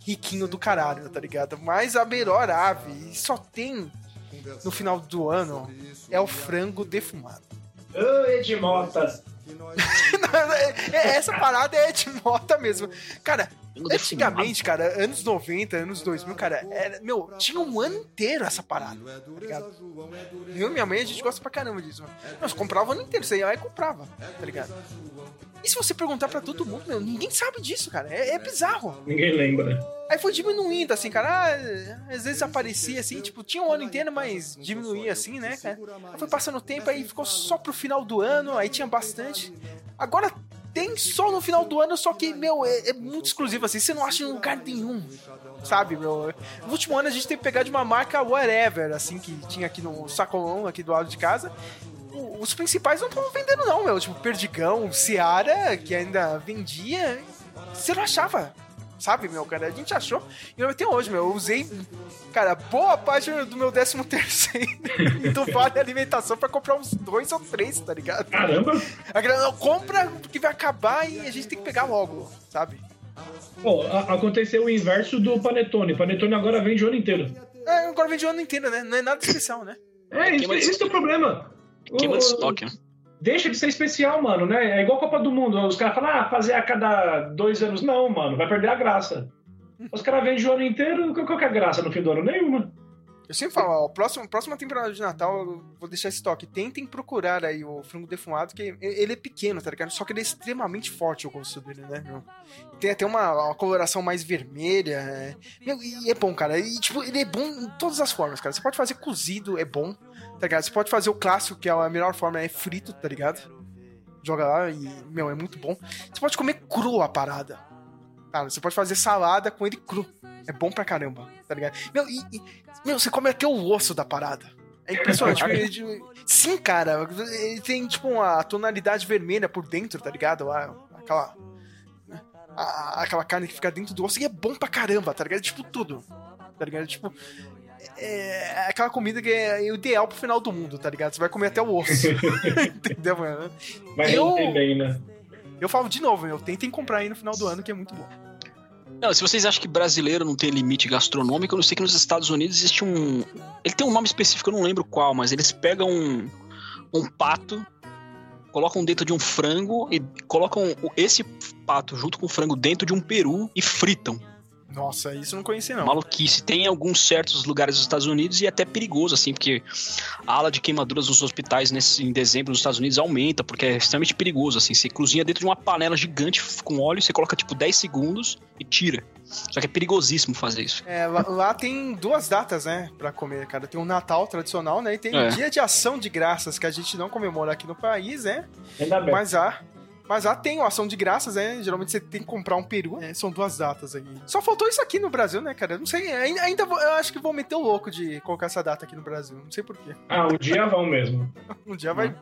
riquinho do caralho, tá ligado? Mas a melhor ave, e só tem no final do ano, é o frango defumado. Ô, Edmota. [laughs] É- é- Essa parada é de mota mesmo. Cara, antigamente, cara, anos 90, anos 2000, cara, era, meu, tinha um ano inteiro essa parada, tá ligado? Eu e minha mãe, a gente gosta pra caramba disso. Nós comprava o ano inteiro, você ia lá e comprava, tá ligado? E se você perguntar pra todo mundo, meu, ninguém sabe disso, cara. É, é bizarro. Ninguém lembra. Aí foi diminuindo, assim, cara. Ah, às vezes aparecia assim, tipo, tinha um ano inteiro, mas diminuía assim, né, cara? Aí foi passando o tempo, aí ficou só pro final do ano, aí tinha bastante. Agora tem só no final do ano, só que, meu, é, é muito exclusivo, assim, você não acha em lugar nenhum. Sabe, meu? No último ano a gente teve que pegar de uma marca whatever, assim, que tinha aqui no sacolão, aqui do lado de casa. Os principais não estavam vendendo, não, meu. Tipo, Perdigão, Seara, que ainda vendia. Você não achava. Sabe, meu, cara? A gente achou. E eu até hoje, meu, eu usei, cara, boa parte do meu 13 terceiro e [laughs] do Vale Alimentação pra comprar uns dois ou três, tá ligado? Caramba. A grana compra porque vai acabar e a gente tem que pegar logo, sabe? Pô, a- aconteceu o inverso do Panetone. Panetone agora vende o ano inteiro. É, agora vende o ano inteiro, né? Não é nada especial, né? É, isso, de isso é o problema. Queima de estoque, né? Deixa de ser especial, mano, né? É igual Copa do Mundo. Os caras falam, ah, fazer a cada dois anos. Não, mano, vai perder a graça. Os caras vendem o ano inteiro, qual que é a graça no fim do ano? Nenhuma. Eu sempre falo, ó, próximo, próxima temporada de Natal eu vou deixar esse toque. Tentem procurar aí o frango defumado, que ele é pequeno, tá ligado? Só que ele é extremamente forte o gosto dele, né? meu? Tem até uma, uma coloração mais vermelha. é. Meu, e é bom, cara. E, tipo, ele é bom em todas as formas, cara. Você pode fazer cozido, é bom, tá ligado? Você pode fazer o clássico, que é a melhor forma, é frito, tá ligado? Joga lá e, meu, é muito bom. Você pode comer cru a parada. Cara, você pode fazer salada com ele cru. É bom pra caramba, tá ligado? Meu, e, e- meu, você come até o osso da parada. É impressionante. [laughs] tipo, sim, cara. Ele tem, tipo, uma tonalidade vermelha por dentro, tá ligado? Aquela. a- aquela carne que fica dentro do osso e é bom pra caramba, tá ligado? Tipo, tudo. Tá ligado? Tipo. É aquela comida que é o ideal pro final do mundo, tá ligado? Você vai comer até o osso. [laughs] Entendeu, mano? Mas Eu- não tem bem, né? Eu falo de novo, eu tentem comprar aí no final do ano, que é muito bom. Não, se vocês acham que brasileiro não tem limite gastronômico, eu não sei que nos Estados Unidos existe um. Ele tem um nome específico, eu não lembro qual, mas eles pegam um, um pato, colocam dentro de um frango e colocam esse pato junto com o frango dentro de um peru e fritam. Nossa, isso eu não conheci, não. Maluquice. Tem em alguns certos lugares dos Estados Unidos e é até perigoso, assim, porque a ala de queimaduras nos hospitais nesse, em dezembro nos Estados Unidos aumenta, porque é extremamente perigoso, assim. Você cozinha dentro de uma panela gigante com óleo, você coloca, tipo, 10 segundos e tira. Só que é perigosíssimo fazer isso. É, lá, lá tem duas datas, né, pra comer, cara. Tem o Natal tradicional, né, e tem É. o Dia de Ação de Graças, que a gente não comemora aqui no país, né, Ainda bem. mas há... Mas lá tem o Ação de Graças, né? Geralmente você tem que comprar um peru. né, são duas datas aí. Só faltou isso aqui no Brasil, né, cara? Não sei, ainda, ainda vou- eu acho que vou meter o louco de colocar essa data aqui no Brasil. Não sei porquê. Ah, um dia vão mesmo. [laughs] Um dia vai.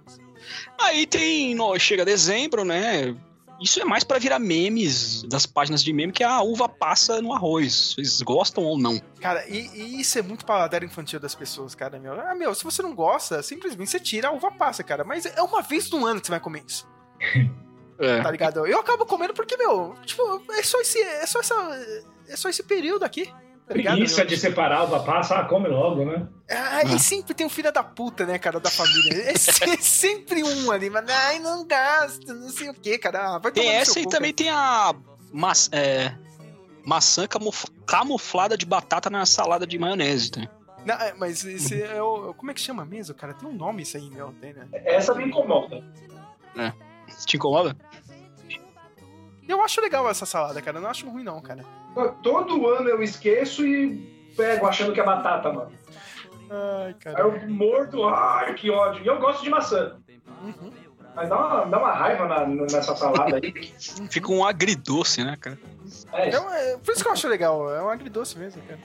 Aí tem. no- chega dezembro, né? Isso é mais pra virar memes das páginas de meme que a uva passa no arroz. Vocês gostam ou não? Cara, e, e isso é muito paladar infantil das pessoas, cara, meu. Ah, meu, se você não gosta, simplesmente você tira a uva passa, cara. Mas é uma vez no ano que você vai comer isso. [laughs] É. Tá ligado? Eu acabo comendo porque, meu, tipo, é só esse. É só essa. É só esse período aqui. Tá ligado? Preguiça meu? de separar uva passa, ah, come logo, né? Ah, e sempre tem um filho da puta, né, cara, da família. É se- [laughs] sempre um ali, mas ai, não gasta, não sei o que, cara. Ah, vai Tem essa e cu, também tem a maç- é, maçã camuf- camuflada de batata na salada de maionese. Tá? Não, é, mas esse é o. Como é que chama mesmo, cara? Tem um nome isso aí, meu, tem, né? Essa me incomoda. Te incomoda? Eu acho legal essa salada, cara. Eu não acho ruim, não, cara. Todo ano eu esqueço e pego achando que é batata, mano. Ai, Aí cara. eu mordo, ai, que ódio. E eu gosto de maçã. Uhum. Mas dá uma, dá uma raiva na- nessa salada aí. [laughs] Fica um agridoce, né, cara? É, Então, é, por isso que eu acho legal. É um agridoce mesmo, cara.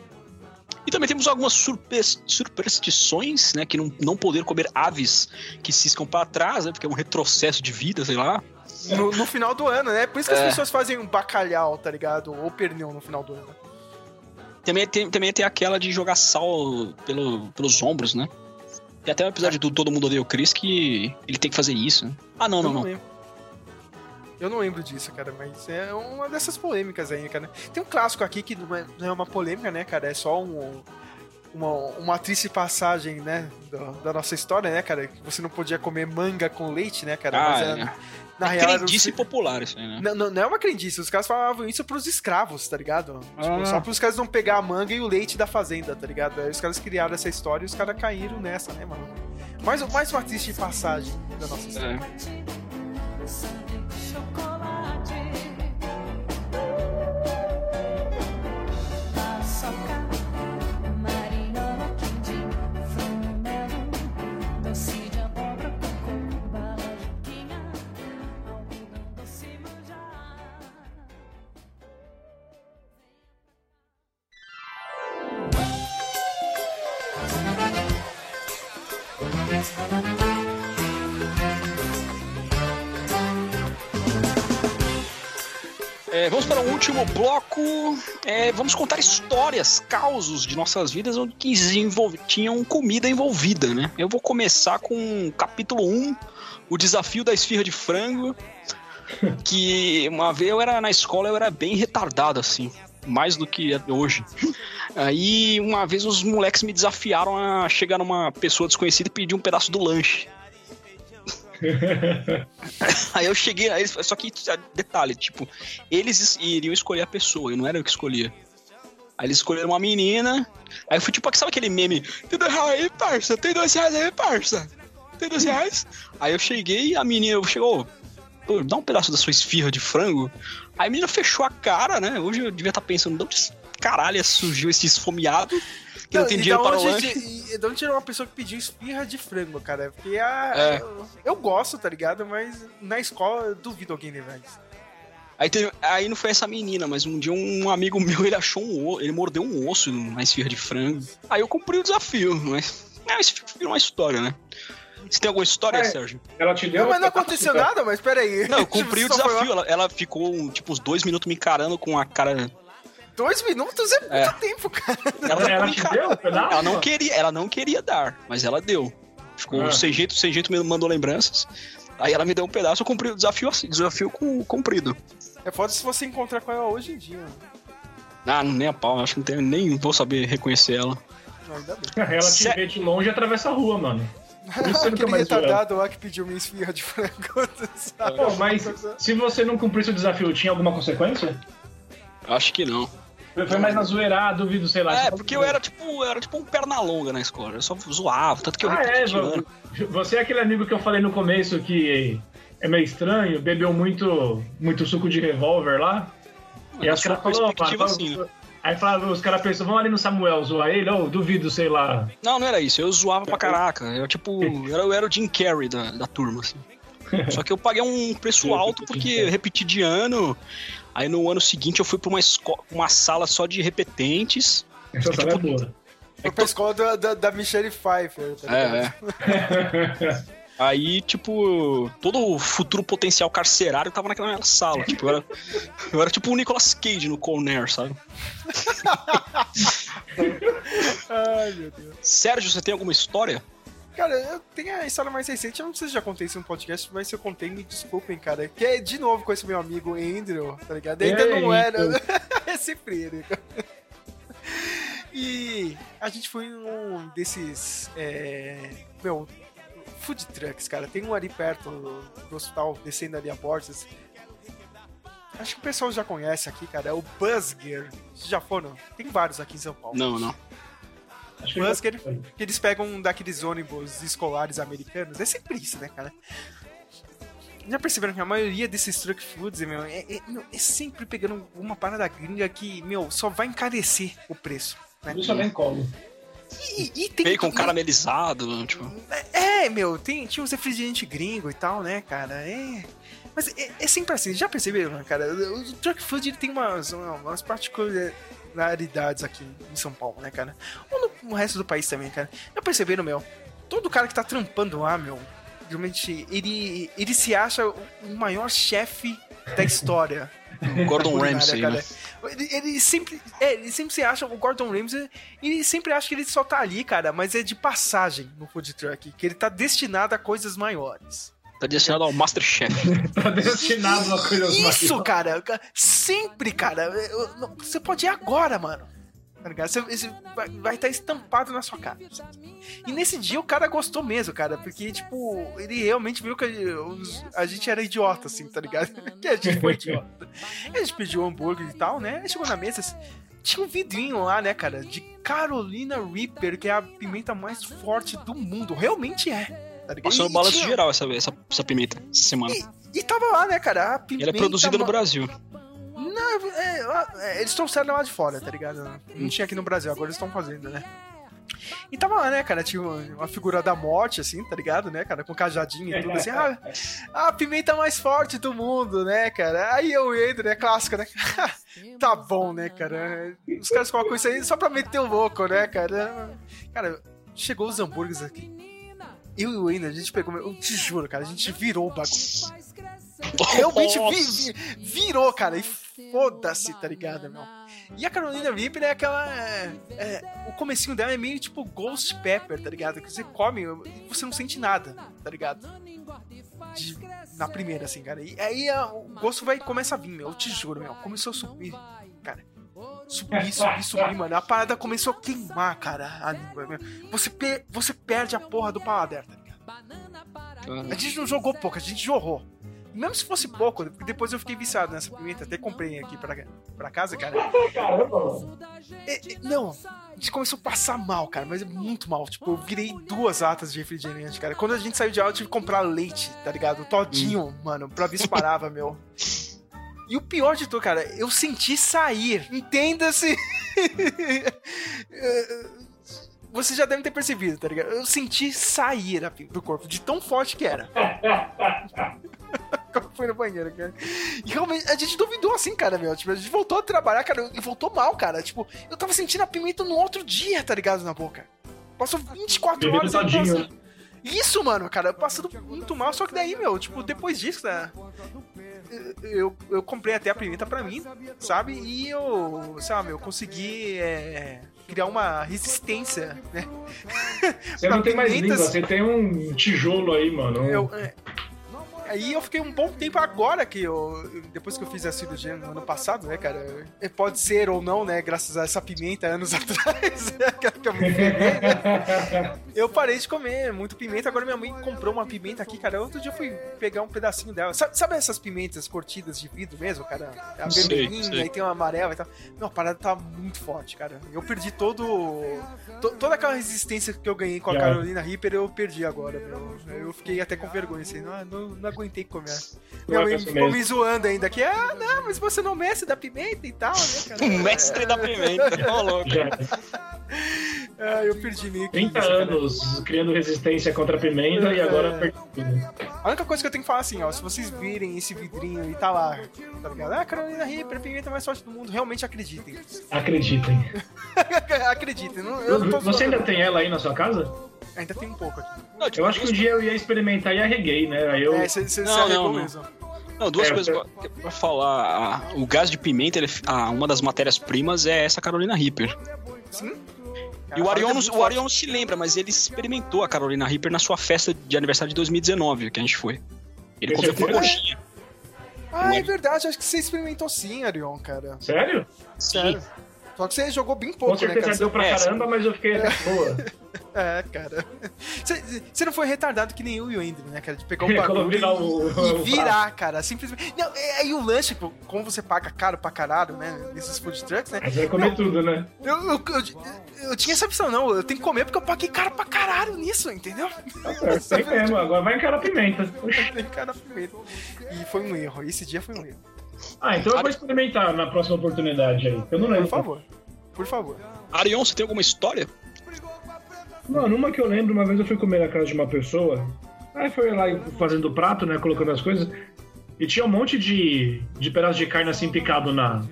E também temos algumas surpe- superstições, né? Que não, não poder comer aves que ciscam pra trás, né? Porque é um retrocesso de vida, sei lá. No, no final do ano, né? Por isso que É. as pessoas fazem um bacalhau, tá ligado? Ou pernil no final do ano. Também tem, também tem aquela de jogar sal pelo, pelos ombros, né? Tem até um episódio do Todo Mundo Odeia o Chris que ele tem que fazer isso. né? Ah, não, não, não. lembro. Eu não lembro disso, cara, mas é uma dessas polêmicas aí, cara. Tem um clássico aqui que não é, não é uma polêmica, né, cara? É só um, uma, uma triste passagem, né, da, da nossa história, né, cara? Que você não podia comer manga com leite, né, cara? Ah, Mas é. Na real, era Crendice os- popular isso aí, né? não, não, não é uma crendice, os caras falavam isso pros escravos, tá ligado? Tipo, Ah. só pros caras não pegar a manga e o leite da fazenda, tá ligado? Aí os caras criaram essa história e os caras caíram nessa, né, mano? Mais, mais uma triste passagem da nossa história. É. último bloco. É, vamos contar histórias, causos de nossas vidas onde que tinham comida envolvida, né? Eu vou começar com o capítulo 1, o desafio da esfirra de frango. Que uma vez eu era na escola, eu era bem retardado, assim. Mais do que hoje. Aí, uma vez os moleques me desafiaram a chegar numa pessoa desconhecida e pedir um pedaço do lanche. [laughs] Aí eu cheguei, aí, só que detalhe, tipo, eles es- iriam escolher a pessoa, e não era eu que escolhia. Aí eles escolheram uma menina, aí fui tipo, sabe aquele meme? Tem dois reais aí, parça? Tem dois reais aí, parça? Tem dois reais? Aí eu cheguei, a menina chegou, pô, dá um pedaço da sua esfirra de frango. Aí a menina fechou a cara, né? Hoje eu devia estar pensando, de onde caralho surgiu esse esfomeado que não, tem e dinheiro para o onde, lanche? e- e da onde tirou uma pessoa que pediu esfirra de frango, cara? Porque a, É. eu, eu gosto, tá ligado? Mas na escola eu duvido alguém levar isso. Aí, teve- aí não foi essa menina, mas um dia um amigo meu, ele achou um osso, ele mordeu um osso na esfirra de frango. Aí eu cumpri o desafio, mas... É, isso virou uma história, né? Você tem alguma história, É. Sérgio? Ela te deu. Não, mas não aconteceu de- nada, mas peraí. Não, eu [laughs] cumpri o Só foi desafio. Ela, ela ficou, tipo, uns dois minutos me encarando com a cara Dois minutos é muito É. tempo, cara. Ela, Ela te deu pedaço? ela não queria, ela não queria dar, mas ela deu. Ficou Ah. sem jeito, sem jeito me mandou lembranças. Aí ela me deu um pedaço, eu cumpri o desafio assim, desafio com, cumprido. É foda se você encontrar com ela hoje em dia. mano. Ah, nem a pau, acho que não tem, nem vou saber reconhecer ela. Não, ainda bem. [laughs] Ela te vê de longe e atravessa a rua, mano. Isso [laughs] Aquele retardado lá que pediu minha esfirra de frango. [laughs] Pô, mas se você não cumprisse o desafio, tinha alguma consequência? Acho que não. Foi mais na zoeira, ah, duvido, sei lá. É, porque eu era tipo, eu era tipo um perna longa na escola. Eu só zoava, tanto que eu Ah, é, você é aquele amigo que eu falei no começo que é meio estranho, bebeu muito, muito suco de revólver lá. E os sua caras falaram, né? Aí falaram, os caras pensam, vamos ali no Samuel zoar ele, ou duvido, sei lá. Não, não era isso. Eu zoava pra caraca. Eu, tipo, eu [laughs] era, eu era o Jim Carrey da, da turma, assim. Só que eu paguei um preço [laughs] alto porque repeti de ano. Aí no ano seguinte eu fui pra uma, esco- uma sala só de repetentes. Essa sala é boa. Foi pra escola da, da, da Michelle Pfeiffer, tá ligado? É, é. [laughs] Aí, tipo, todo o futuro potencial carcerário tava naquela sala. Tipo, eu era, eu era tipo o Nicolas Cage no Corner, sabe? [laughs] Ai, meu Deus. Sérgio, você tem alguma história? Cara, eu tenho a história mais recente, eu não sei se já contei isso no podcast, mas se eu contei, me desculpem, cara. Que é de novo com esse meu amigo Andrew, tá ligado? Ainda não era. [laughs] é sempre ele. E a gente foi num desses. É, meu, food trucks, cara. Tem um ali perto do, do hospital, descendo ali a Borges. Acho que o pessoal já conhece aqui, cara. É o Buzzger. Vocês já foram? Tem vários aqui em São Paulo. Não, não. Acho que Busker, que eles pegam um daqueles ônibus escolares americanos. É sempre isso, né, cara? Já perceberam que a maioria desses truck foods, meu, é, é- meu, é sempre pegando uma parada gringa que, meu, só vai encarecer o preço. Né? Isso vem colo. E, e tem Bacon e- caramelizado, tipo. É, meu, tem, tinha uns refrigerantes gringo e tal, né, cara? É. Mas é, é sempre assim, já perceberam, cara? O truck food ele tem umas, umas particularidades aqui em São Paulo, né, cara? Ou no, no resto do país também, cara. Já perceberam, meu? Todo cara que tá trampando lá, meu, realmente, ele, ele se acha o maior chefe da [laughs] história. Gordon [laughs] Ramsay, né? Ele, ele sempre, é, ele sempre se acha, o Gordon Ramsay, ele sempre acha que ele só tá ali, cara, mas é de passagem no food truck, que ele tá destinado a coisas maiores. Tá destinado ao Masterchef. [laughs] Tá destinado a coisas mais. Isso, cara, ca- sempre, cara. eu- não, Você pode ir agora, mano. Tá ligado? Você, você vai, vai estar estampado na sua cara. E nesse dia o cara gostou mesmo, cara, porque, tipo, ele realmente viu que a, os- a gente era idiota, assim, tá ligado? [laughs] Que a gente foi idiota. E a gente pediu hambúrguer e tal, né? Aí chegou na mesa, tinha um vidrinho lá, né, cara, de Carolina Reaper, que é a pimenta mais forte do mundo. Realmente é. Tá? Passou no balanço tinha- geral essa, essa, essa pimenta, essa semana. E, e tava lá, né, cara? A pimenta Ela é produzida no Brasil. Não, é, é, eles trouxeram lá de fora, tá ligado? Não tinha aqui no Brasil, agora eles estão fazendo, né? E tava lá, né, cara? Tinha uma, figura da morte, assim, tá ligado, né, cara? Com cajadinho e tudo assim. Ah, [laughs] a pimenta mais forte do mundo, né, cara? Aí eu entro, né? Clássica, né? [laughs] tá bom, né, cara? Os caras colocam isso aí só pra meter o louco, né, cara? Cara, chegou os hambúrgueres aqui. Eu e o Wayne, a gente pegou. Eu te juro, cara, a gente virou o bagulho. [laughs] Realmente vi- vi- virou, cara. E foda-se, tá ligado, meu? E a Carolina Reaper é aquela. é, é, o comecinho dela é meio tipo Ghost Pepper, tá ligado? Que você come e você não sente nada, tá ligado? De- na primeira, assim, cara. E aí a- o gosto vai começa a vir, meu. Eu te juro, meu. Começou a subir, cara. Subir, subir, subir, mano. A parada começou a queimar, cara. A língua, meu. Você, per- você perde a porra do paladar, tá ligado? A gente não jogou pouco, a gente jorrou. Mesmo se fosse pouco, porque depois eu fiquei viciado nessa pimenta, até comprei aqui pra, pra casa, cara. É, é, não, a gente começou a passar mal, cara, mas é muito mal. Tipo, eu virei duas latas de refrigerante, cara. Quando a gente saiu de aula, eu tive que comprar leite, tá ligado? Todinho, mano, pra ver se parava, meu. E o pior de tudo, cara, eu senti sair. Entenda-se. [laughs] Você já deve ter percebido, tá ligado? Eu senti sair do corpo, de tão forte que era. [laughs] Foi no banheiro, cara. E realmente, a gente duvidou assim, cara, meu. Tipo, a gente voltou a trabalhar, cara, e voltou mal, cara. Tipo, eu tava sentindo a pimenta no outro dia, tá ligado? Na boca. Passou 24 Bebendo horas. assim- Isso, mano, cara, passando muito mal. Só que daí, meu, tipo, depois disso, né? Eu, eu comprei até a pimenta pra mim, sabe? E eu, sabe, eu consegui é, criar uma resistência, né? Você não [laughs] tem mais língua, você tem um tijolo aí, mano. Um- Eu, é, aí eu fiquei um bom tempo agora que eu. Depois que eu fiz a cirurgia no ano passado, né, cara? é, Pode ser ou não, né? Graças a essa pimenta anos [laughs] atrás. que eu me né? Eu parei de comer muito pimenta. Agora minha mãe comprou uma pimenta aqui, cara. Outro dia eu fui pegar um pedacinho dela. Sabe, sabe essas pimentas curtidas de vidro mesmo, cara? A vermelhinha e tem uma amarela e tal. Não, a parada tá muito forte, cara. Eu perdi todo. to- toda aquela resistência que eu ganhei com a Já. Carolina Reaper, eu perdi agora, meu. Eu fiquei até com vergonha, assim. Não, não, não aguentei comer. Minha é mãe isso ficou me zoando ainda aqui. Ah, não, mas você não é o mestre da pimenta e tal, né, cara? [laughs] Mestre da pimenta. [laughs] Ô, louco. Ah, eu perdi meio que 30 isso, cara. anos criando resistência contra a pimenta e agora perdi tudo. A única coisa que eu tenho que falar assim, ó, se vocês virem esse vidrinho e tá lá, tá ligado? Ah, Carolina Reaper, a pimenta mais forte do mundo, realmente acreditem. Acreditem. [laughs] acreditem, não, eu não tô Você ainda tem ela aí na sua casa? Ainda tem um pouco aqui. Não, tipo, Eu acho que um dia eu ia experimentar e arreguei, né? Aí eu. É, você se Não, arregou não, não. mesmo. Não, duas É, coisas eu- pra, falar. Ah, O gás de pimenta, ele, ah, uma das matérias-primas é essa Carolina Reaper. Sim? E o Arion, é o Arion se lembra, mas ele experimentou a Carolina Reaper na sua festa de aniversário de 2019, que a gente foi. Ele Tem comeu com coxinha. Ah, é verdade, acho que você experimentou sim, Arion, cara. Sério? Sério. Só que você jogou bem Com pouco, né, certeza cara? deu pra É, caramba, mas eu fiquei até boa. [laughs] É, cara. Você, não foi retardado que nem eu e o Andrew, né, cara? De pegar um Quando bagulho virar e, o- e o virar, cara. Simplesmente. Não, é, aí o lanche, pô, como você paga caro pra caralho, né? Nesses food trucks, né? Aí você vai comer tudo, né? Eu, eu, eu, eu tinha essa opção, não. Eu tenho que comer porque eu paguei caro pra caralho nisso, entendeu? Tá certo, tem mesmo. Agora vai encarar a pimenta. Tem cara primeiro. E foi um erro. Esse dia foi um erro. Ah, então eu vou experimentar na próxima oportunidade aí. Eu não lembro. Por favor. Por favor. Arion, você tem alguma história? Mano, uma que eu lembro, uma vez eu fui comer na casa de uma pessoa. Aí foi lá fazendo o prato, né? Colocando as coisas. E tinha um monte de, de pedaço de carne assim picado na.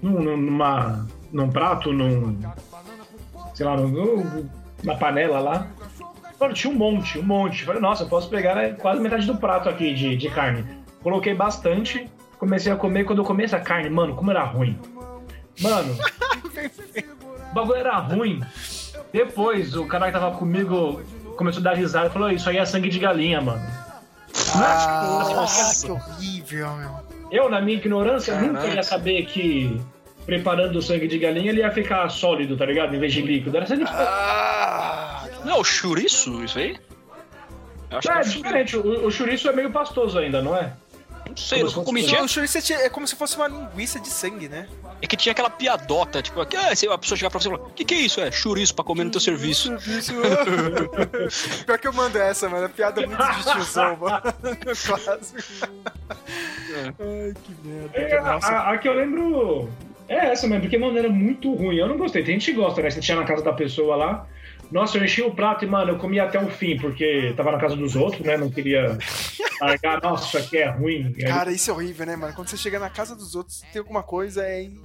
Num, numa, num prato, num. Sei lá, num, na panela lá. Mano, tinha um monte, um monte. Falei, nossa, eu posso pegar né, quase metade do prato aqui de, de carne. Coloquei bastante, comecei a comer. Quando eu comi essa carne, mano, como era ruim. Mano, [laughs] o bagulho era ruim. Depois, o cara que tava comigo começou a dar risada e falou: Isso aí é sangue de galinha, mano. Ah, Nossa. que horrível, meu. Eu, na minha ignorância, Caraca. nunca ia saber que preparando o sangue de galinha ele ia ficar sólido, tá ligado? Em vez de líquido. Era sangue de Ah, Não, é o chouriço, isso aí? Eu acho que É, é diferente. O, o chouriço é meio pastoso ainda, não é? Não sei, Como eu se comi dia- o chouriço é é como se fosse uma linguiça de sangue, né? É que tinha aquela piadota, tipo, que, ah, se a pessoa chegar pra você e falar, o que, que é isso? É chouriço pra comer no teu serviço. [laughs] Pior que eu mando essa, mano. É piada muito de tiozão, mano. [laughs] Clássico. Ai, que merda. É, Nossa. a, a que eu lembro é essa mesmo, porque, mano, era muito ruim. Eu não gostei. Tem gente que gosta, né? Você tinha na casa da pessoa lá. Nossa, eu enchi o prato e, mano, eu comia até o fim, porque tava na casa dos outros, né? Não queria largar. [laughs] Nossa, isso aqui é ruim. É, Cara, isso é horrível, né, mano? Quando você chega na casa dos outros, tem alguma coisa e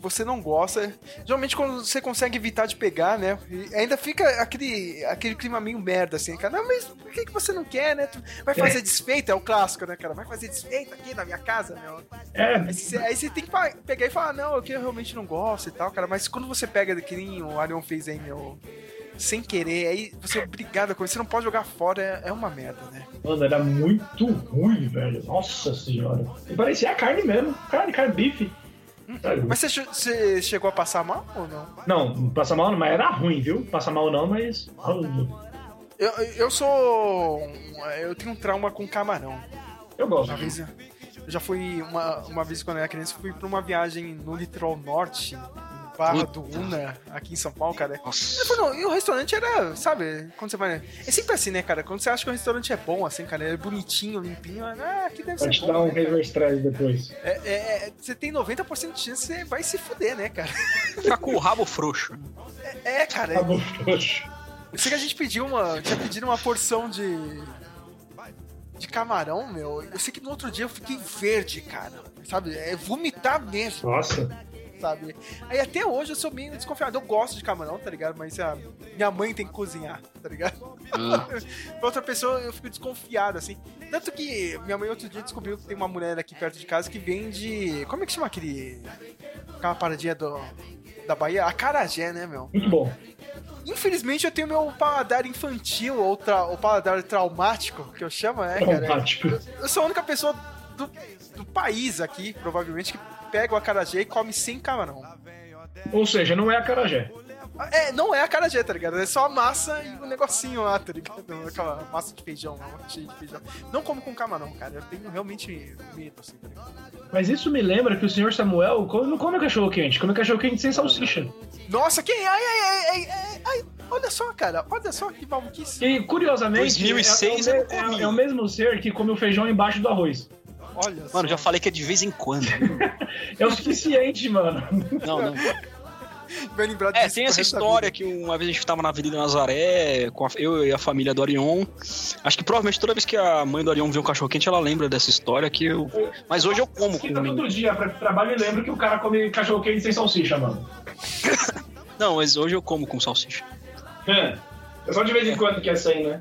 você não gosta. Geralmente quando você consegue evitar de pegar, né? E ainda fica aquele, aquele clima meio merda, assim, cara. Não, mas por que, que você não quer, né? Tu vai fazer desfeita, é o clássico, né, cara? Vai fazer desfeita aqui na minha casa, meu. é, Aí você, aí você tem que pegar e falar, não, é eu realmente não gosto e tal, cara. Mas quando você pega, que nem o Arion fez aí, meu. Sem querer, aí você é obrigado a comer, você não pode jogar fora, é, é uma merda, né? mano, era muito ruim, velho. Nossa senhora. E parecia carne mesmo. Carne, carne, bife. Sabe? Mas você, você chegou a passar mal ou não? Não, passa mal, não, mas era ruim, viu? Passa mal não, mas. Eu, eu sou. Eu tenho um trauma com camarão. Eu gosto. Uma vez eu já fui. Uma, uma vez quando eu era criança, fui pra uma viagem no litoral norte, Barra do Una, aqui em São Paulo, cara. Nossa. Falei, não, e o restaurante era, sabe, quando você vai. É sempre assim, né, cara? Quando você acha que o restaurante é bom, assim, cara, é bonitinho, limpinho, ah, aqui deve Vai ser te bom. dar um né, reverse stress depois. É, é, é, você tem 90% de chance que você vai se fuder, né, cara? Ficar [laughs] com o rabo frouxo. É, cara. Tá bom, poxa. Eu sei que a gente pediu uma. Tinha pedido uma porção de. De camarão, meu. Eu sei que no outro dia eu fiquei verde, cara. Sabe? É vomitar mesmo. Nossa. Sabe? Aí até hoje eu sou meio desconfiado. Eu gosto de camarão, tá ligado? Mas a minha mãe tem que cozinhar, tá ligado? Ah. [laughs] pra outra pessoa eu fico desconfiado, assim. Tanto que minha mãe outro dia descobriu que tem uma mulher aqui perto de casa que vende. Como é que chama aquele. Aquela paradinha do. Da Bahia? Acarajé, né, meu? Muito bom. Infelizmente eu tenho meu paladar infantil, ou tra- o paladar traumático, que eu chamo, né, cara? Traumático. Eu sou a única pessoa do, do país aqui, provavelmente, que pega o acarajé e come sem camarão. Ou seja, não é acarajé. É, não é acarajé, tá ligado? É só a massa e o negocinho lá, tá ligado? [laughs] Aquela massa de feijão, lá, cheia de feijão. Não como com camarão, cara. Eu tenho realmente medo, assim, tá ligado? Mas isso me lembra que o senhor Samuel come- não come cachorro quente, come cachorro quente sem salsicha. Nossa, quem? Ai, ai, ai, ai, ai, ai. Olha só, cara. Olha só que maluquice. E curiosamente, 2006 é, é, o é, é o mesmo ser que come o feijão embaixo do arroz. Olha só. Mano, já falei que é de vez em quando. [laughs] É o suficiente, mano. Não, não. Vai lembrar É, tem essa história que uma vez a gente tava na Avenida Nazaré, com a- eu e a família do Orion. Acho que provavelmente toda vez que a mãe do Orion vê um cachorro quente, ela lembra dessa história que eu. Mas hoje eu como com menino. todo dia pra trabalho e lembro que o cara come cachorro quente sem salsicha, mano. [laughs] Não, mas hoje eu como com salsicha. É. É só de vez em quando que é sem, né?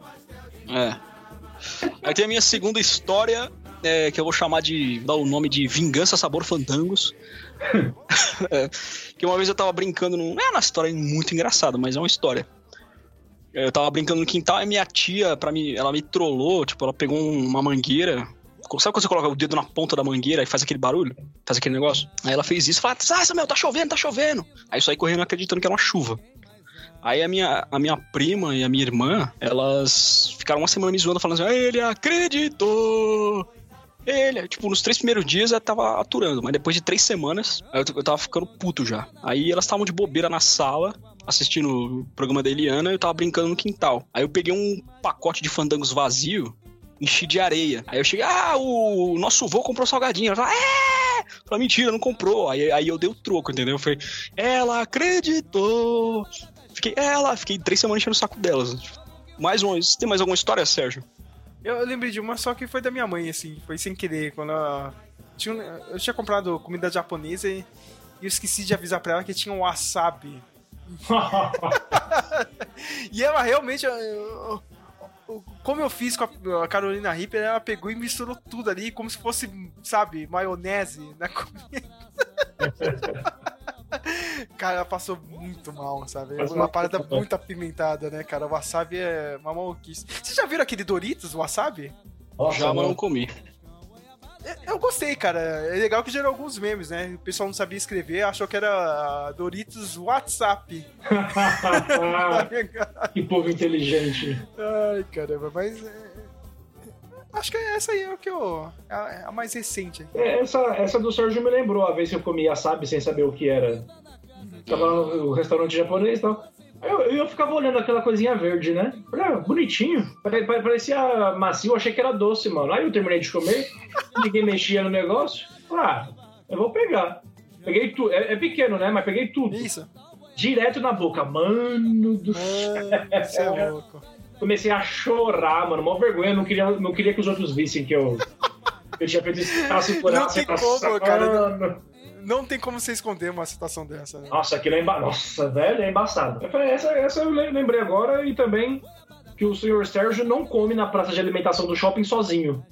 É. Aí tem a minha segunda história, é, que eu vou chamar de. dar o nome de Vingança Sabor Fandangos. [laughs] É, que uma vez eu tava brincando num. Não é uma história muito engraçada, mas é uma história. Eu tava brincando no quintal e minha tia, pra mim, ela me trollou, tipo, ela pegou um- uma mangueira. Sabe quando você coloca o dedo na ponta da mangueira e faz aquele barulho? Faz aquele negócio? Aí ela fez isso e falou: Ah, meu, tá chovendo, tá chovendo. Aí eu saí correndo acreditando que era uma chuva. Aí a minha, a minha prima e a minha irmã, elas ficaram uma semana me zoando, falando assim, "Ah, ele acreditou! Ele, tipo, nos três primeiros dias eu tava aturando, mas depois de três semanas eu, eu tava ficando puto já. Aí elas estavam de bobeira na sala, assistindo o programa da Eliana, e eu tava brincando no quintal. Aí eu peguei um pacote de fandangos vazio, enchi de areia. Aí eu cheguei, ah, o nosso vô comprou salgadinho. Ela falou, é! Falei, mentira, não comprou. Aí, aí eu dei o troco, entendeu? Eu falei, ela acreditou! Fiquei, ela, fiquei três semanas enchendo o saco delas. Mais uma, você tem mais alguma história, Sérgio? Eu, lembrei de uma só que foi da minha mãe, assim. Foi sem querer. Quando ela... Tinha, um- eu tinha comprado comida japonesa e, eu esqueci de avisar pra ela que tinha um wasabi. [laughs] E ela realmente. eu- eu- eu- como eu fiz com a, a Carolina Reaper, ela pegou e misturou tudo ali, como se fosse, sabe, maionese na comida. [laughs] Cara, ela passou muito mal, sabe? Mas uma parada muito apimentada, né, cara? O wasabi é uma maluquice. Vocês já viram aquele Doritos, wasabi? Nossa, Já, mas não comi. Eu gostei, cara. É legal que gerou alguns memes, né? O pessoal não sabia escrever, achou que era Doritos WhatsApp. [laughs] [laughs] Que povo inteligente. Ai, caramba, mas. é, Acho que essa aí é o que eu. é a, mais recente. É, Essa, essa do Sérgio me lembrou a vez que eu comi wasabi sem saber o que era. Tava no restaurante japonês e tal. Eu, eu ficava olhando aquela coisinha verde, né? Falei, ah, bonitinho. Pare- pare- Parecia macio, eu achei que era doce, mano. Aí eu terminei de comer, ninguém mexia no negócio. Falei, ah, eu vou pegar. Peguei tudo. É, é pequeno, né? Mas peguei tudo. Isso. Direto na boca. Mano do céu. Ah, Você é louco. Comecei a chorar, mano. Mó vergonha. Eu não queria, não queria que os outros vissem que eu, eu tinha feito esse traço por Não cara. Mano. Não tem como você esconder uma situação dessa, né? Nossa, aquilo é embaçado. Nossa, velho, é embaçado. Eu falei, essa, essa eu le- lembrei agora e também que o senhor Sérgio não come na praça de alimentação do shopping sozinho.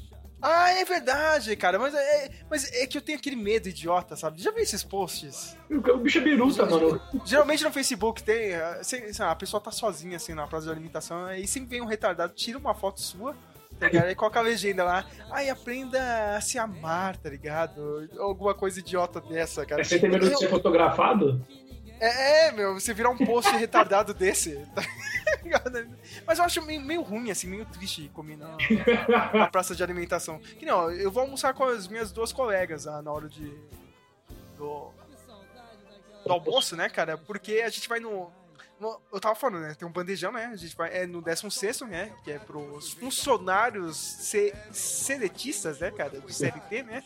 Ah, é verdade, cara. Mas é, mas é que eu tenho aquele medo idiota, sabe? Já vi esses posts? O, bicho é biruta, mano. Geralmente no Facebook tem. lá, a pessoa tá sozinha assim na praça de alimentação, aí sempre vem um retardado, tira uma foto sua, tá ligado? Aí coloca a legenda lá, ai, aprenda a se amar, tá ligado? Alguma coisa idiota dessa, cara. Você tem medo de ser fotografado? É, é, meu, você virar um post retardado desse, tá ligado? Mas eu acho meio, meio ruim, assim, meio triste comer na, na praça de alimentação. Que não, eu vou almoçar com as minhas duas colegas ah, na hora de. do. do almoço, né, cara? Porque a gente vai no. No- eu tava falando, né? Tem um bandejão, né? A gente vai. É no 16, né? Que é pros funcionários ce- seletistas, né, cara? Do CLT, né?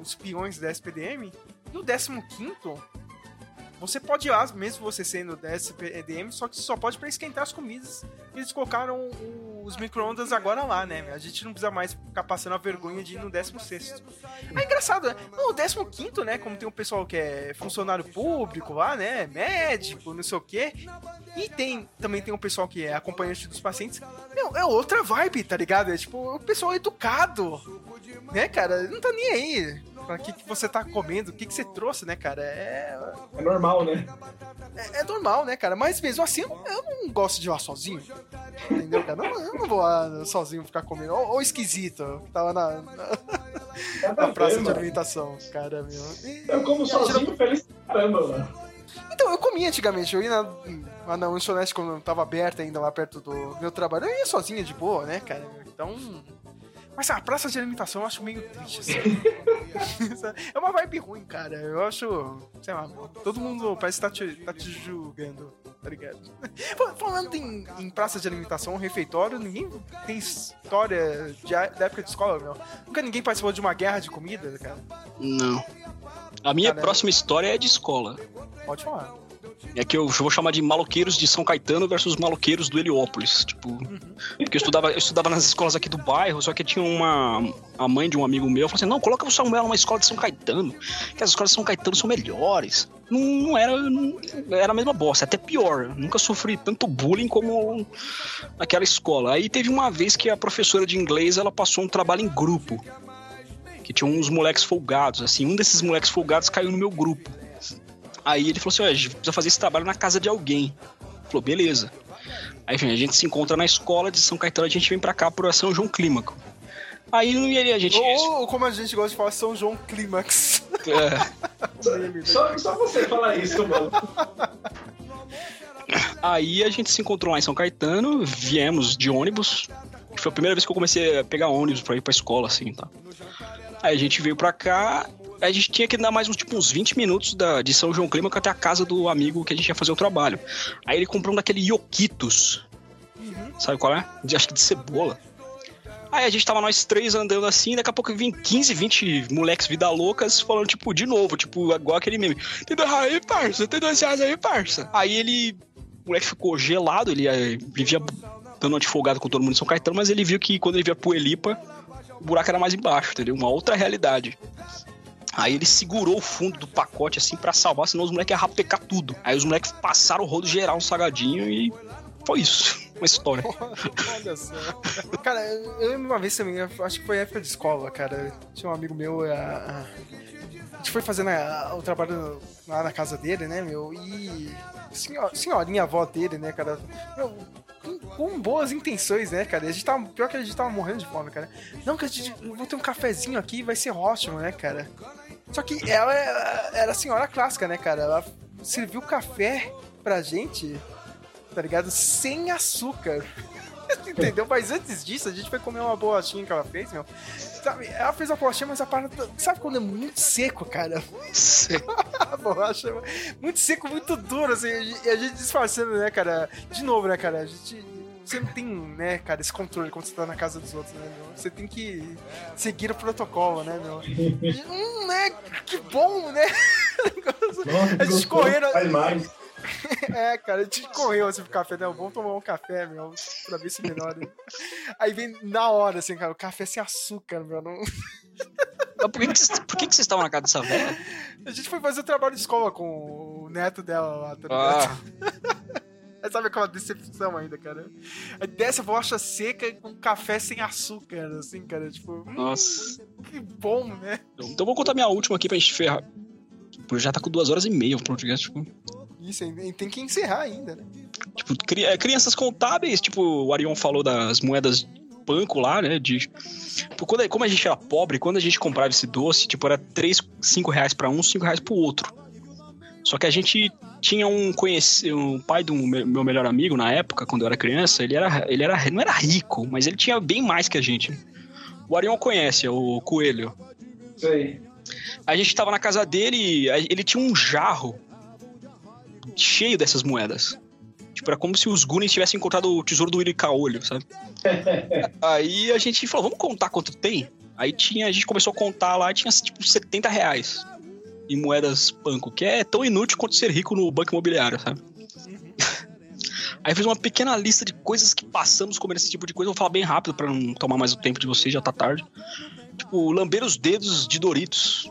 Os peões da SPDM. E o 15 você pode ir lá, mesmo você sendo da SPDM, só que só pode para esquentar as comidas. Eles colocaram o os micro-ondas agora lá, né? A gente não precisa mais ficar passando a vergonha de ir no 16. É engraçado, né? No 15, né? Como tem um pessoal que é funcionário público lá, né? Médico, não sei o quê. E tem também tem um pessoal que é acompanhante dos pacientes. Meu, é outra vibe, tá ligado? É tipo, o pessoal educado. Né, cara? Não tá nem aí. Pra que, que você tá comendo, o que, que você trouxe, né, cara? É, É normal, né? é, é normal, né, cara? Mas mesmo assim, eu, eu não gosto de ir lá sozinho. Entendeu, cara? Eu, eu não vou lá sozinho ficar comendo. Ou, ou esquisito, que tava na, na, na praça de mano. alimentação, cara, meu. E- Eu como sozinho, feliz pra caramba, mano. Então, eu comia antigamente, eu ia na, lá na lanchonete quando tava aberta ainda lá perto do meu trabalho. Eu ia sozinho de boa, né, cara? Então. Mas a praça de alimentação eu acho meio triste, assim. [laughs] é uma vibe ruim, cara. Eu acho. Sei lá, todo mundo parece que tá te, tá te julgando, tá ligado? Fal- Falando em, em praça de alimentação, refeitório, ninguém tem história de, da época de escola, meu. Nunca ninguém participou de uma guerra de comida, cara. Não. A minha Cara, próxima história é de escola. Pode falar. É que eu vou chamar de maloqueiros de São Caetano versus maloqueiros do Heliópolis. Tipo, porque eu estudava, eu estudava nas escolas aqui do bairro, só que tinha uma. A mãe de um amigo meu falou assim: não, coloca o Samuel numa escola de São Caetano, que as escolas de São Caetano são melhores. Não, não era. Não, era a mesma bosta, até pior. Nunca sofri tanto bullying como naquela escola. Aí teve uma vez que a professora de inglês ela passou um trabalho em grupo. Que tinha uns moleques folgados, assim. Um desses moleques folgados caiu no meu grupo. Aí ele falou assim: Olha, a gente precisa fazer esse trabalho na casa de alguém. Falou, beleza. Aí enfim, a gente se encontra na escola de São Caetano, a gente vem pra cá por São João Clímaco. Aí e a gente. Ou, ou como a gente gosta de falar, São João Clímax. é, Só, só você falar isso, mano. aí a gente se encontrou lá em São Caetano, viemos de ônibus. Foi a primeira vez que eu comecei a pegar ônibus pra ir pra escola, assim, tá? Aí a gente veio pra cá, a gente tinha que dar mais uns, tipo, uns 20 minutos da, de São João Clímaco até a casa do amigo que a gente ia fazer o trabalho. Aí ele comprou um daquele Yokitos. Sabe qual é? De, acho que de cebola. Aí a gente tava nós três andando assim, daqui a pouco vim 15, 20 moleques vida loucas falando, tipo, de novo, tipo, igual aquele meme. Tem dois reais aí, parça, tem dois reais aí, parça. Aí ele. O moleque ficou gelado, ele eh, vivia dando uma de folgado com todo mundo em São Caetano, mas ele viu que quando ele via Puelipa, o buraco era mais embaixo, entendeu? Uma outra realidade. Aí ele segurou o fundo do pacote assim pra salvar, senão os moleques iam rapecar tudo. Aí os moleques passaram o rodo geral no salgadinho e foi isso. [laughs] Uma história. Olha só. Cara, eu lembro uma vez também, acho que foi época de escola, cara. Tinha um amigo meu, a- a gente foi fazendo a- o trabalho lá na casa dele, né, meu? E. senhor- senhorinha avó dele, né, cara? Meu, com, com boas intenções, né, cara? A gente tava, pior que a gente tava morrendo de fome, cara. Não, que a gente. Vou ter um cafezinho aqui, vai ser ótimo, né, cara? Só que ela era era a senhora clássica, né, cara? Ela serviu café pra gente, tá ligado? Sem açúcar. [laughs] Entendeu? Mas antes disso, a gente foi comer uma bolachinha que ela fez, meu. Sabe, ela fez a bolachinha, mas a parada. Sabe quando é muito seco, cara? [laughs] a bolacha é muito seco, muito duro, assim. E a gente disfarçando, né, cara? De novo, né, cara? A gente. Você não tem, né, cara, esse controle quando você tá na casa dos outros, né, meu? Você tem que seguir o protocolo, né, meu? Hum, né? Que bom, né? [laughs] Nossa, A gente correndo- Faz mais. É, cara, a gente correu assim pro café, né? Vamos tomar um café, meu, pra ver se melhora. Aí vem na hora, assim, cara, o café sem açúcar, meu. Não... Mas por que, que, vocês- por que, que vocês estavam na casa dessa velha? A gente foi fazer o trabalho de escola com o neto dela lá, tá Ah, ligado? Aí sabe aquela decepção ainda, cara? Aí desce a bolacha seca com café sem açúcar, assim, cara, tipo, hum, nossa. que bom, né? Então vou contar minha última aqui pra gente ferrar. Já tá com duas horas e meia o podcast. Tipo, Isso, tem que encerrar ainda, né? tipo cri- é, crianças contábeis, tipo, o Arion falou das moedas banco lá, né? De, tipo, quando, como a gente era pobre, quando a gente comprava esse doce, tipo, era 3, 5 reais pra um, 5 reais pro outro. Só que a gente tinha um conhecido, um pai do meu melhor amigo na época, quando eu era criança, ele era, ele era, não era rico, mas ele tinha bem mais que a gente. O Arion conhece, é o Coelho. Isso aí. A gente tava na casa dele e ele tinha um jarro cheio dessas moedas. Tipo, era como se os Goonies tivessem encontrado o tesouro do Willy Caolho, sabe? [laughs] Aí a gente falou, vamos contar quanto tem? Aí tinha, a gente começou a contar lá, tinha tipo 70 reais em moedas banco, que é tão inútil quanto ser rico no banco imobiliário, sabe? Aí eu fiz uma pequena lista de coisas que passamos comendo esse tipo de coisa. Eu vou falar bem rápido pra não tomar mais o tempo de vocês, já tá tarde. Tipo, lamber os dedos de Doritos.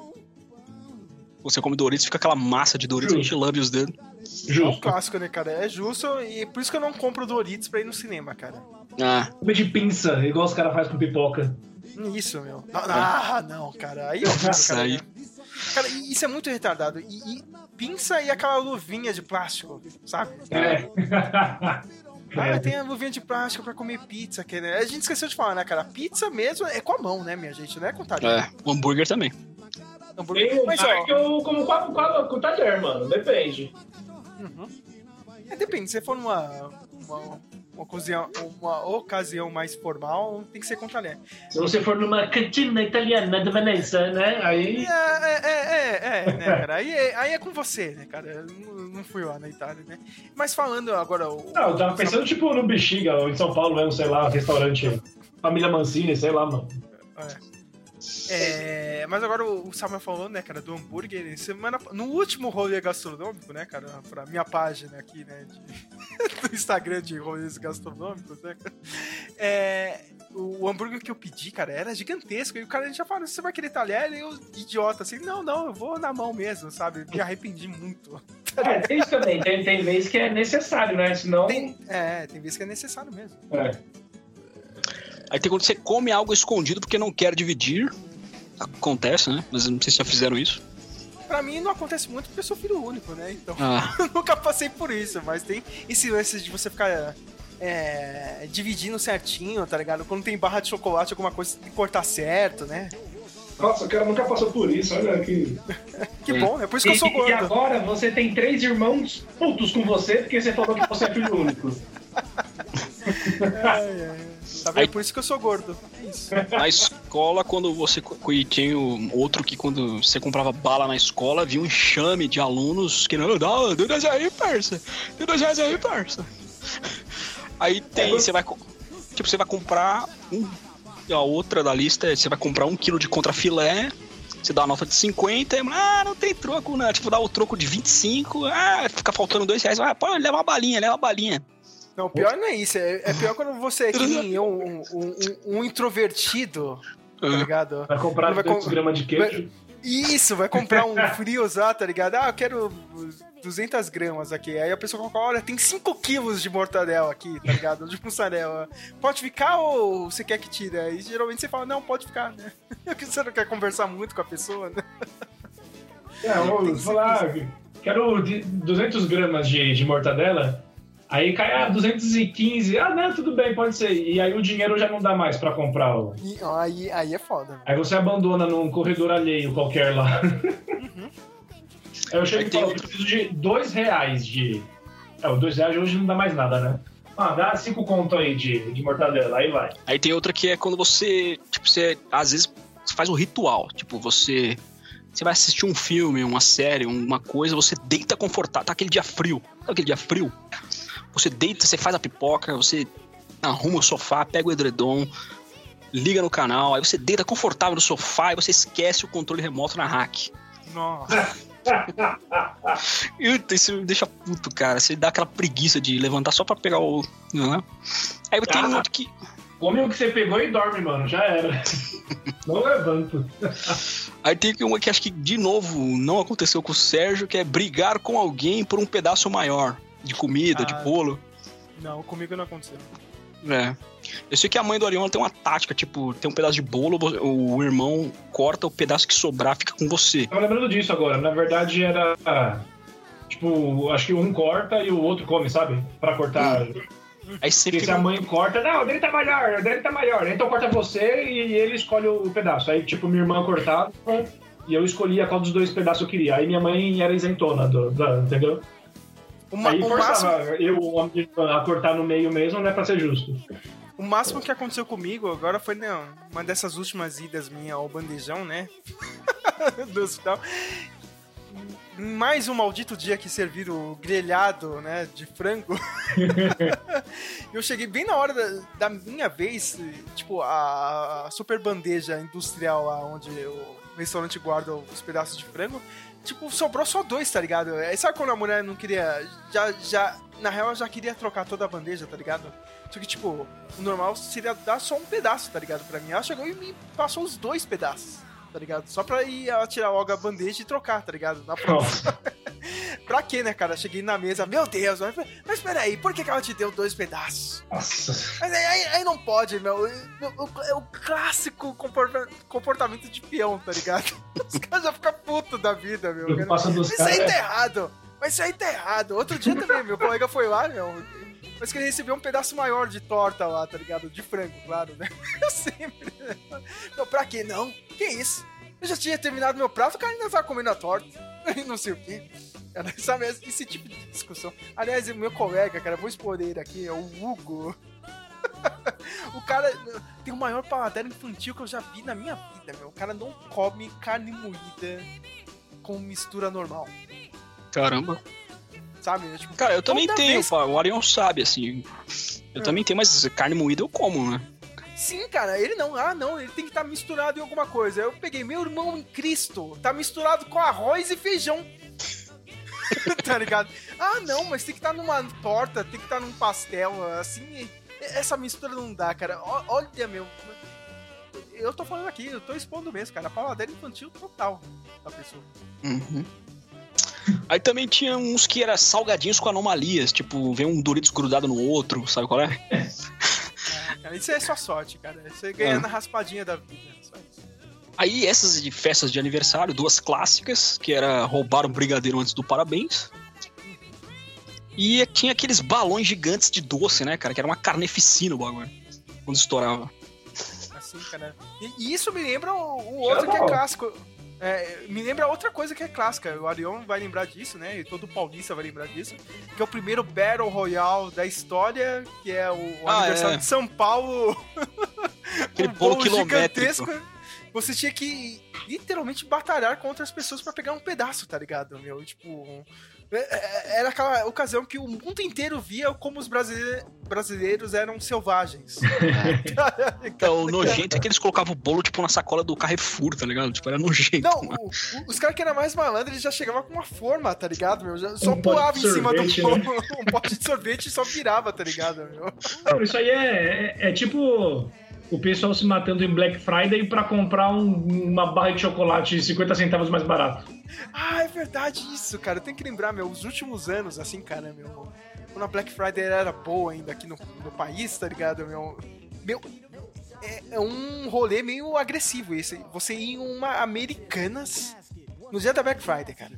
Você come Doritos, fica aquela massa de Doritos, a gente lambe os dedos. É um Justo. clássico, né, cara? É justo e por isso que eu não compro Doritos pra ir no cinema, cara. Ah, Comer de pinça, igual os caras fazem com pipoca. Isso, meu. Não, Ah, não, cara. Aí eu Isso cara. aí. Cara, isso é muito retardado. E, e pinça e aquela luvinha de plástico, sabe? É. [laughs] Ah, tem a luvinha de plástico pra comer pizza, que, né? A gente esqueceu de falar, né, cara? Pizza mesmo é com a mão, né, minha gente? Não é com talher. é. O hambúrguer também. Hambúrguer. Tem um Mas, ó, que eu como com, a- com, talher, mano. Depende. é, depende. Se for numa, uma, uma, ocasião, uma ocasião mais formal, tem que ser com talher. Se você for numa cantina italiana de Veneza, né? Aí. É, é, é, é, é, né, cara? Aí é, aí é com você, né, cara? Eu Não, não fui lá na Itália, né? Mas falando agora... O, Não, eu tava pensando tipo no Bexiga, ou em São Paulo mesmo, sei lá, restaurante. Família Mancini, sei lá, mano. É, mas agora o Samuel falou, né, cara, do hambúrguer. Semana, no último rolê gastronômico, né, cara, pra minha página aqui, né, de- [laughs] do Instagram de rolês gastronômicos, né, cara, é, o, o hambúrguer que eu pedi, cara, era gigantesco. E o cara já falou, você vai querer talher? E eu, idiota, assim, não, não, eu vou na mão mesmo, sabe? Me arrependi muito. É, tem isso também. Tem, tem vezes que é necessário, né? Senão. Tem, é, tem vezes que é necessário mesmo. É. Aí tem quando você come algo escondido porque não quer dividir. Acontece, né? Mas eu não sei se já fizeram isso. Pra mim não acontece muito porque eu sou filho único, né? Então Ah, [laughs] eu nunca passei por isso, mas tem esse lance de você ficar é, dividindo certinho, tá ligado? Quando tem barra de chocolate, alguma coisa, tem que cortar certo, né? Nossa, o cara nunca passou por isso, olha [laughs] que. Que É. bom, é por isso que eu sou E, e gordo. agora você tem três irmãos putos com você porque você falou que você é filho único. [laughs] Tá vendo? Aí- Por isso que eu sou gordo. É isso. na escola, quando você. E tinha o- outro que quando você comprava bala na escola, vinha um enxame de alunos que não, dá, dê 10 aí, parça. Dê 10 reais aí, parça. Aí tem. Você vai. Tipo, você vai comprar um. A outra da lista é você vai comprar um quilo de contrafilé. Você dá uma nota de 50 e, ah, não tem troco, né? Tipo, dá o troco de 25, ah, fica faltando dois reais. Ah, pode levar uma balinha, leva uma balinha. Não, pior não é isso. É, é pior quando você é que nem eu, um, um- um- um introvertido, tá Ah. ligado? Vai comprar Vai 200 com- gramas de queijo. Isso, vai comprar um [laughs] frios lá, tá ligado? Ah, eu quero 200 gramas aqui. Aí a pessoa coloca, olha, tem 5 quilos de mortadela aqui, tá ligado? De mussarela. Pode ficar ou você quer que tire? Aí geralmente você fala, não, pode ficar, né? [laughs] Porque você não quer conversar muito com a pessoa, né? É, eu vou falar, quero de 200 gramas de, de mortadela. Aí cai, ah, 215. Ah, não, tudo bem, pode ser. E aí o dinheiro já não dá mais pra comprar. o- E, ó, aí, aí é foda. Aí você abandona num corredor alheio qualquer lá. Aí eu chego e falo, eu preciso de dois reais de... É, o dois reais hoje não dá mais nada, né? Ah, dá cinco conto aí de, de mortadela, aí vai. Aí tem outra que é quando você, tipo, você às vezes você faz um ritual, tipo, você você vai assistir um filme, uma série, uma coisa, você deita confortável, tá aquele dia frio, tá aquele dia frio. Você deita, você faz a pipoca, você arruma o sofá, pega o edredom, liga no canal, aí você deita confortável no sofá e você esquece o controle remoto na hack. Nossa. [laughs] Isso me deixa puto, cara. Você dá aquela preguiça de levantar só pra pegar o. Né? Aí tem um Ah. outro que. Come o que você pegou e dorme, mano. Já era. [laughs] Não levanto. Aí tem uma que acho que, de novo, não aconteceu com o Sérgio, que é brigar com alguém por um pedaço maior de comida, Ah. de bolo. Não, comigo não aconteceu. É. Eu sei que a mãe do Arion ela tem uma tática, tipo, tem um pedaço de bolo, o irmão corta o pedaço que sobrar, fica com você. Tava lembrando disso agora. Na verdade era. Tipo, acho que um corta e o outro come, sabe? Pra cortar. Aí você Porque se fica. a mãe corta, não, o dele tá maior, o dele tá maior. Então corta você e ele escolhe o pedaço. Aí, tipo, minha irmã cortava e eu escolhia qual dos dois pedaços eu queria. Aí minha mãe era isentona, do, da- entendeu? O, ma- Aí o forçava máximo, eu minha irmã a cortar no meio mesmo, não é pra ser justo. o máximo que aconteceu comigo agora foi não, uma dessas últimas idas minha ao bandejão, né? [laughs] Do hospital. Mais um maldito dia que serviram grelhado, né, de frango. [laughs] eu cheguei bem na hora da, da minha vez, tipo, a, a super bandeja industrial lá onde eu restaurante guarda os pedaços de frango. Tipo, sobrou só dois, tá ligado? Aí sabe quando a mulher não queria. Já, já. Na real, ela já queria trocar toda a bandeja, tá ligado? Só que, tipo, o normal seria dar só um pedaço, tá ligado? Pra mim. Ela chegou e me passou os dois pedaços, tá ligado? Só pra ir ela tirar logo a bandeja e trocar, tá ligado? Na próxima. [laughs] pra quê, né, cara? Cheguei na mesa, meu Deus, mas, mas peraí, por que, que ela te deu dois pedaços? Nossa. Mas aí, aí- aí não pode, meu. É o clássico comporta- comportamento de peão, tá ligado? [laughs] Os caras já ficam putos da vida, meu. Isso aí tá errado. Mas isso aí tá errado. Outro dia também, meu colega foi lá, meu. Mas que ele recebeu um pedaço maior de torta lá, tá ligado? De frango, claro, né? [laughs] Eu sempre. Não, pra quê? Não. Que isso? Eu já tinha terminado meu prato, o cara ainda tava comendo a torta. [laughs] Não sei o quê. Era, sabe, esse tipo de discussão. Aliás, meu colega, cara, vou expor ele aqui, é o Hugo. [laughs] o cara tem o maior paladar infantil que eu já vi na minha vida, meu. O cara não come carne moída com mistura normal, Caramba. Sabe? É, Tipo, Cara, eu também tenho, vez- o Arion sabe, assim. Eu É. também tenho, mas carne moída eu como, né? Sim, cara, ele não. Ah, não, ele tem que estar misturado em alguma coisa. Eu peguei meu irmão em Cristo, tá misturado com arroz e feijão. [laughs] tá ligado? Ah, não, mas tem que estar numa torta, tem que estar num pastel, assim. Essa mistura não dá, cara. Olha, meu. Eu tô falando aqui, eu tô expondo mesmo, cara. Paladar infantil total da pessoa. Uhum. Aí também tinha uns que era salgadinhos com anomalias, tipo, vem um Doritos grudado no outro, sabe qual é? Cara, isso é só sorte, cara. Você ganha É. na raspadinha da vida. sabe? Aí essas de festas de aniversário, duas clássicas, que era roubar um brigadeiro antes do parabéns. E tinha aqueles balões gigantes de doce, né, cara? Que era uma carneficina o bagulho. Quando estourava. Assim, cara. E, isso me lembra o, o outro que é clássico. É, me lembra outra coisa que é clássica. O Arion vai lembrar disso, né? E todo paulista vai lembrar disso. Que é o primeiro Battle Royale da história, que é o, o Ah, aniversário é. de São Paulo. [laughs] Aquele um bolo quilométrico. Você tinha que literalmente batalhar com outras pessoas pra pegar um pedaço, tá ligado? Meu, tipo. é- Era aquela ocasião que o mundo inteiro via como os brasile- brasileiros eram selvagens. [laughs] Então, o nojento é que eles colocavam o bolo, tipo, na sacola do Carrefour, tá ligado? Tipo, era nojento. Não, o- o- os caras que eram mais malandros, eles já chegavam com uma forma, tá ligado, meu? Já, só Um pulava em cima sorvete, do né? pão, [laughs] um pote de sorvete e só virava, tá ligado, meu? Não, isso aí é, é, é tipo o pessoal se matando em Black Friday pra comprar um- uma barra de chocolate 50 centavos mais barato. Ah, é verdade isso, cara. Eu tenho que lembrar, meu, os últimos anos, assim, cara, meu. Quando a Black Friday era boa ainda aqui no, no país, tá ligado, meu? Meu. É, é um rolê meio agressivo esse. Você ir em uma Americanas no dia da Black Friday, cara.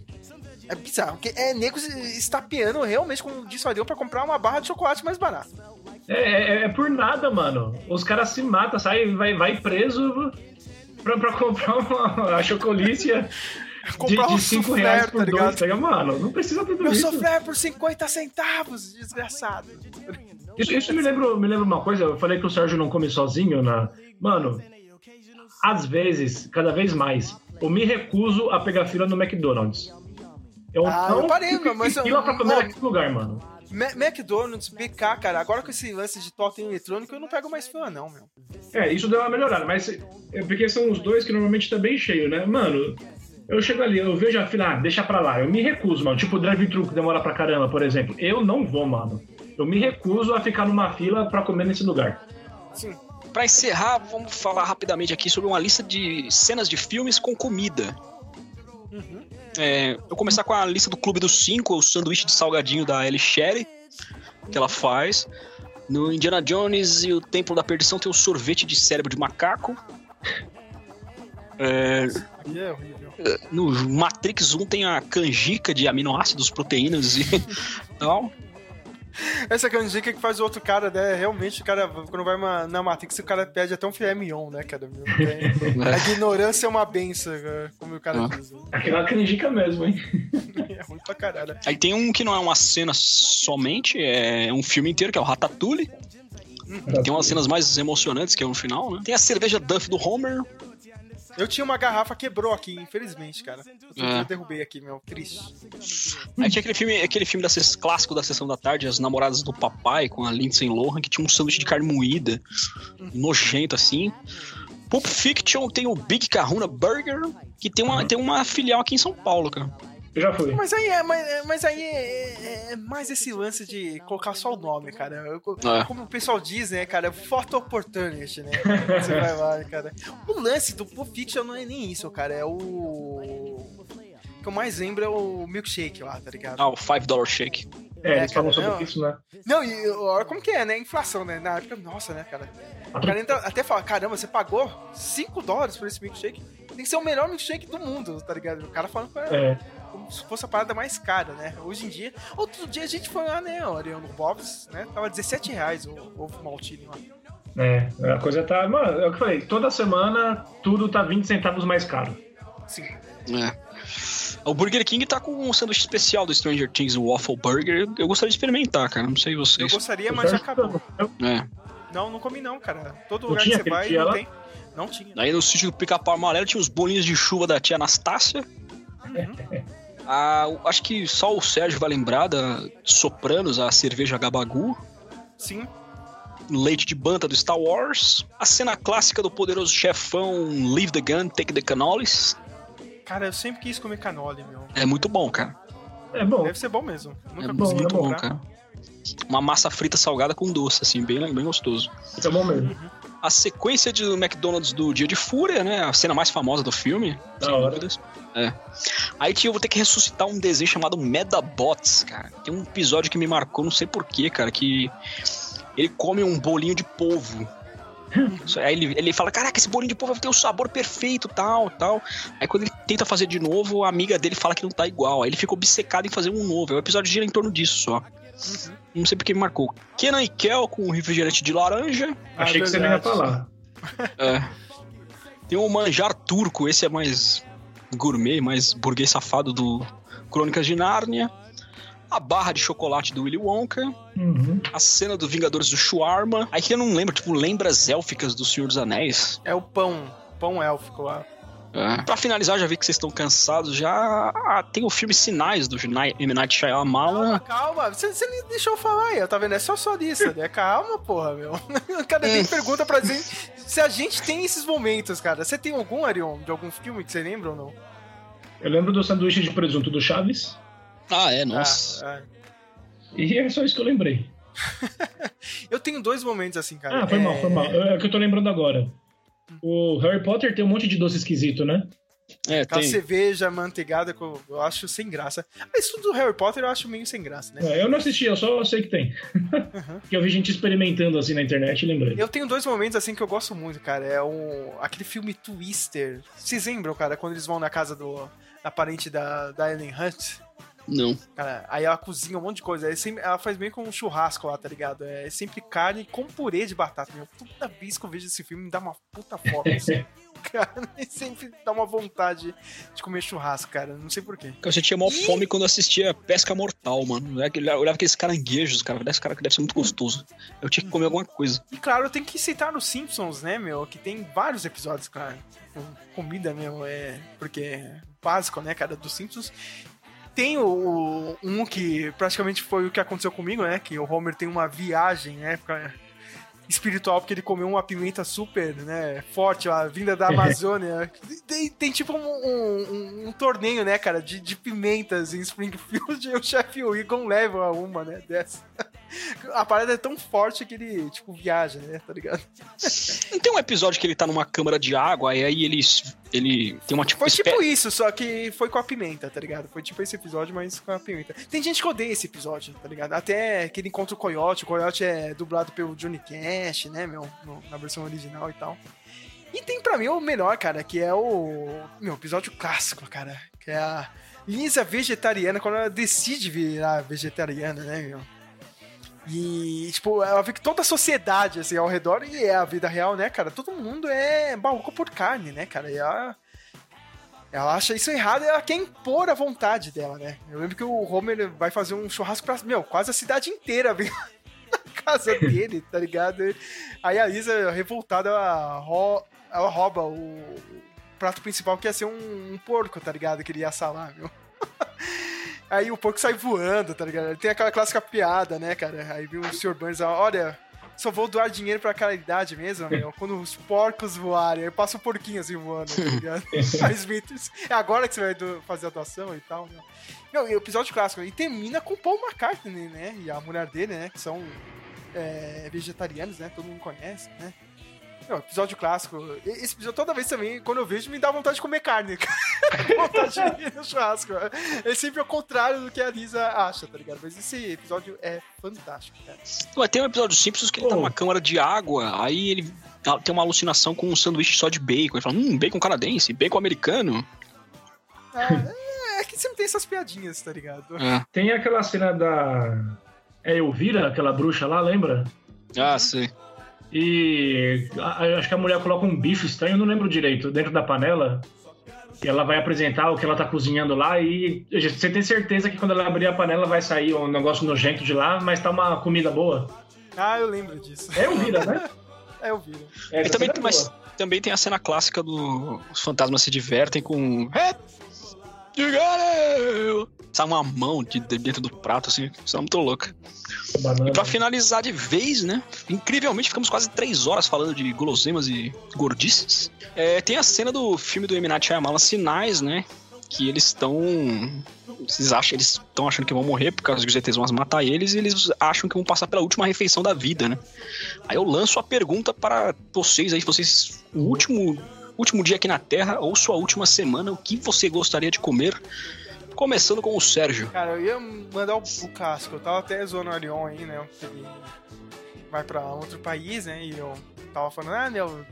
É bizarro, porque é nego estapeando realmente, disse o Ariel, pra comprar uma barra de chocolate mais barata. É, é- é por nada, mano. Os caras se matam, sai, vai, vai preso pra, pra comprar uma, a chocolícia [laughs] de, Comprar um de 5 soufflé, reais tá por ligado? dois. Pega, mano, não precisa tudo Meu isso. sofrer por 50 centavos, desgraçado. Isso, isso me, lembra, me lembra uma coisa, eu falei que o Sérgio não come sozinho, na... Mano, às vezes, cada vez mais, eu me recuso a pegar fila no McDonald's. Eu Ah, não eu parei, fico mas eu- fila pra comer naquele lugar, mano. Ma- McDonald's, BK, cara, agora com esse lance de totem eletrônico, eu não pego mais fila, não, meu. É, isso deu uma melhorada, mas é porque são os dois que normalmente tá bem cheio, né? Mano, eu chego ali, eu vejo a fila, ah, deixa pra lá. Eu me recuso, mano. Tipo o drive-thru que demora pra caramba, por exemplo. Eu não vou, mano. Eu me recuso a ficar numa fila pra comer nesse lugar. Sim. Pra encerrar, vamos falar rapidamente aqui sobre uma lista de cenas de filmes com comida. É, eu vou começar com a lista do Clube dos Cinco, o sanduíche de salgadinho da Ellie Sherry, que ela faz. No Indiana Jones e o Templo da Perdição tem o sorvete de cérebro de macaco. É, no Matrix 1 tem a canjica de aminoácidos, proteínas e [laughs] tal. Essa canjica que faz o outro cara, né? Realmente, o cara, quando vai uma- na Matrix, o cara pede até um filé mignon, né, cara? [laughs] A ignorância é uma benção, cara, como o cara Ah. diz. Aquela canjica mesmo, hein? [laughs] É ruim pra caralho. Aí tem um que não é uma cena somente, é um filme inteiro, que é o Ratatouille. Tem umas cenas mais emocionantes, que é no final, né? Tem a cerveja Duff do Homer. Eu tinha uma garrafa, quebrou aqui, infelizmente, cara. Eu, É. eu derrubei aqui, meu. Triste. Aí tinha aquele filme, aquele filme da ses- clássico da Sessão da Tarde, As Namoradas do Papai, com a Lindsay Lohan, que tinha um sanduíche de carne moída, nojento assim. Pulp Fiction tem o Big Kahuna Burger, que tem uma, tem uma filial aqui em São Paulo, cara. Eu já fui. Mas aí, é, mas, mas aí é, é- é mais esse lance de colocar só o nome, cara. Eu- É. Como o pessoal diz, né, cara? Photo opportunity, né? Você vai lá, cara. O lance do Pulp Fiction não é nem isso, cara. É o. O que eu mais lembro é o milkshake lá, tá ligado? Ah, o 5 Dollar Shake. É, eles É, falam cara, sobre não. isso, né? Não, e olha como que é, né? Inflação, né? Na época, nossa, né, cara? O cara entra, até fala, caramba, você pagou 5 dólares por esse milkshake? Tem que ser o melhor milkshake do mundo, tá ligado? O cara falando que era É. como se fosse a parada mais cara, né? Hoje em dia. Outro dia a gente foi lá, né, Orion, no Bob's, né? Tava 17 reais o ovo maltine lá. É, a coisa tá. Mano, é o que eu falei, toda semana tudo tá 20 centavos mais caro. Sim. É. O Burger King tá com um sanduíche especial do Stranger Things, o Waffle Burger. Eu gostaria de experimentar, cara. Não sei Eu vocês. gostaria, mas já acabou. É. Não, não comi não, cara. Todo Não lugar que você vai, não lá? tem. Não tinha. Aí no sítio do Pica-Pau Amarelo tinha os bolinhos de chuva da tia Anastácia. Uhum. Ah, o- acho que só o Sérgio vai lembrar da Sopranos, a cerveja Gabagu. Sim. Leite de banta do Star Wars. A cena clássica do poderoso chefão Leave the Gun, Take the Cannolis. Cara, eu sempre quis comer canole, meu. É muito bom, cara. É bom. Deve ser bom mesmo. Nunca É bom, consegui muito bom, cara. Uma massa frita salgada com doce, assim, bem, bem gostoso. É bom mesmo. A sequência de McDonald's do Dia de Fúria, né? A cena mais famosa do filme. Da sem hora. dúvidas. É. Aí tio, eu vou ter que ressuscitar um desenho chamado Medabots, cara. Tem um episódio que me marcou, não sei porquê, cara, que ele come um bolinho de polvo. [laughs] Aí ele, ele fala, caraca, esse bolinho de polvo tem um sabor perfeito, tal, tal. Aí quando ele tenta fazer de novo, a amiga dele fala que não tá igual. Aí ele fica obcecado em fazer um novo. Aí o episódio gira em torno disso só. Não sei porque me marcou. Kenan e Kel com um refrigerante de laranja. Ah, Achei que você não ia falar. [laughs] É. Tem o manjar turco, esse é mais gourmet, mais burguês safado do Crônicas de Nárnia. A barra de chocolate do Willy Wonka. Uhum. A cena do Vingadores do Shawarma. Aí que eu não lembro, tipo, lembras élficas do Senhor dos Anéis. É o pão. Pão élfico lá. É. Pra finalizar, já vi que vocês estão cansados. Já ah, tem o filme Sinais do M. Night Calma, Shyamalan. calma. Você, você nem deixou eu falar aí, tá vendo? É só só disso, né? Calma, porra, meu. [laughs] Cada vez pergunta pra gente se a gente tem esses momentos, cara. Você tem algum, Arion, de algum filme que você lembra ou não? Eu lembro do sanduíche de presunto do Chaves. Ah, é, nossa. Ah, ah. E é só isso que eu lembrei. [laughs] Eu tenho dois momentos assim, cara. Ah, foi É- mal, foi mal. É o que eu tô lembrando agora. O Harry Potter tem um monte de doce esquisito, né? É, Aquela tem. cerveja manteigada que eu, eu acho sem graça. Mas tudo do Harry Potter eu acho meio sem graça, né? É, eu não assisti, eu só sei que tem. Porque [laughs] eu vi gente experimentando assim na internet e lembrei. Eu tenho dois momentos assim que eu gosto muito, cara. É o, aquele filme Twister. Vocês lembram, cara, quando eles vão na casa do da parente da, da Ellen Hunt? Não. Cara, aí ela cozinha um monte de coisa. Sempre- ela faz meio com um churrasco lá, tá ligado? É sempre carne com purê de batata. Meu, toda vez que eu vejo esse filme me dá uma puta fome. [laughs] assim. cara, [laughs] e sempre dá uma vontade de comer churrasco, cara. Não sei porquê. Eu sentia maior Ih! fome quando eu assistia Pesca Mortal, mano. Eu olhava aqueles caranguejos, cara. Esse cara que deve ser muito gostoso. Eu tinha que comer alguma coisa. E claro, tem que citar os Simpsons, né, meu? Que tem vários episódios, cara. com Comida mesmo, é. Porque é básico, né, cara, dos Simpsons. Tem o, o- um que praticamente foi o que aconteceu comigo, né? Que o Homer tem uma viagem, né? espiritual, porque ele comeu uma pimenta super, né? Forte, ó, vinda da [laughs] Amazônia. Tem, tem tipo um, um- um- torneio, né, cara, de, de pimentas em Springfield [laughs] e o chefe Egon leva uma, né, dessa. [laughs] A parada é tão forte que ele, tipo, viaja, né, tá ligado? Não tem um episódio que ele tá numa câmara de água e aí ele, ele tem uma tipo, Foi espé- tipo isso, só que foi com a pimenta, tá ligado? Foi tipo esse episódio, mas com a pimenta. Tem gente que odeia esse episódio, tá ligado? Até que ele encontra o Coyote. O Coyote é dublado pelo Johnny Cash, né, meu? No- na versão original e tal. E tem pra mim o melhor, cara, que é o. Meu, episódio clássico, cara. Que é a Lisa vegetariana, quando ela decide virar vegetariana, né, meu? E, tipo, ela vê que toda a sociedade, assim, ao redor, e é a vida real, né, cara? Todo mundo é maluco por carne, né, cara? E ela, ela acha isso errado e ela quer impor a vontade dela, né? Eu lembro que o Homer vai fazer um churrasco pra, meu, quase a cidade inteira [laughs] vem na casa dele, tá ligado? Aí a Lisa, revoltada, ela, rou- ela rouba o prato principal, que ia ser um, um porco, tá ligado? Que ele ia assar lá, meu. [laughs] Aí o porco sai voando, tá ligado? Tem aquela clássica piada, né, cara? Aí viu o Sr. Burns, olha, só vou doar dinheiro pra caridade mesmo, meu. Quando os porcos voarem, aí passa o porquinho assim voando, tá ligado? [laughs] Smithers, é agora que você vai do- fazer a doação e tal, né? Meu, e o episódio clássico, e termina com o Paul McCartney, né? E a mulher dele, né? Que são é, vegetarianos, né? Todo mundo conhece, né? Meu, episódio clássico. Esse episódio, toda vez também, quando eu vejo, me dá vontade de comer carne. [laughs] vontade de ir no churrasco. É sempre ao contrário do que a Lisa acha, tá ligado? Mas esse episódio é fantástico, cara. Ué, tem um episódio Simpsons que ele tá Oh. numa câmara de água, aí ele tem uma alucinação com um sanduíche só de bacon. Ele fala, hum, bacon canadense, bacon americano. Ah, é, é que sempre tem essas piadinhas, tá ligado? É. Tem aquela cena da. É Elvira, aquela bruxa lá, lembra? Ah, sei. E a- acho que a mulher coloca um bicho estranho, eu não lembro direito, dentro da panela. E ela vai apresentar o que ela tá cozinhando lá e você tem certeza que quando ela abrir a panela vai sair um negócio nojento de lá, mas tá uma comida boa. Ah, eu lembro disso. É Elvira, né? [laughs] É, eu vi. Essa E também, é mas boa. também tem a cena clássica do os fantasmas se divertem com. "É, it!" Sai uma mão de, de dentro do prato, assim. Isso é muito louca. Banana. E pra finalizar de vez, né? Incrivelmente, ficamos quase três horas falando de guloseimas e gordices. É, tem a cena do filme do Eminat Shyamalan, Sinais, né? Que eles estão... Vocês acham, eles estão achando que vão morrer por causa que os ETs vão matar eles e eles acham que vão passar pela última refeição da vida, né? Aí eu lanço a pergunta para vocês aí, vocês... O último, último dia aqui na Terra ou sua última semana, o que você gostaria de comer? Começando com o Sérgio. Cara, eu ia mandar o, o casco. Eu tava até zoando o Arion aí, né? Ele vai pra outro país, né? E eu tava falando, ah, meu.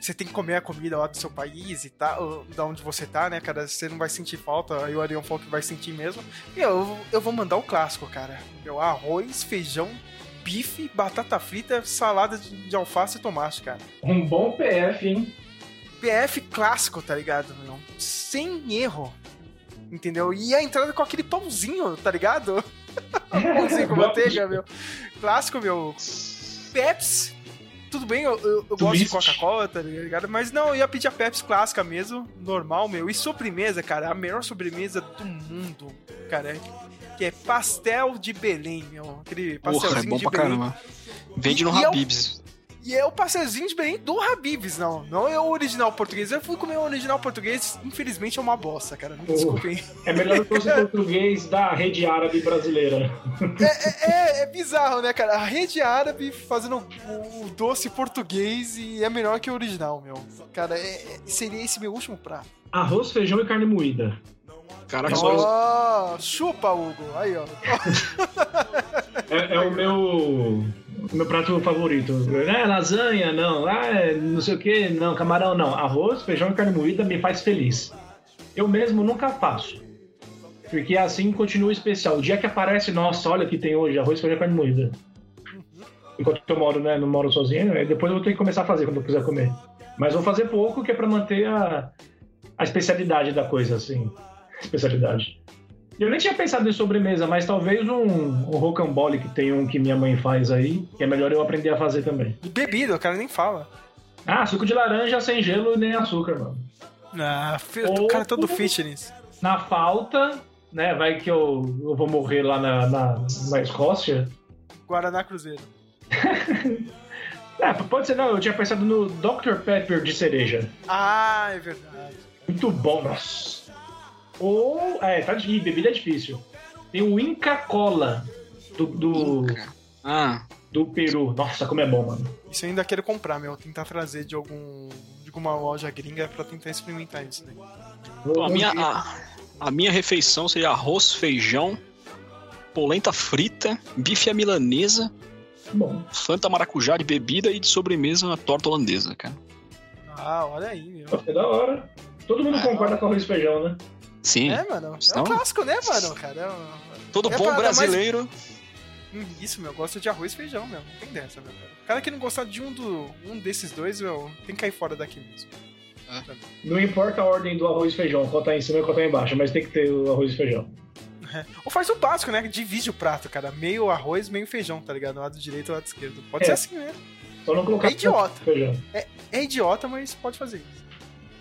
Você tem que comer a comida lá do seu país e tal, da onde você tá, né, cara? Você não vai sentir falta. Aí o Arion falou que vai sentir mesmo. E eu, eu vou mandar o clássico, cara. Meu arroz, feijão, bife, batata frita, salada de, de alface e tomate, cara. Um bom PF, hein? PF clássico, tá ligado, meu? Sem erro. Entendeu? E a entrada com aquele pãozinho, tá ligado? [laughs] pãozinho com [laughs] manteiga, meu. Clássico, meu. Pepsi. Tudo bem, eu, eu- eu gosto de. Coca-Cola, tá ligado? Mas não, eu ia pedir a Pepsi clássica mesmo, normal, meu. E sobremesa, cara, a melhor sobremesa do mundo, cara. Que é pastel de Belém, meu. Aquele Porra, é pastelzinho bom de pra Belém. caramba. Vende no é o- Habibs. E é o pastelzinho de Belém do Habibs, não. Não é o original português. Eu fui comer o original português, infelizmente é uma bosta, cara. Me desculpem. É melhor do que o [laughs] português da rede árabe brasileira. É, é- é bizarro, né, cara? A rede árabe fazendo o, o doce português e é melhor que o original, meu. Cara, é- é- seria esse meu último prato. Arroz, feijão e carne moída. Caraca, só Ó, chupa, Hugo. Aí, ó. É, é o meu, meu prato favorito. É, lasanha, não. Ah, é, não sei o que, não. Camarão, não. Arroz, feijão e carne moída me faz feliz. Eu mesmo nunca faço. Porque assim continua especial. O dia que aparece, nossa, olha o que tem hoje, arroz, feijão e carne moída. Enquanto eu moro, né, não moro sozinho, aí depois eu vou ter que começar a fazer quando eu quiser comer. Mas vou fazer pouco, que é pra manter a, a especialidade da coisa, assim. Especialidade. Eu nem tinha pensado em sobremesa, mas talvez um, um rocambole que tem um que minha mãe faz aí, que é melhor eu aprender a fazer também. E bebida, o cara nem fala. Ah, suco de laranja sem gelo e nem açúcar, mano. Ah, o cara é todo fitness. Na falta, né, vai que eu, eu vou morrer lá na, na, na Escócia. Guaraná Cruzeiro. [laughs] Ah, pode ser não, eu tinha pensado no Dr. Pepper de cereja. Ah, é verdade. Muito bom, nossa. Ou, é, tá de bebida é difícil. Tem o Inca Cola do, do, Ah, do Peru. Nossa, como é bom, mano. Isso eu ainda quero comprar, meu. Tentar trazer de algum. de alguma loja gringa pra tentar experimentar isso, né? a, minha, a, a minha refeição seria arroz, feijão, polenta frita, bife à milanesa, Bom. fanta maracujá de bebida e de sobremesa uma torta holandesa, cara. Ah, olha aí, meu. É da hora. Todo mundo concorda com arroz e feijão, né? Sim, É, mano. É um clássico, né, mano, cara? É um- todo é bom dar mais- brasileiro. Hum, Isso, meu. Gosta de arroz e feijão, meu. Não tem dessa, meu cara. O cara que não gostar de um, do, um desses dois, meu, tem que cair fora daqui mesmo. Não importa a ordem do arroz e feijão, qual tá em cima e qual tá embaixo, mas tem que ter o arroz e feijão. [laughs] Ou faz o básico, né? Divide o prato, cara. Meio arroz, meio feijão, tá ligado? Lado direito e lado esquerdo. Pode É. ser assim mesmo. Só não colocar É idiota. feijão. É idiota, mas pode fazer isso.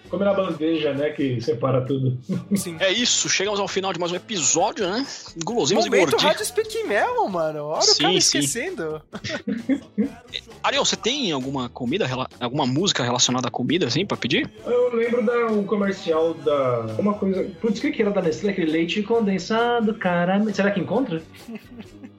Come na bandeja, né? Que separa tudo. Sim. É isso, chegamos ao final de mais um episódio, né? Guloseimas e Momento gordinhos. Rádio Speak Mel, mano. Olha Sim, o cara sim. esquecendo. [laughs] Ariel, você tem alguma comida, alguma música relacionada à comida, assim, pra pedir? Eu lembro da um comercial da. Uma coisa. Putz, o que, que era da Nestlé? Aquele leite condensado, caramba. Será que encontra?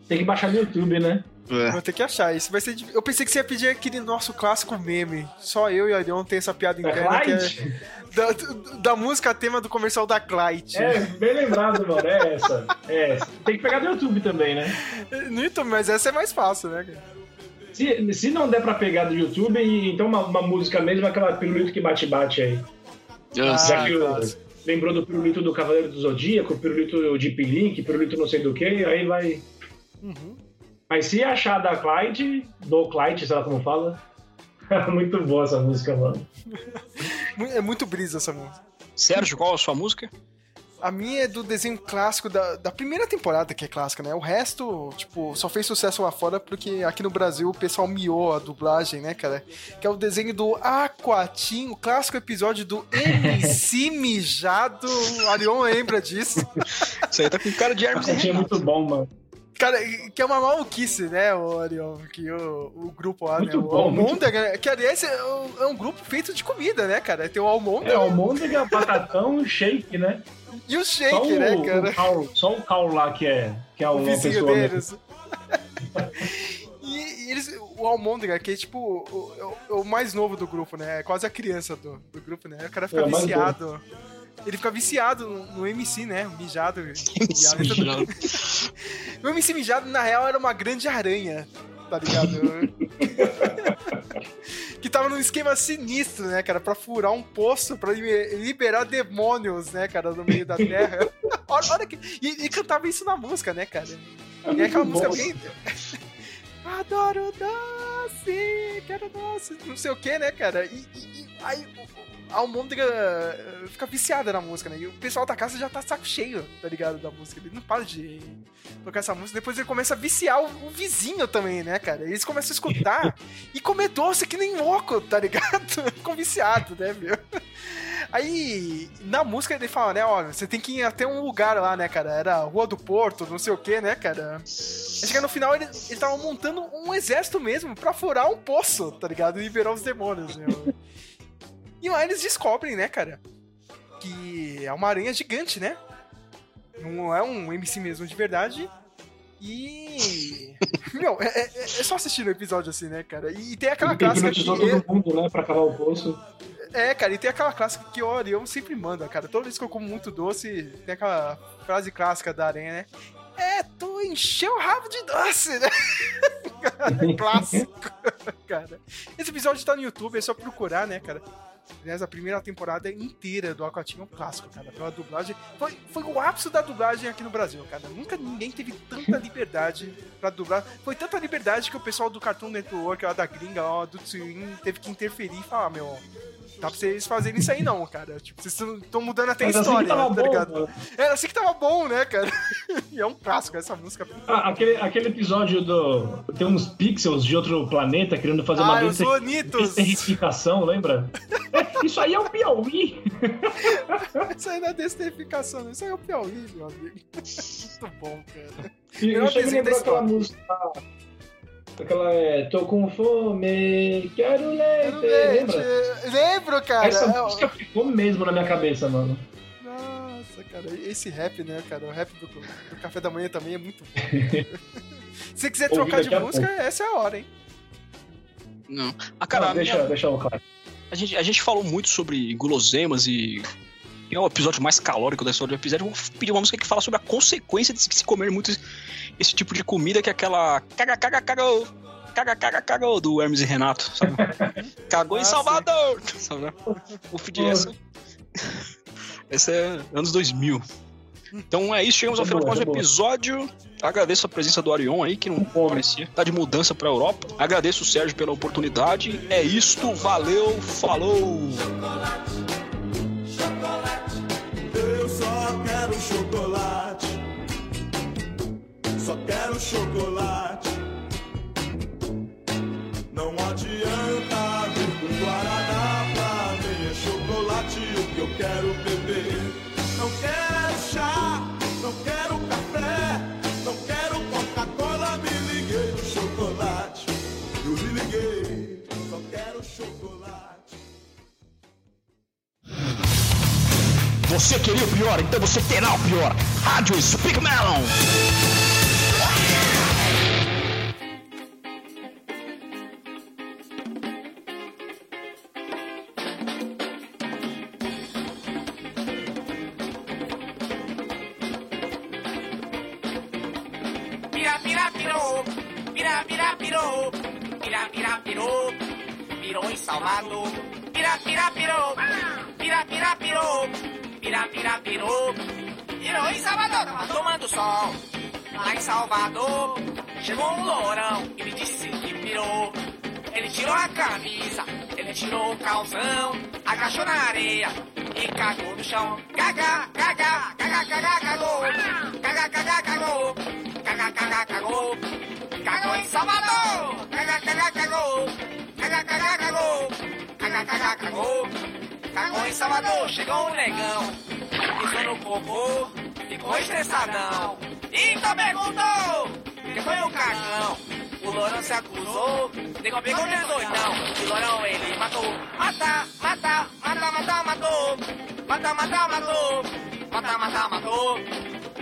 Tem que baixar no YouTube, né? Vou ter que achar isso. Vai ser Eu pensei que você ia pedir aquele nosso clássico meme. Só eu e o Arion tem essa piada Da interna que é [laughs] da, da música tema do comercial da Clyde. É, bem lembrado, mano. É essa. É essa. Tem que pegar do YouTube também, né? No YouTube, mas essa é mais fácil, né? cara? Se, se não der pra pegar do YouTube, então uma, uma música mesmo, aquela pirulito que bate-bate aí. Ah, Já que lembrou do pirulito do Cavaleiro do Zodíaco, pirulito de Link, pirulito não sei do que, aí vai. Uhum. Mas se achar da Clyde, do Clyde, sei lá como fala. [laughs] Muito boa essa música, mano. É muito brisa essa música. Sérgio, qual a sua música? A minha é do desenho clássico da, da primeira temporada, que é clássica, né? O resto, tipo, só fez sucesso lá fora porque aqui no Brasil o pessoal miou a dublagem, né, cara? Que é o desenho do Aquatim, o clássico episódio do MC [laughs] Mijado. O Arion lembra disso. Isso aí tá com cara de Hermes Essa é muito bom, mano. Cara, que é uma maluquice, né, o Arion? Que o, o grupo lá, Muito né? O bom, muito Almôndega, que aliás é um, é um grupo feito de comida, né, cara? Tem o Almôndega É, almôndega, batatão e shake, né? e o Shake, o, né, o cara? Carl, só o Carl lá que é, que é o uma vizinho pessoa. né? deles. [laughs] e, e eles, o Almôndega, que é tipo o, o- o mais novo do grupo, né? É quase a criança do, do grupo, né? O cara fica É, o mais viciado. Ele fica viciado no, no MC, né? Mijado. E a letra do- O MC Mijado, na real, era uma grande aranha, tá ligado? [laughs] que tava num esquema sinistro, né, cara? Pra furar um poço, pra li- liberar demônios, né, cara, no meio da terra. [laughs] olha, olha que... E, e cantava isso na música, né, cara? E é aquela música bom. bem... [laughs] Adoro doce, quero doce, não sei o que, né, cara? E, e- e aí a Almôndega eh, fica viciada na música, né? E o pessoal da casa já tá saco cheio, tá ligado? Da música. Ele não para de tocar essa música. Depois ele começa a viciar o, o vizinho também, né, cara? Eles começam a escutar [laughs] e comer doce que nem louco, tá ligado? [laughs] Ficam viciados, né, meu? Aí, na música ele fala, né, ó, você tem que ir até um lugar lá, né, cara? Era a Rua do Porto, não sei o que, né, cara? Aí chega no final, ele, ele tava montando um exército mesmo pra furar um poço, tá ligado? E liberar os demônios, meu. E lá eles descobrem, né, cara? Que é uma aranha gigante, né? Não é um MC mesmo de verdade. E. [laughs] Meu, é, é- é só assistir no episódio assim, né, cara? E, tem aquela clássica que. todo mundo, né? Pra acabar o poço. É, cara, e tem aquela clássica que o Orion sempre manda, cara. Toda vez que eu como muito doce, tem aquela frase clássica da aranha, né? É, tu encheu o rabo de doce, né? [laughs] Clássico, [laughs] cara. Esse episódio tá no YouTube, é só procurar, né, cara? Aliás, a primeira temporada inteira do Aquatinho é um clássico, cara. Pela dublagem. Foi, foi o ápice da dublagem aqui no Brasil, cara. Nunca ninguém teve tanta liberdade pra dublar. Foi tanta liberdade que o pessoal do Cartoon Network, lá da gringa, lá do Twin, teve que interferir e falar, meu, dá pra vocês fazerem isso aí não, cara. Tipo, vocês estão mudando até a assim história, que tava tá ligado? Era assim que tava bom, né, cara? [laughs] e é um clássico essa música. Ah, aquele, aquele episódio do. Tem uns pixels de outro planeta querendo fazer uma Ah, os lembra? [laughs] Isso aí é o Piauí! Isso aí não é desterrificação, isso aí é o Piauí, meu amigo. Muito bom, cara. E eu chego desenho da lembrou aquela música. Aquela é. Tô com fome, quero leite. Lembra? Lembro, cara. Essa É, música ficou mesmo na minha cabeça, mano. Nossa, cara, esse rap, né, cara? O rap do, do café da manhã também é muito bom. [laughs] Se você quiser trocar de música, essa é a hora, hein? Não. Ah, cara, Não, a, deixa, minha- deixa eu claro. A gente, a gente falou muito sobre guloseimas e. É o episódio mais calórico da história do episódio. Eu Vou pedir uma música que fala sobre a consequência de se comer muito esse, tipo de comida, que é aquela. Caga, caga, caga. Caga, caga, caga do Hermes e Renato, sabe? [laughs] Cagou Ah, em. Salvador! Sabe, né? Vou pedir essa. Essa é anos 2000. Então é isso, chegamos ao é final do é boa. episódio. Agradeço a presença do Arion aí, que não Fome. aparecia. Tá de mudança pra Europa. Agradeço o Sérgio pela oportunidade. É isto, valeu, falou! Eu só quero chocolate. Só quero chocolate. Não adianta vir com Guaraná pra mim. É chocolate quero beber. Você queria o pior, então você terá o pior. Rádio Speak Melon. Pira, pira, pirou, pira, pira, pirou, pira, pira, pirou, pirou em Salvador. Pira, pira, pirou, pira, pira, pirou, pirou em Salvador. Tava tomando sol, lá em Salvador. Chegou um lourão e me disse que pirou. Ele tirou a camisa, ele tirou o calção, agachou na areia e cagou no chão. Caga, caga, caga, caga, cagou. Caga, caga, cagou. Caga, caga, cagou. Cagou em Salvador. Caga, caga, cagou. Caga, caga, cagou. Caga, caga, cagou. Cagou em Salvador. Chegou um negão. Pisou no cocô. Ficou estressadão. Então perguntou. Quem foi o cagão? O Lourão se acusou. Negão pegou de doidão. O Lourão ele matou. Mata, mata, mata, mata, matou. Mata, mata, matou. Mata, mata, matou.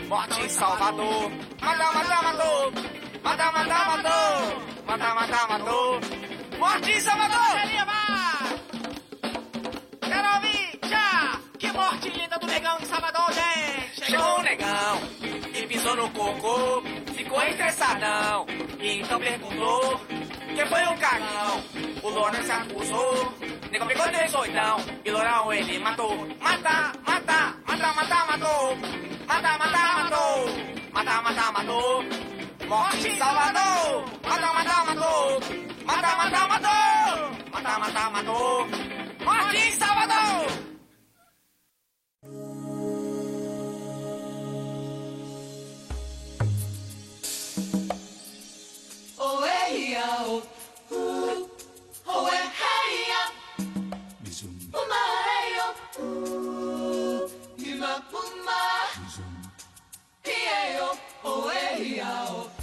Morte em Salvador. Mata, mata, matou. Mata, mata, matou. Mata, mata, matou. Morte em Salvador. Que morte linda do negão em Salvador, gente. Chegou o negão e pisou no cocô. Ficou estressadão. E então perguntou. Quem foi o cagão? O Lourão se acusou. Negão pegou de doidão. E Lourão ele matou. Mata, mata, mata, mata, matou. Mata, mata, matou. Mata, mata, matou. Morte em Salvador. Mata, mata, matou. Mata, mata, matou. Mata, mata, matou. Morte em Salvador. oe, ia, o.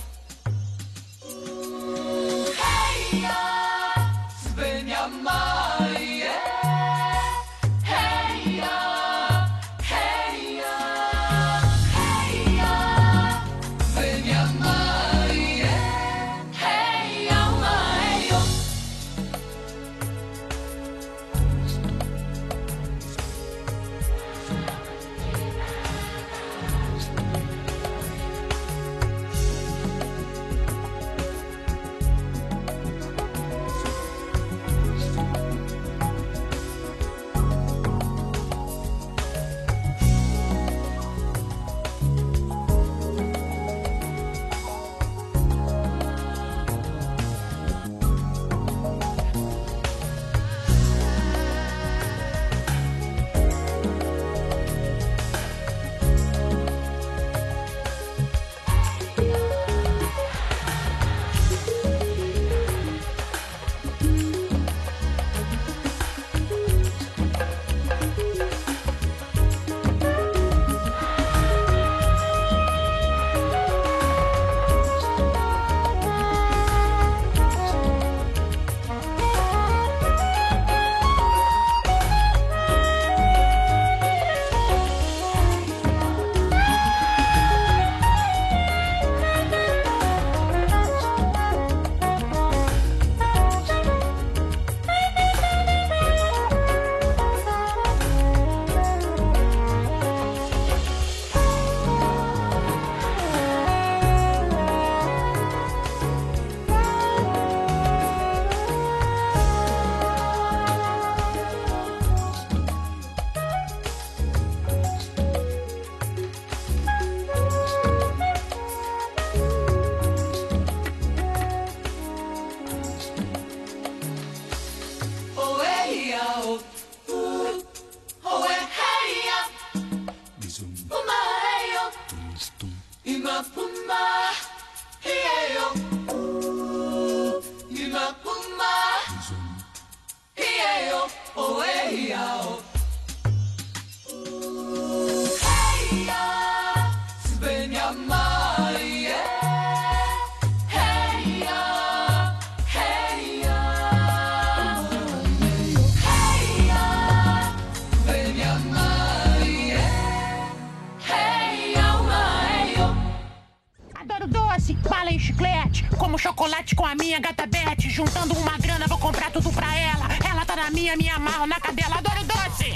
na cadela. Adoro doce.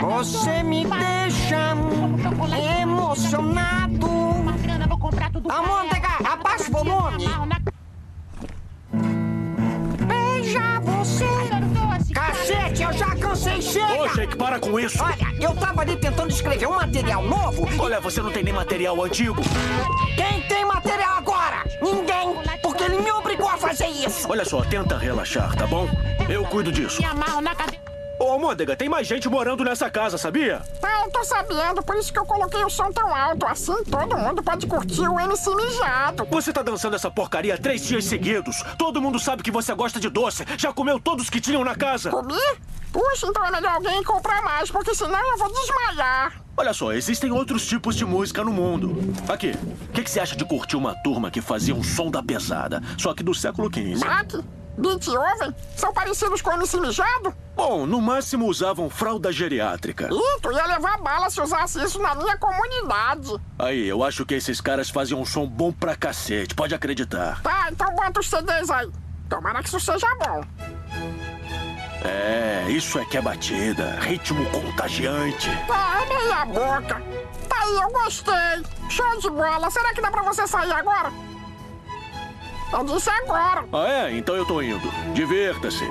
Você me deixa emocionado. Uma grana, vou comprar tudo pra Amôndega, ela. Ela tá abaixa o volume. Beija você. Cacete, eu já cansei, chega. Ô, Shake, para com isso. Olha, eu tava ali tentando escrever um material novo. Olha, você não tem nem material antigo. Quem tem material agora? Ninguém, porque ele me obrigou a fazer isso. Olha só, tenta relaxar, tá bom? Eu cuido disso. Me amarro na cadela. Ô, Môndega, tem mais gente morando nessa casa, sabia? Ah, eu tô sabendo, por isso que eu coloquei o som tão alto. Assim todo mundo pode curtir o MC mijado. Você tá dançando essa porcaria três dias seguidos. Todo mundo sabe que você gosta de doce. Já comeu todos que tinham na casa. Comi? Puxa, então é melhor alguém comprar mais, porque senão eu vou desmaiar. Olha só, existem outros tipos de música no mundo. Aqui, o que, que você acha de curtir uma turma que fazia um som da pesada, só que do século XV? Back, Beethoven, são parecidos com o MC mijado? Bom, no máximo usavam fralda geriátrica. Ih, tu ia levar bala se usasse isso na minha comunidade. Aí, eu acho que esses caras faziam um som bom pra cacete, pode acreditar. Tá, então bota os CDs aí. Tomara que isso seja bom. É, isso é que é batida, ritmo contagiante. Tá, meia boca. Tá aí, eu gostei. Show de bola. Será que dá pra você sair agora? Eu disse agora. Ah, é? Então eu tô indo. Divirta-se.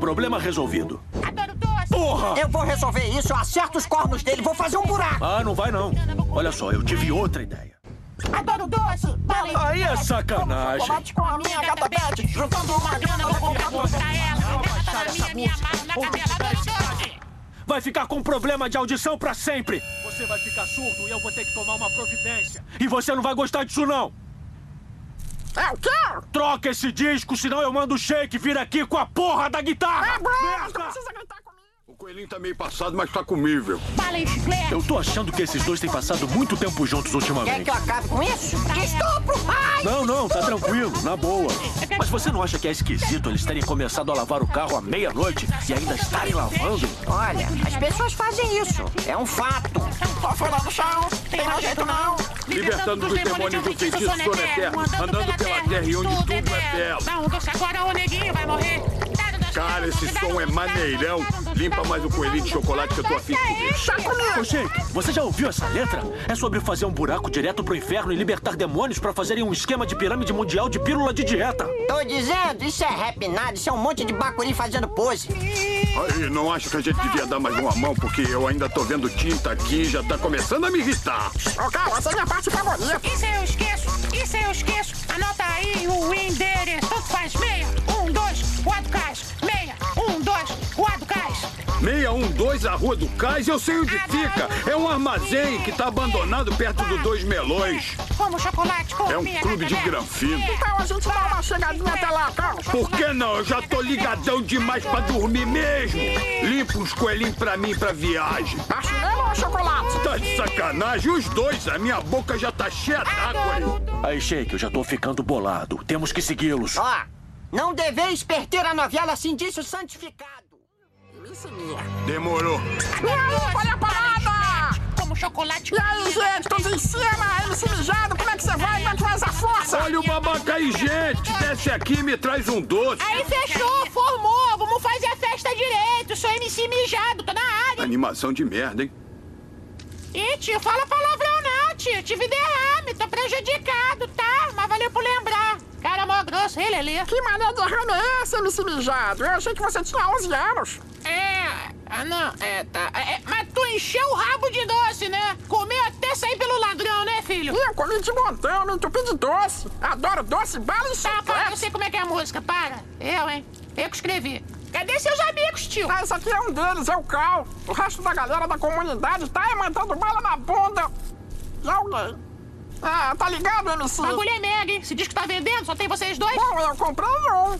Problema resolvido. Adoro doce. Porra! Eu vou resolver isso, eu acerto os cornos dele, vou fazer um buraco. Ah, não vai não. Olha só, eu tive outra ideia. Adoro doce. Aí é sacanagem. Chocolate com a minha gata Beth, juntando uma grana, vou comprar doce. Vai ficar com problema de audição pra sempre. Você vai ficar surdo e eu vou ter que tomar uma providência. E você não vai gostar disso não. É o quê? Troca esse disco, senão eu mando o Shake vir aqui com a porra da guitarra. É bom, não precisa gritar. O coelhinho tá meio passado, mas tá comível. Bala e chiclete. Eu tô achando que esses dois têm passado muito tempo juntos Quer ultimamente. que eu acabe com isso? Estupro! Ai! Não, não, tá tranquilo, na boa. Mas você não acha que é esquisito eles terem começado a lavar o carro à meia-noite e ainda estarem lavando? Olha, as pessoas fazem isso. É um fato. Tô fora do chão, tem mais jeito não. Libertando dos demônios do feitiço sono eterno, andando pela terra e onde tudo é belo. Um doce agora, o neguinho vai morrer. Cara, esse som é maneirão. Limpa mais o coelhinho de chocolate que eu tô afim de comer. Tá comigo. Ô, você já ouviu essa letra? É sobre fazer um buraco direto pro inferno e libertar demônios pra fazerem um esquema de pirâmide mundial de pílula de dieta. Tô dizendo, isso é rap nada, isso é um monte de bacuri fazendo pose. Aí, não acho que a gente devia dar mais uma mão, porque eu ainda tô vendo tinta aqui e já tá começando a me irritar. Ô, calma, essa é minha parte favorita. Isso eu esqueço, isso eu esqueço. Anota aí o endereço. Faz meia, um, dois, quatro cais. Meia, um, dois, quatro cais. 612, a Rua do Cais, eu sei onde fica. É um armazém que tá abandonado perto do Dois Melões. Como chocolate com É um clube de granfino. Beth. Então a gente dá uma chegadinha até lá, calma. Por que não? Eu já tô ligadão demais pra dormir mesmo. Limpa uns coelhinhos pra mim pra viagem. Acho mesmo ou chocolate? Tá de sacanagem? Os dois, a minha boca já tá cheia d'água aí. Aí, Shake, eu já tô ficando bolado. Temos que segui-los. Ó, não deveis perder a novela assim disso santificado. Isso minha. Demorou. E aí, é a parada? Como chocolate E aí, gente, todos em cima, MC mijado, como é que você vai? Como é que faz a força? Olha o babaca aí, gente. Desce aqui e me traz um doce. Aí fechou, formou. Vamos fazer a festa direito. Sou MC mijado, tô na área. Animação de merda, hein? Ih, tio, fala palavrão não, tio. Tive derrame, tô prejudicado, tá? Mas valeu por lembrar. Cara mó grosso, ele ali. Que mané de derrame é esse, MC mijado? Eu achei que você tinha 11 anos. É, ah não, é, tá. É, mas tu encheu o rabo de doce, né? Comeu até sair pelo ladrão, né, filho? Ih, eu comi de montão, me entupi de doce. Adoro doce, bala e Tá, para, eu sei como é que é a música, para. Eu, hein? Eu que escrevi. Cadê seus amigos, tio? Ah, esse aqui é um deles, é o Cal. O resto da galera da comunidade tá mandando bala na bunda de alguém. Ah, tá ligado, MC? Bagulho é mega, hein? Se diz que tá vendendo, só tem vocês dois? Bom, eu comprei um.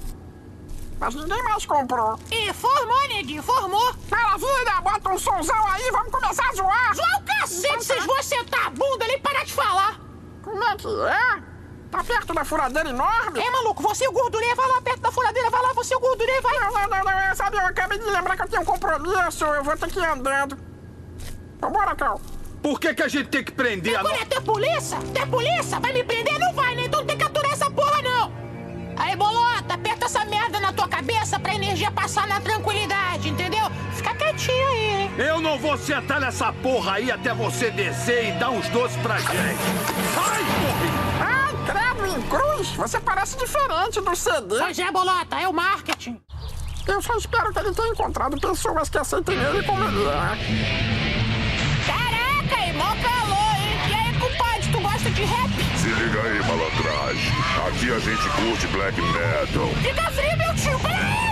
Mas ninguém mais comprou. Ih, formou, neguinho, formou. Maravilha, bota um somzão aí, vamos começar a zoar. Zoar o cacete, vocês vão sentar a bunda nem parar de falar. Como é que é? Tá perto da furadeira enorme? É, maluco, você e o gordurinha, vai lá perto da furadeira, vai lá, você e o gordurinha, vai. Não, não, não, não, sabe, eu acabei de lembrar que eu tenho um compromisso, eu vou ter que ir andando. Vambora, Cal. Por que, que a gente tem que prender a Agora é tua polícia? Tua polícia? Vai me prender? Não vai, né? Então não tem que aturar essa porra, não. Aí, bolota, aperta essa merda na tua cabeça pra energia passar na tranquilidade, entendeu? Fica quietinho aí, hein? Eu não vou sentar nessa porra aí até você descer e dar uns doces pra gente. Ai, porra! Ai, credo em cruz, você parece diferente do CD. Pois é, bolota, é o marketing. Eu só espero que ele tenha encontrado pessoas que aceitem ele como ele é. Caraca, irmão calor, hein? E aí, compadre, tu gosta de rap? Se liga aí, malandragem. Aqui a gente curte black metal. Fica frio, meu tio. Peraí!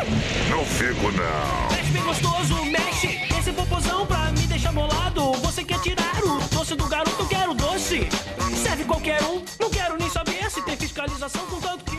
Não fico, não. Mexe bem gostoso, mexe esse popozão pra me deixar bolado. Você quer tirar o doce do garoto, quero doce. Serve qualquer um, não quero nem saber se tem fiscalização, me deixe.